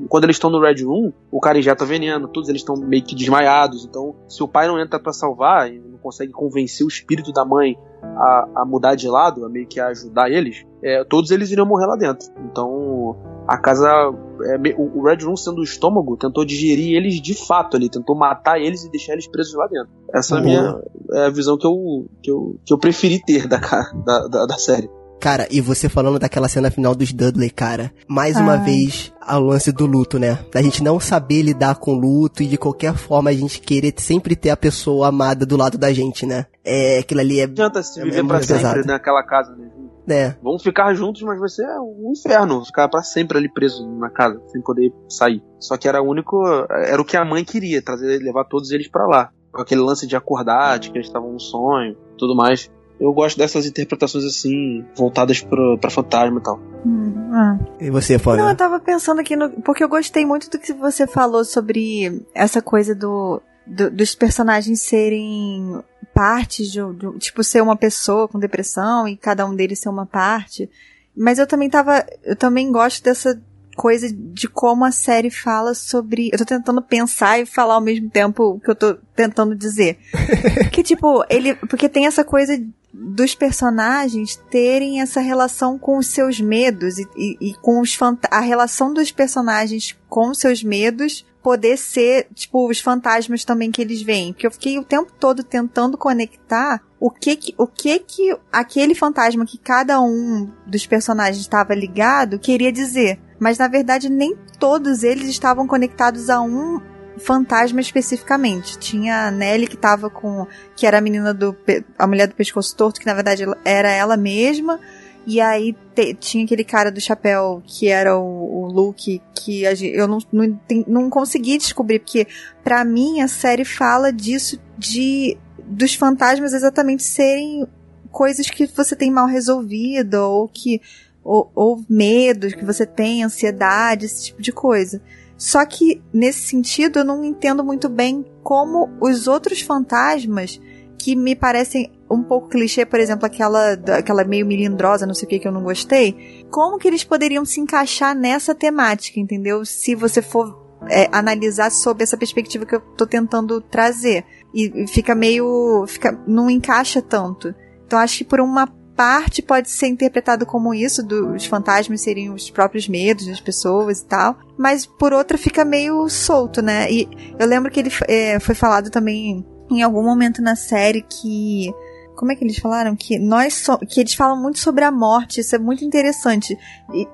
quando eles estão no Red Room, o cara injeta veneno, todos eles estão meio que desmaiados. Então, se o pai não entra para salvar e não consegue convencer o espírito da mãe a, a mudar de lado, a meio que ajudar eles, é, todos eles iriam morrer lá dentro. Então, a casa. É, o Red Room, sendo o estômago, tentou digerir eles de fato ali, tentou matar eles e deixar eles presos lá dentro. Essa é a minha é a visão que eu, que eu, que eu preferi ter da, da, da, da série. Cara, e você falando daquela cena final dos Dudley, cara, mais uma vez ao lance do luto, né? Da gente não saber lidar com o luto e de qualquer forma a gente querer sempre ter a pessoa amada do lado da gente, né? É, aquilo ali é. Não adianta se viver é pra sempre pesado. naquela casa, né? É. Vão ficar juntos, mas vai ser um inferno. Ficar para sempre ali preso na casa, sem poder sair. Só que era o único. Era o que a mãe queria, trazer, levar todos eles para lá. Com aquele lance de acordar, de que eles estavam no sonho, tudo mais. Eu gosto dessas interpretações assim, voltadas pro, pra fantasma e tal. Hum, ah. E você, Fábio? Não, eu tava pensando aqui no. Porque eu gostei muito do que você falou sobre essa coisa do, do dos personagens serem partes de, de, Tipo, ser uma pessoa com depressão e cada um deles ser uma parte. Mas eu também tava. Eu também gosto dessa coisa de como a série fala sobre. Eu tô tentando pensar e falar ao mesmo tempo o que eu tô tentando dizer. *laughs* que tipo, ele. Porque tem essa coisa dos personagens terem essa relação com os seus medos e, e, e com os a relação dos personagens com os seus medos poder ser, tipo, os fantasmas também que eles veem. Porque eu fiquei o tempo todo tentando conectar o que que, o que que aquele fantasma que cada um dos personagens estava ligado queria dizer. Mas na verdade nem todos eles estavam conectados a um fantasma especificamente. Tinha a Nelly que tava com. que era a menina do. a mulher do pescoço torto, que na verdade era ela mesma. E aí te, tinha aquele cara do chapéu que era o, o Luke, que a, eu não, não, não consegui descobrir, porque para mim a série fala disso de dos fantasmas exatamente serem coisas que você tem mal resolvido, ou que. Ou, ou medos que você tem, ansiedade, esse tipo de coisa. Só que, nesse sentido, eu não entendo muito bem como os outros fantasmas, que me parecem um pouco clichê, por exemplo, aquela, aquela meio milindrosa, não sei o que, que eu não gostei, como que eles poderiam se encaixar nessa temática, entendeu? Se você for é, analisar sob essa perspectiva que eu tô tentando trazer. E, e fica meio. Fica, não encaixa tanto. Então acho que por uma parte pode ser interpretado como isso, dos fantasmas serem os próprios medos das pessoas e tal, mas por outra fica meio solto, né? E eu lembro que ele é, foi falado também em algum momento na série que como é que eles falaram que nós so que eles falam muito sobre a morte, isso é muito interessante,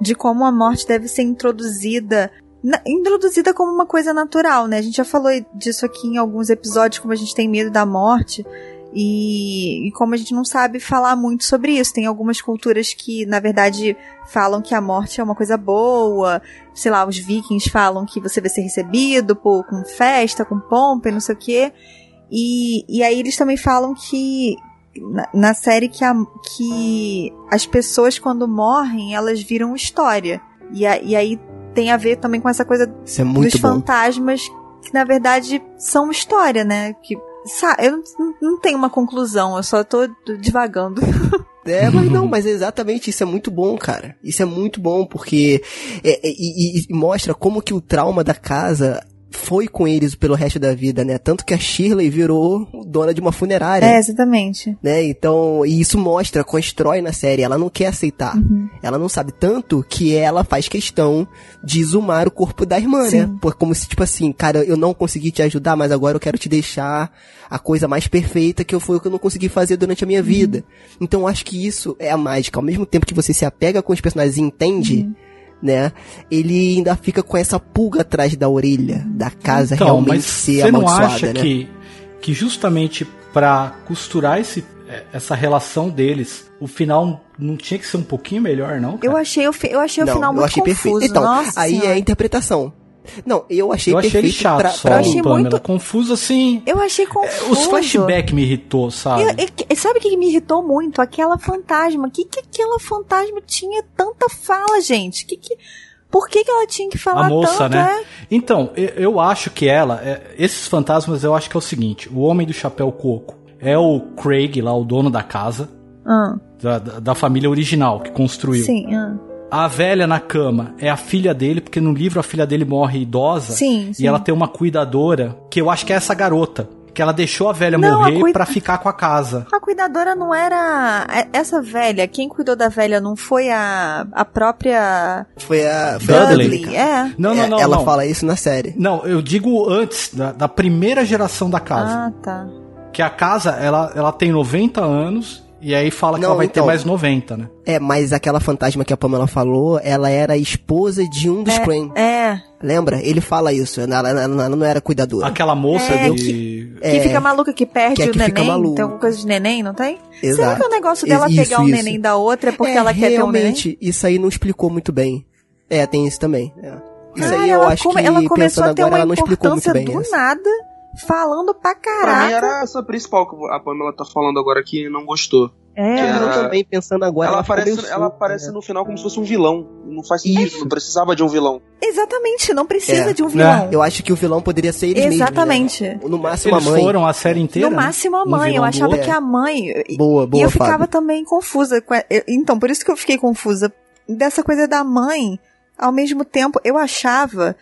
de como a morte deve ser introduzida introduzida como uma coisa natural, né? A gente já falou disso aqui em alguns episódios, como a gente tem medo da morte. E, e, como a gente não sabe falar muito sobre isso, tem algumas culturas que, na verdade, falam que a morte é uma coisa boa. Sei lá, os vikings falam que você vai ser recebido por, com festa, com pompa e não sei o quê. E, e aí eles também falam que na, na série que, a, que as pessoas quando morrem, elas viram história. E, a, e aí tem a ver também com essa coisa é dos bom. fantasmas que na verdade são história, né? Que Eu não, não tenho uma conclusão, eu só tô divagando. *laughs* É, mas não, mas é exatamente isso é muito bom, cara. Isso é muito bom porque é, é, e, e, mostra como que o trauma da casa foi com eles pelo resto da vida, né? Tanto que a Shirley virou dona de uma funerária. É, exatamente. Né? Então, e isso mostra, constrói na série, ela não quer aceitar. Uhum. Ela não sabe tanto que ela faz questão de exumar o corpo da irmã, né? Sim. né? Por, como se, tipo assim, cara, eu não consegui te ajudar, mas agora eu quero te deixar a coisa mais perfeita que eu foi o que eu não consegui fazer durante a minha uhum. vida. Então, acho que isso é a mágica. Ao mesmo tempo que você se apega com os personagens e entende, uhum né? Ele ainda fica com essa pulga atrás da orelha da casa então, realmente ser você amaldiçoada, não acha né? que que justamente pra costurar esse, é, essa relação deles, o final não tinha que ser um pouquinho melhor, não? Eu cara? achei, o fi- eu achei o não, final eu muito achei confuso. perfeito. Então, Nossa aí é Senhora. a interpretação. Não, eu achei eu achei chato pra, só, pra achei. Pamela. muito- Confuso assim. Eu achei confuso. Os flashbacks me irritou, sabe? Eu- eu- sabe o que me irritou muito? Aquela fantasma. Que que aquela fantasma tinha tanta fala, gente? Que que... Por que, que ela tinha que falar a moça, tanto? né? é? Então, eu, eu acho que ela, é, esses fantasmas, eu acho que é o seguinte: o homem do chapéu coco é o Craig, lá, o dono da casa, Ah, da, da, da família original que construiu. sim, ah. A velha na cama é a filha dele, porque no livro a filha dele morre idosa. Sim, sim. E ela tem uma cuidadora, que eu acho que é essa garota. Que ela deixou a velha Não, a morrer cuida- pra ficar com a casa. A cuidadora não era. é- Essa velha, quem cuidou da velha não foi a, a própria Foi a, foi a Dudley. Dudley? É. Não, não, É, não. ela não. fala isso na série. Não, eu digo antes, da, da primeira geração da casa. Ah, tá. Que a casa, ela, ela tem 90 anos, e aí fala que Não, ela vai então. ter mais 90, né? É, mas aquela fantasma que a Pamela falou, ela era a esposa de um dos Crane. É. Lembra? Ele fala isso. Ela, ela- ela não era cuidadora. Aquela moça É, de... É, que fica maluca que perde que é o que fica neném. Tem alguma coisa de neném, não tem? Será Exato. que o negócio dela Isso, pegar o isso. neném da outra é porque É, ela quer ter um neném? realmente, isso aí não explicou muito bem. É, tem isso também. é. Isso Cara, aí eu acho come- que, ela começou pensando a ter agora, uma ela não explicou muito bem. do essa. nada, falando pra Pra mim caraca. era essa principal que a Pamela tá falando agora que não gostou. É, Que Eu era- também, pensando agora, ela ficou aparece, ela solta, aparece né? no final como se fosse um vilão. Não faz sentido, Isso. não precisava de um vilão. exatamente, não precisa É. de um vilão. Eu acho que o vilão poderia ser eles Exatamente. mesmos, né? No máximo Eles a mãe. foram a série inteira, No né? máximo a Um mãe, eu vilão do achava outro. que a mãe. Boa, e boa, eu ficava Fábio. também confusa. com a- eu- Então, por isso que eu fiquei confusa. Dessa coisa da mãe, ao mesmo tempo, eu achava.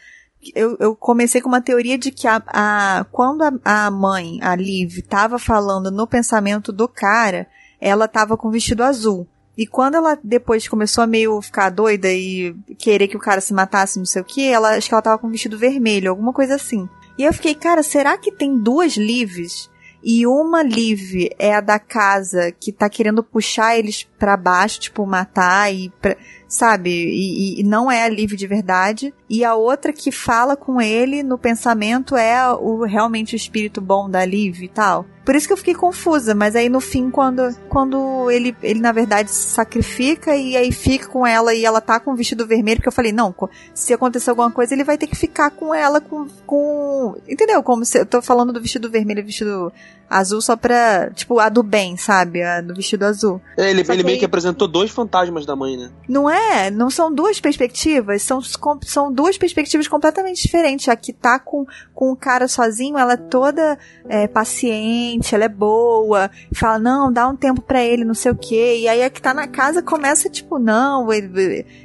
Eu, eu comecei com uma teoria de que a, a- quando a, a mãe, a Liv, tava falando no pensamento do cara, ela tava com vestido azul. E quando ela depois começou a meio ficar doida e querer que o cara se matasse, não sei o que, ela acho que ela tava com vestido vermelho, alguma coisa assim. E eu fiquei, cara, será que tem duas Lives? E uma Liv é a da casa que tá querendo puxar eles pra baixo, tipo, matar e. pra- sabe? E, e- não é a Liv de verdade. E a outra que fala com ele no pensamento é o realmente o espírito bom da Liv e tal. Por isso que eu fiquei confusa, mas aí no fim, quando, quando ele, ele na verdade se sacrifica e aí fica com ela e ela tá com o vestido vermelho, porque eu falei, não, se acontecer alguma coisa, ele vai ter que ficar com ela com. com entendeu? Como se eu tô falando do vestido vermelho e vestido azul só pra. Tipo, a do bem, sabe? A do vestido azul. É, Ele, Só ele que meio que apresentou dois fantasmas da mãe, né? Não é? Não são duas perspectivas, são, são duas perspectivas completamente diferentes. A que tá com, com o cara sozinho, ela é toda é, paciente, ela é boa, fala, não, dá um tempo pra ele, não sei o quê. E aí a que tá na casa começa, tipo, não,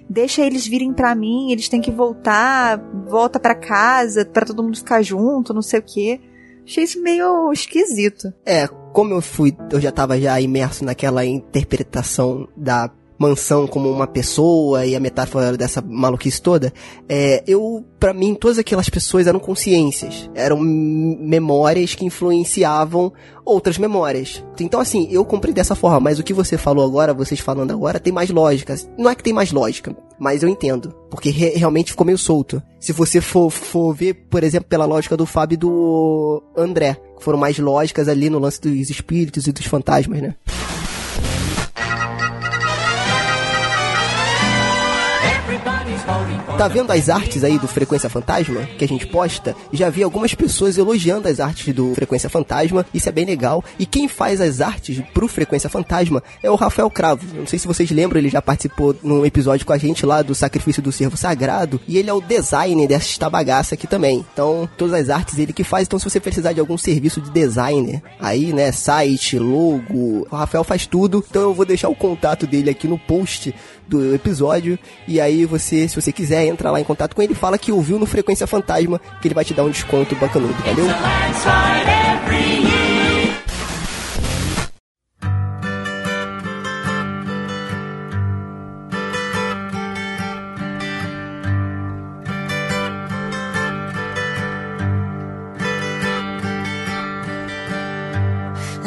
deixa eles virem pra mim, eles têm que voltar, volta pra casa, pra todo mundo ficar junto, não sei o quê. Achei isso meio esquisito. É, como eu fui, eu já tava já imerso naquela interpretação da mansão como uma pessoa e a metáfora dessa maluquice toda, é, eu, para mim, todas aquelas pessoas eram consciências, eram memórias que influenciavam outras memórias. Então, assim, eu comprei dessa forma, mas o que você falou agora, vocês falando agora, tem mais lógica. Não é que tem mais lógica, mas eu entendo, porque re- realmente ficou meio solto. Se você for, for ver, por exemplo, pela lógica do Fábio e do André, que foram mais lógicas ali no lance dos espíritos e dos fantasmas, né? Tá vendo as artes aí do Frequência Fantasma que a gente posta? Já vi algumas pessoas elogiando as artes do Frequência Fantasma, isso é bem legal. E quem faz as artes pro Frequência Fantasma é o Rafael Cravo. Não sei se vocês lembram, ele já participou num episódio com a gente lá do Sacrifício do Servo Sagrado. E ele é o designer desta bagaça aqui também. Então, todas as artes ele que faz. Então, se você precisar de algum serviço de designer, aí, né, site, logo, o Rafael faz tudo. Então, eu vou deixar o contato dele aqui no post do episódio. E aí você, se você quiser, entra lá em contato com ele fala que ouviu no Frequência Fantasma, que ele vai te dar um desconto bacanudo, valeu?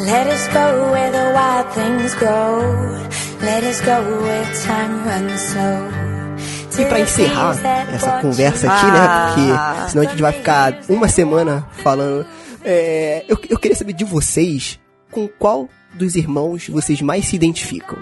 Let us go where the wild things grow. Let us go where time runs slow. E pra encerrar essa conversa aqui, né? Porque senão a gente vai ficar uma semana falando É, eu, eu queria saber de vocês com qual dos irmãos vocês mais se identificam.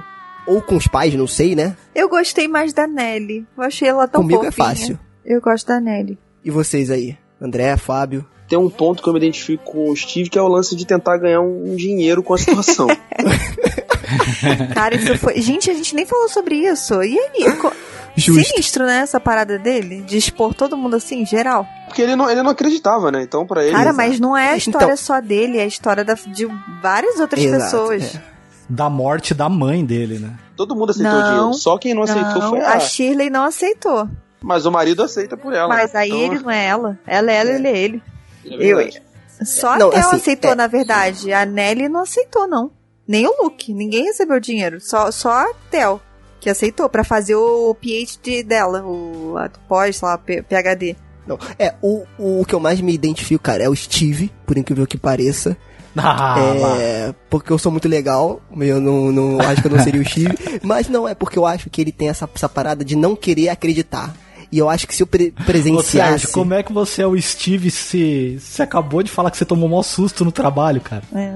Ou com os pais, não sei, né? Eu gostei mais da Nelly. Eu achei ela tão Comigo é fofinha. fácil. Eu gosto da Nelly. E vocês aí? André, Fábio? Tem um ponto que eu me identifico com o Steve, que é o lance de tentar ganhar um dinheiro com a situação. *laughs* Cara, isso foi. Gente, a gente nem falou sobre isso. E aí? Co-. Sinistro, né? Essa parada dele? De expor todo mundo assim, geral. Porque ele não, ele não acreditava, né? Então, pra ele. Cara, mas não é a Então- história só dele, é a história da- de várias outras Exato, pessoas. é. Da morte da mãe dele, né? Todo mundo aceitou Não, o dinheiro. Só quem não aceitou Não, foi a a. Shirley não aceitou. Mas o marido aceita por ela. Mas aí Então, ele não é ela. Ela é ela, ele é ele. É verdade. Só a Theo assim, aceitou, é- na verdade. A Nelly não aceitou, não. Nem o Luke. Ninguém recebeu dinheiro. Só, só a Theo que aceitou pra fazer o PhD dela, o a pós, sei lá, PhD. Não. É, o, o que eu mais me identifico, cara, é o Steve, por incrível que pareça. *laughs* Ah, lá. é, porque eu sou muito legal, eu não, não acho que eu não seria o Steve, *laughs* mas não é porque eu acho que ele tem essa, essa parada de não querer acreditar. E eu acho que se eu pre Ô, presenciasse. Sérgio, como é que você é o Steve se você acabou de falar que você tomou um maior susto no trabalho, cara? É.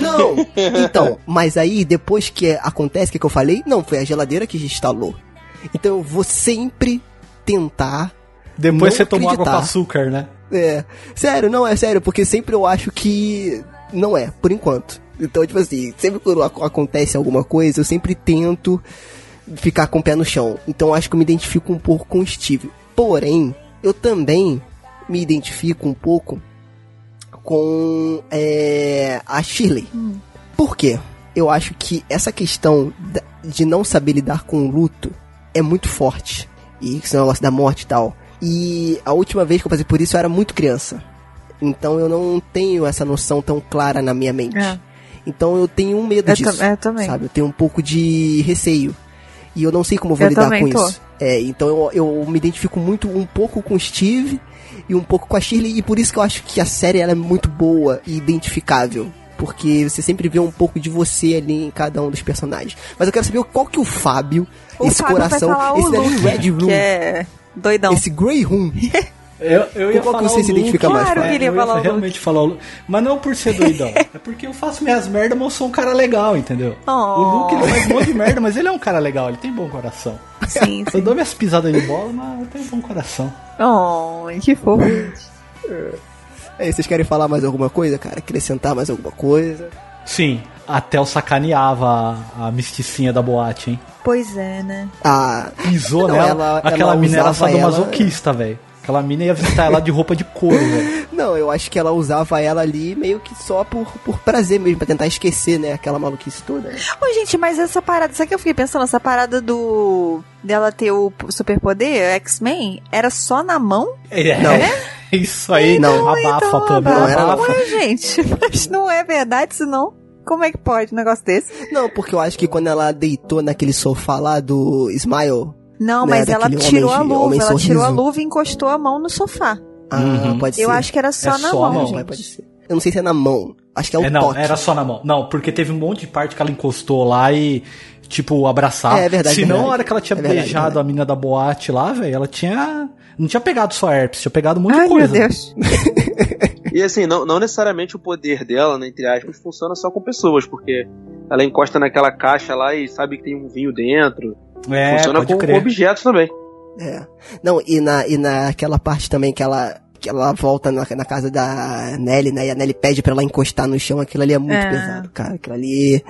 Não, então, mas aí depois que acontece o que, que eu falei, não, foi a geladeira que instalou. Então eu vou sempre tentar. Depois não você tomou água com açúcar, né? É, sério, não, é sério, porque sempre eu acho que não é, por enquanto. Então, tipo assim, sempre quando ac- acontece alguma coisa, eu sempre tento ficar com o pé no chão. Então acho que eu me identifico um pouco com o Steve. Porém, eu também me identifico um pouco com é, a Shirley. Por quê? Eu acho que essa questão de não saber lidar com o luto é muito forte. E esse negócio da morte e tal. E a última vez que eu passei por isso eu era muito criança. Então eu não tenho essa noção tão clara na minha mente. É. Então eu tenho um medo Eu disso. tam- eu também. Sabe? Eu tenho um pouco de receio. E eu não sei como eu vou Eu lidar com tô. isso. É, então eu, eu me identifico muito um pouco com o Steve e um pouco com a Shirley. E por isso que eu acho que a série ela é muito boa e identificável. Porque você sempre vê um pouco de você ali em cada um dos personagens. Mas eu quero saber qual que o Fábio, O esse Fábio vai coração, esse Red Room, Que é doidão. esse Grey Room. *laughs* Eu, eu ia que falar você o se identifica mais, Claro que ia eu falar o realmente falar o Luke. Mas não por ser doidão. *laughs* é porque eu faço minhas merdas, mas eu sou um cara legal, entendeu? Oh. O Luke ele faz um monte de merda, mas ele é um cara legal, ele tem bom coração. Sim, Eu sim. dou minhas pisadas de bola, mas eu tenho bom coração. Oh, que fofo. Aí, vocês querem falar mais alguma coisa, cara? Acrescentar mais alguma coisa? Sim, até o sacaneava a, a misticinha da boate, hein? Pois é, né? Ah, Pisou Não, nela, ela- aquela ela mina era sadomasoquista, velho. Aquela mina ia visitar ela de roupa de couro, velho. *laughs* não, eu acho que ela usava ela ali meio que só por, por prazer mesmo, pra tentar esquecer, né? Aquela maluquice toda. né? Ô, gente, mas essa parada, sabe o que eu fiquei pensando? Essa parada do. dela ter o superpoder, X-Men, era só na mão? É, Não. *laughs* Isso aí, Não. abafa, então, Pamela, não era abafa. Ué, gente, *laughs* mas não é verdade, senão. Como é que pode um negócio desse? Não, porque eu acho que quando ela deitou naquele sofá lá do Smile. Não, Né, mas ela tirou homem a de- luva, ela tirou a luva e encostou a mão no sofá. Ah, Uhum. pode ser. Eu acho que era só É na só a mão, mão, Não, gente. mas pode ser. Eu não sei se é na mão. Acho que é o É, não, toque. era só na mão. Não, porque teve um monte de parte que ela encostou lá e, tipo, abraçava. É, é verdade, Se não, verdade. a hora que ela tinha É verdade, beijado verdade. a mina da boate lá, velho, ela tinha. Não tinha pegado só herpes, tinha pegado um monte Ai, de meu coisa. Deus. E assim, não, não necessariamente o poder dela, né, entre aspas, funciona só com pessoas, porque ela encosta naquela caixa lá e sabe que tem um vinho dentro. É, funciona com, crer. objetos também. É. Não, e, na, e naquela parte também que ela, que ela volta na, na casa da Nelly, né? E a Nelly pede pra ela encostar no chão. Aquilo ali é muito É. pesado, cara. Aquilo ali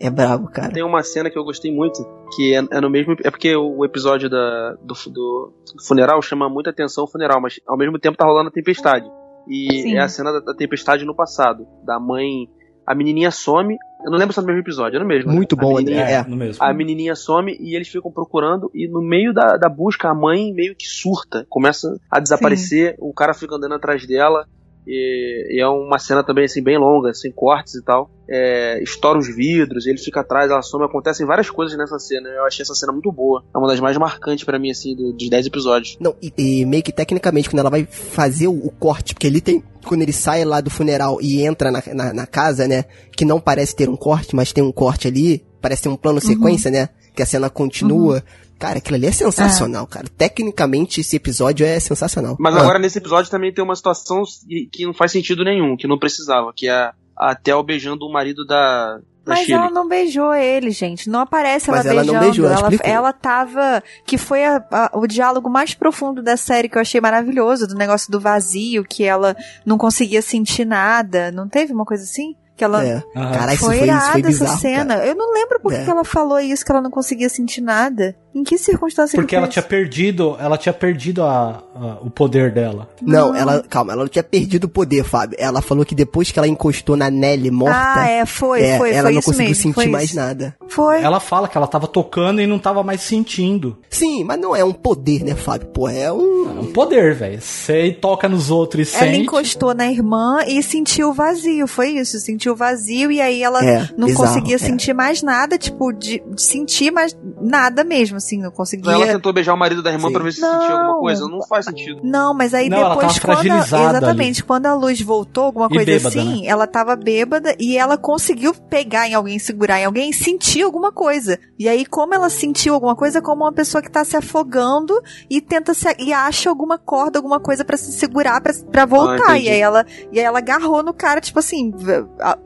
é brabo, cara. Tem uma cena que eu gostei muito, que é, é no mesmo. É porque o episódio da, do, do funeral chama muita atenção o funeral, mas ao mesmo tempo tá rolando a tempestade. E Sim. é a cena da, da tempestade no passado. Da mãe. A menininha some. Eu não lembro se é no mesmo episódio, é no mesmo. né? Muito A bom, menininha- André. É, É. no mesmo. A menininha some e eles ficam procurando e no meio da, da busca a mãe meio que surta, começa a desaparecer, o cara fica andando atrás dela e, e é uma cena também assim bem longa, sem cortes e tal. É, estoura os vidros, ele fica atrás, ela some, acontecem várias coisas nessa cena. Eu achei essa cena muito boa. É uma das mais marcantes pra mim assim do- dos 10 episódios. Não, e, e meio que tecnicamente, quando ela vai fazer o, o corte, porque ele tem. Quando ele sai lá do funeral e entra na, na, na casa, né? Que não parece ter um corte, mas tem um corte ali. parece ter um plano sequência, né? Que a cena continua. Cara, aquilo ali é sensacional, cara. Tecnicamente, esse episódio é sensacional. Mas Ah, agora nesse episódio também tem uma situação que não faz sentido nenhum, que não precisava, que é a Tel beijando o marido da, da Mas Shirley. ela não beijou ele, gente. Não aparece ela Mas ela beijando. não beijou, ela ela, ela tava. Que foi a- a- o diálogo mais profundo da série que eu achei maravilhoso, do negócio do vazio, que ela não conseguia sentir nada. Não teve uma coisa assim? Que ela. É. Caralho, isso Foi foi, irada foi essa cena. cara. Eu não lembro por que É. que ela falou isso, que ela não conseguia sentir nada. Em que circunstância Porque que ela foi tinha perdido, ela tinha perdido a, a- o poder dela. Não, ela, calma, ela não tinha perdido o poder, Fábio. Ela falou que depois que ela encostou na Nelly morta, Ah, é, foi, é, foi, ela foi não isso conseguiu mesmo. sentir mais isso. nada. Foi. Ela fala que ela tava tocando e não tava mais sentindo. Sim, mas não é um poder, né, Fábio? Pô, é um. É um poder, velho. Você toca nos outros e Ela sente. encostou na irmã e sentiu o vazio, foi isso, sentiu o vazio e aí ela É, não bizarro, conseguia é. sentir mais nada, tipo, de, de sentir mais nada mesmo, assim, não conseguia. Ela tentou beijar o marido da irmã Sim. pra ver se Não. sentia alguma coisa. Não faz sentido. Não, mas aí Não, ela depois tava quando a, exatamente, quando a luz voltou, alguma E coisa bêbada, assim, ela tava bêbada e ela conseguiu pegar em alguém, segurar em alguém e sentir alguma coisa. E aí como ela sentiu alguma coisa, como uma pessoa que tá se afogando e tenta se e acha alguma corda, alguma coisa pra se segurar pra pra voltar. Ah, e aí ela e aí ela agarrou no cara, tipo assim,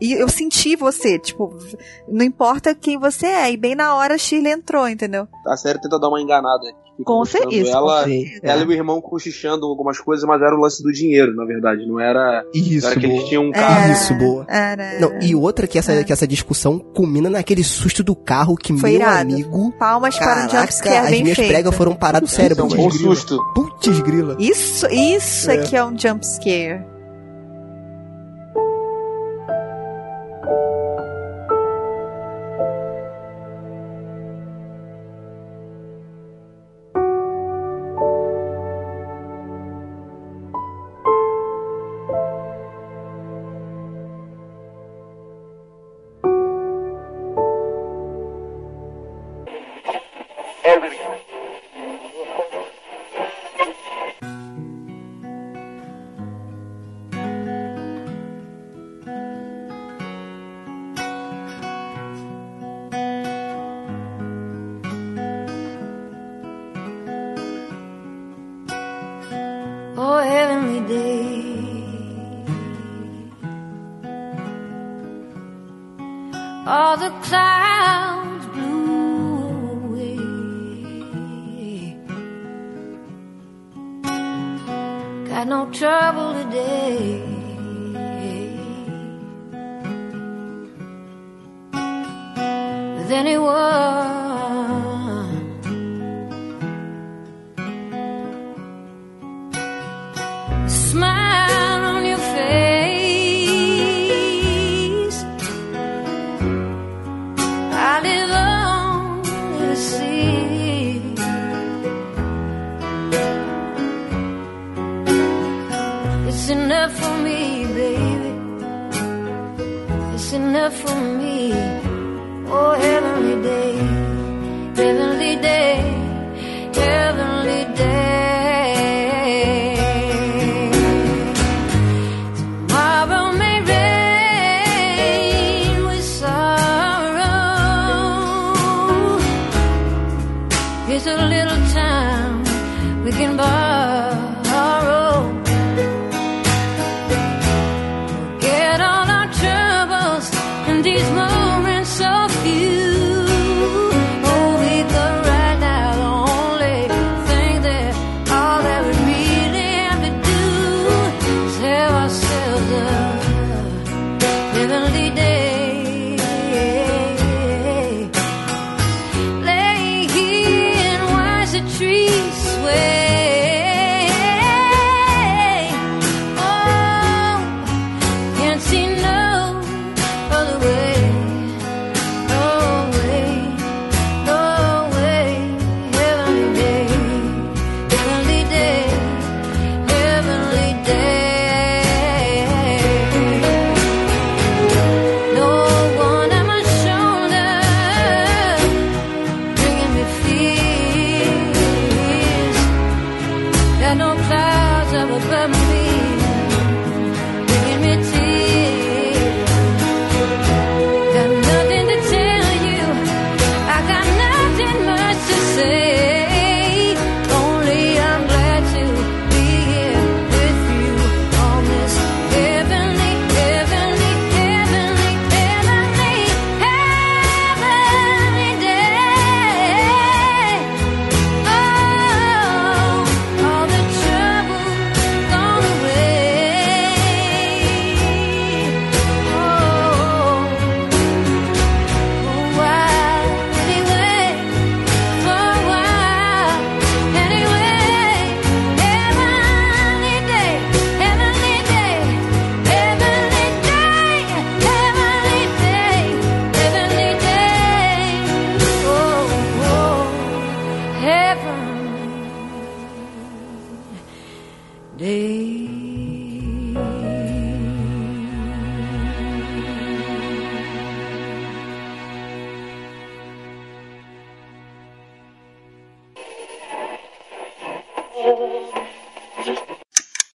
e eu senti você, tipo, não importa quem você é. E bem na hora a Shirley entrou, entendeu? A série tenta dar uma enganada. Com certeza, com Ela, é. ela e o irmão cochichando algumas coisas, mas era o lance do dinheiro, na verdade. Não era, Isso, era que eles boa. tinham um Era- carro. Isso, boa. Era Não, e outra que essa, É. que essa discussão culmina naquele susto do carro que, Foi meu irado. amigo. palmas para um Caraca, jumpscare as bem minhas feito. pregas foram parar no cérebro. Então, um Putz, grila. susto. Putz, grila. Isso, isso é. É. que é um jump scare. All the clouds blew away. Got no trouble today. With anyone. Enough for me.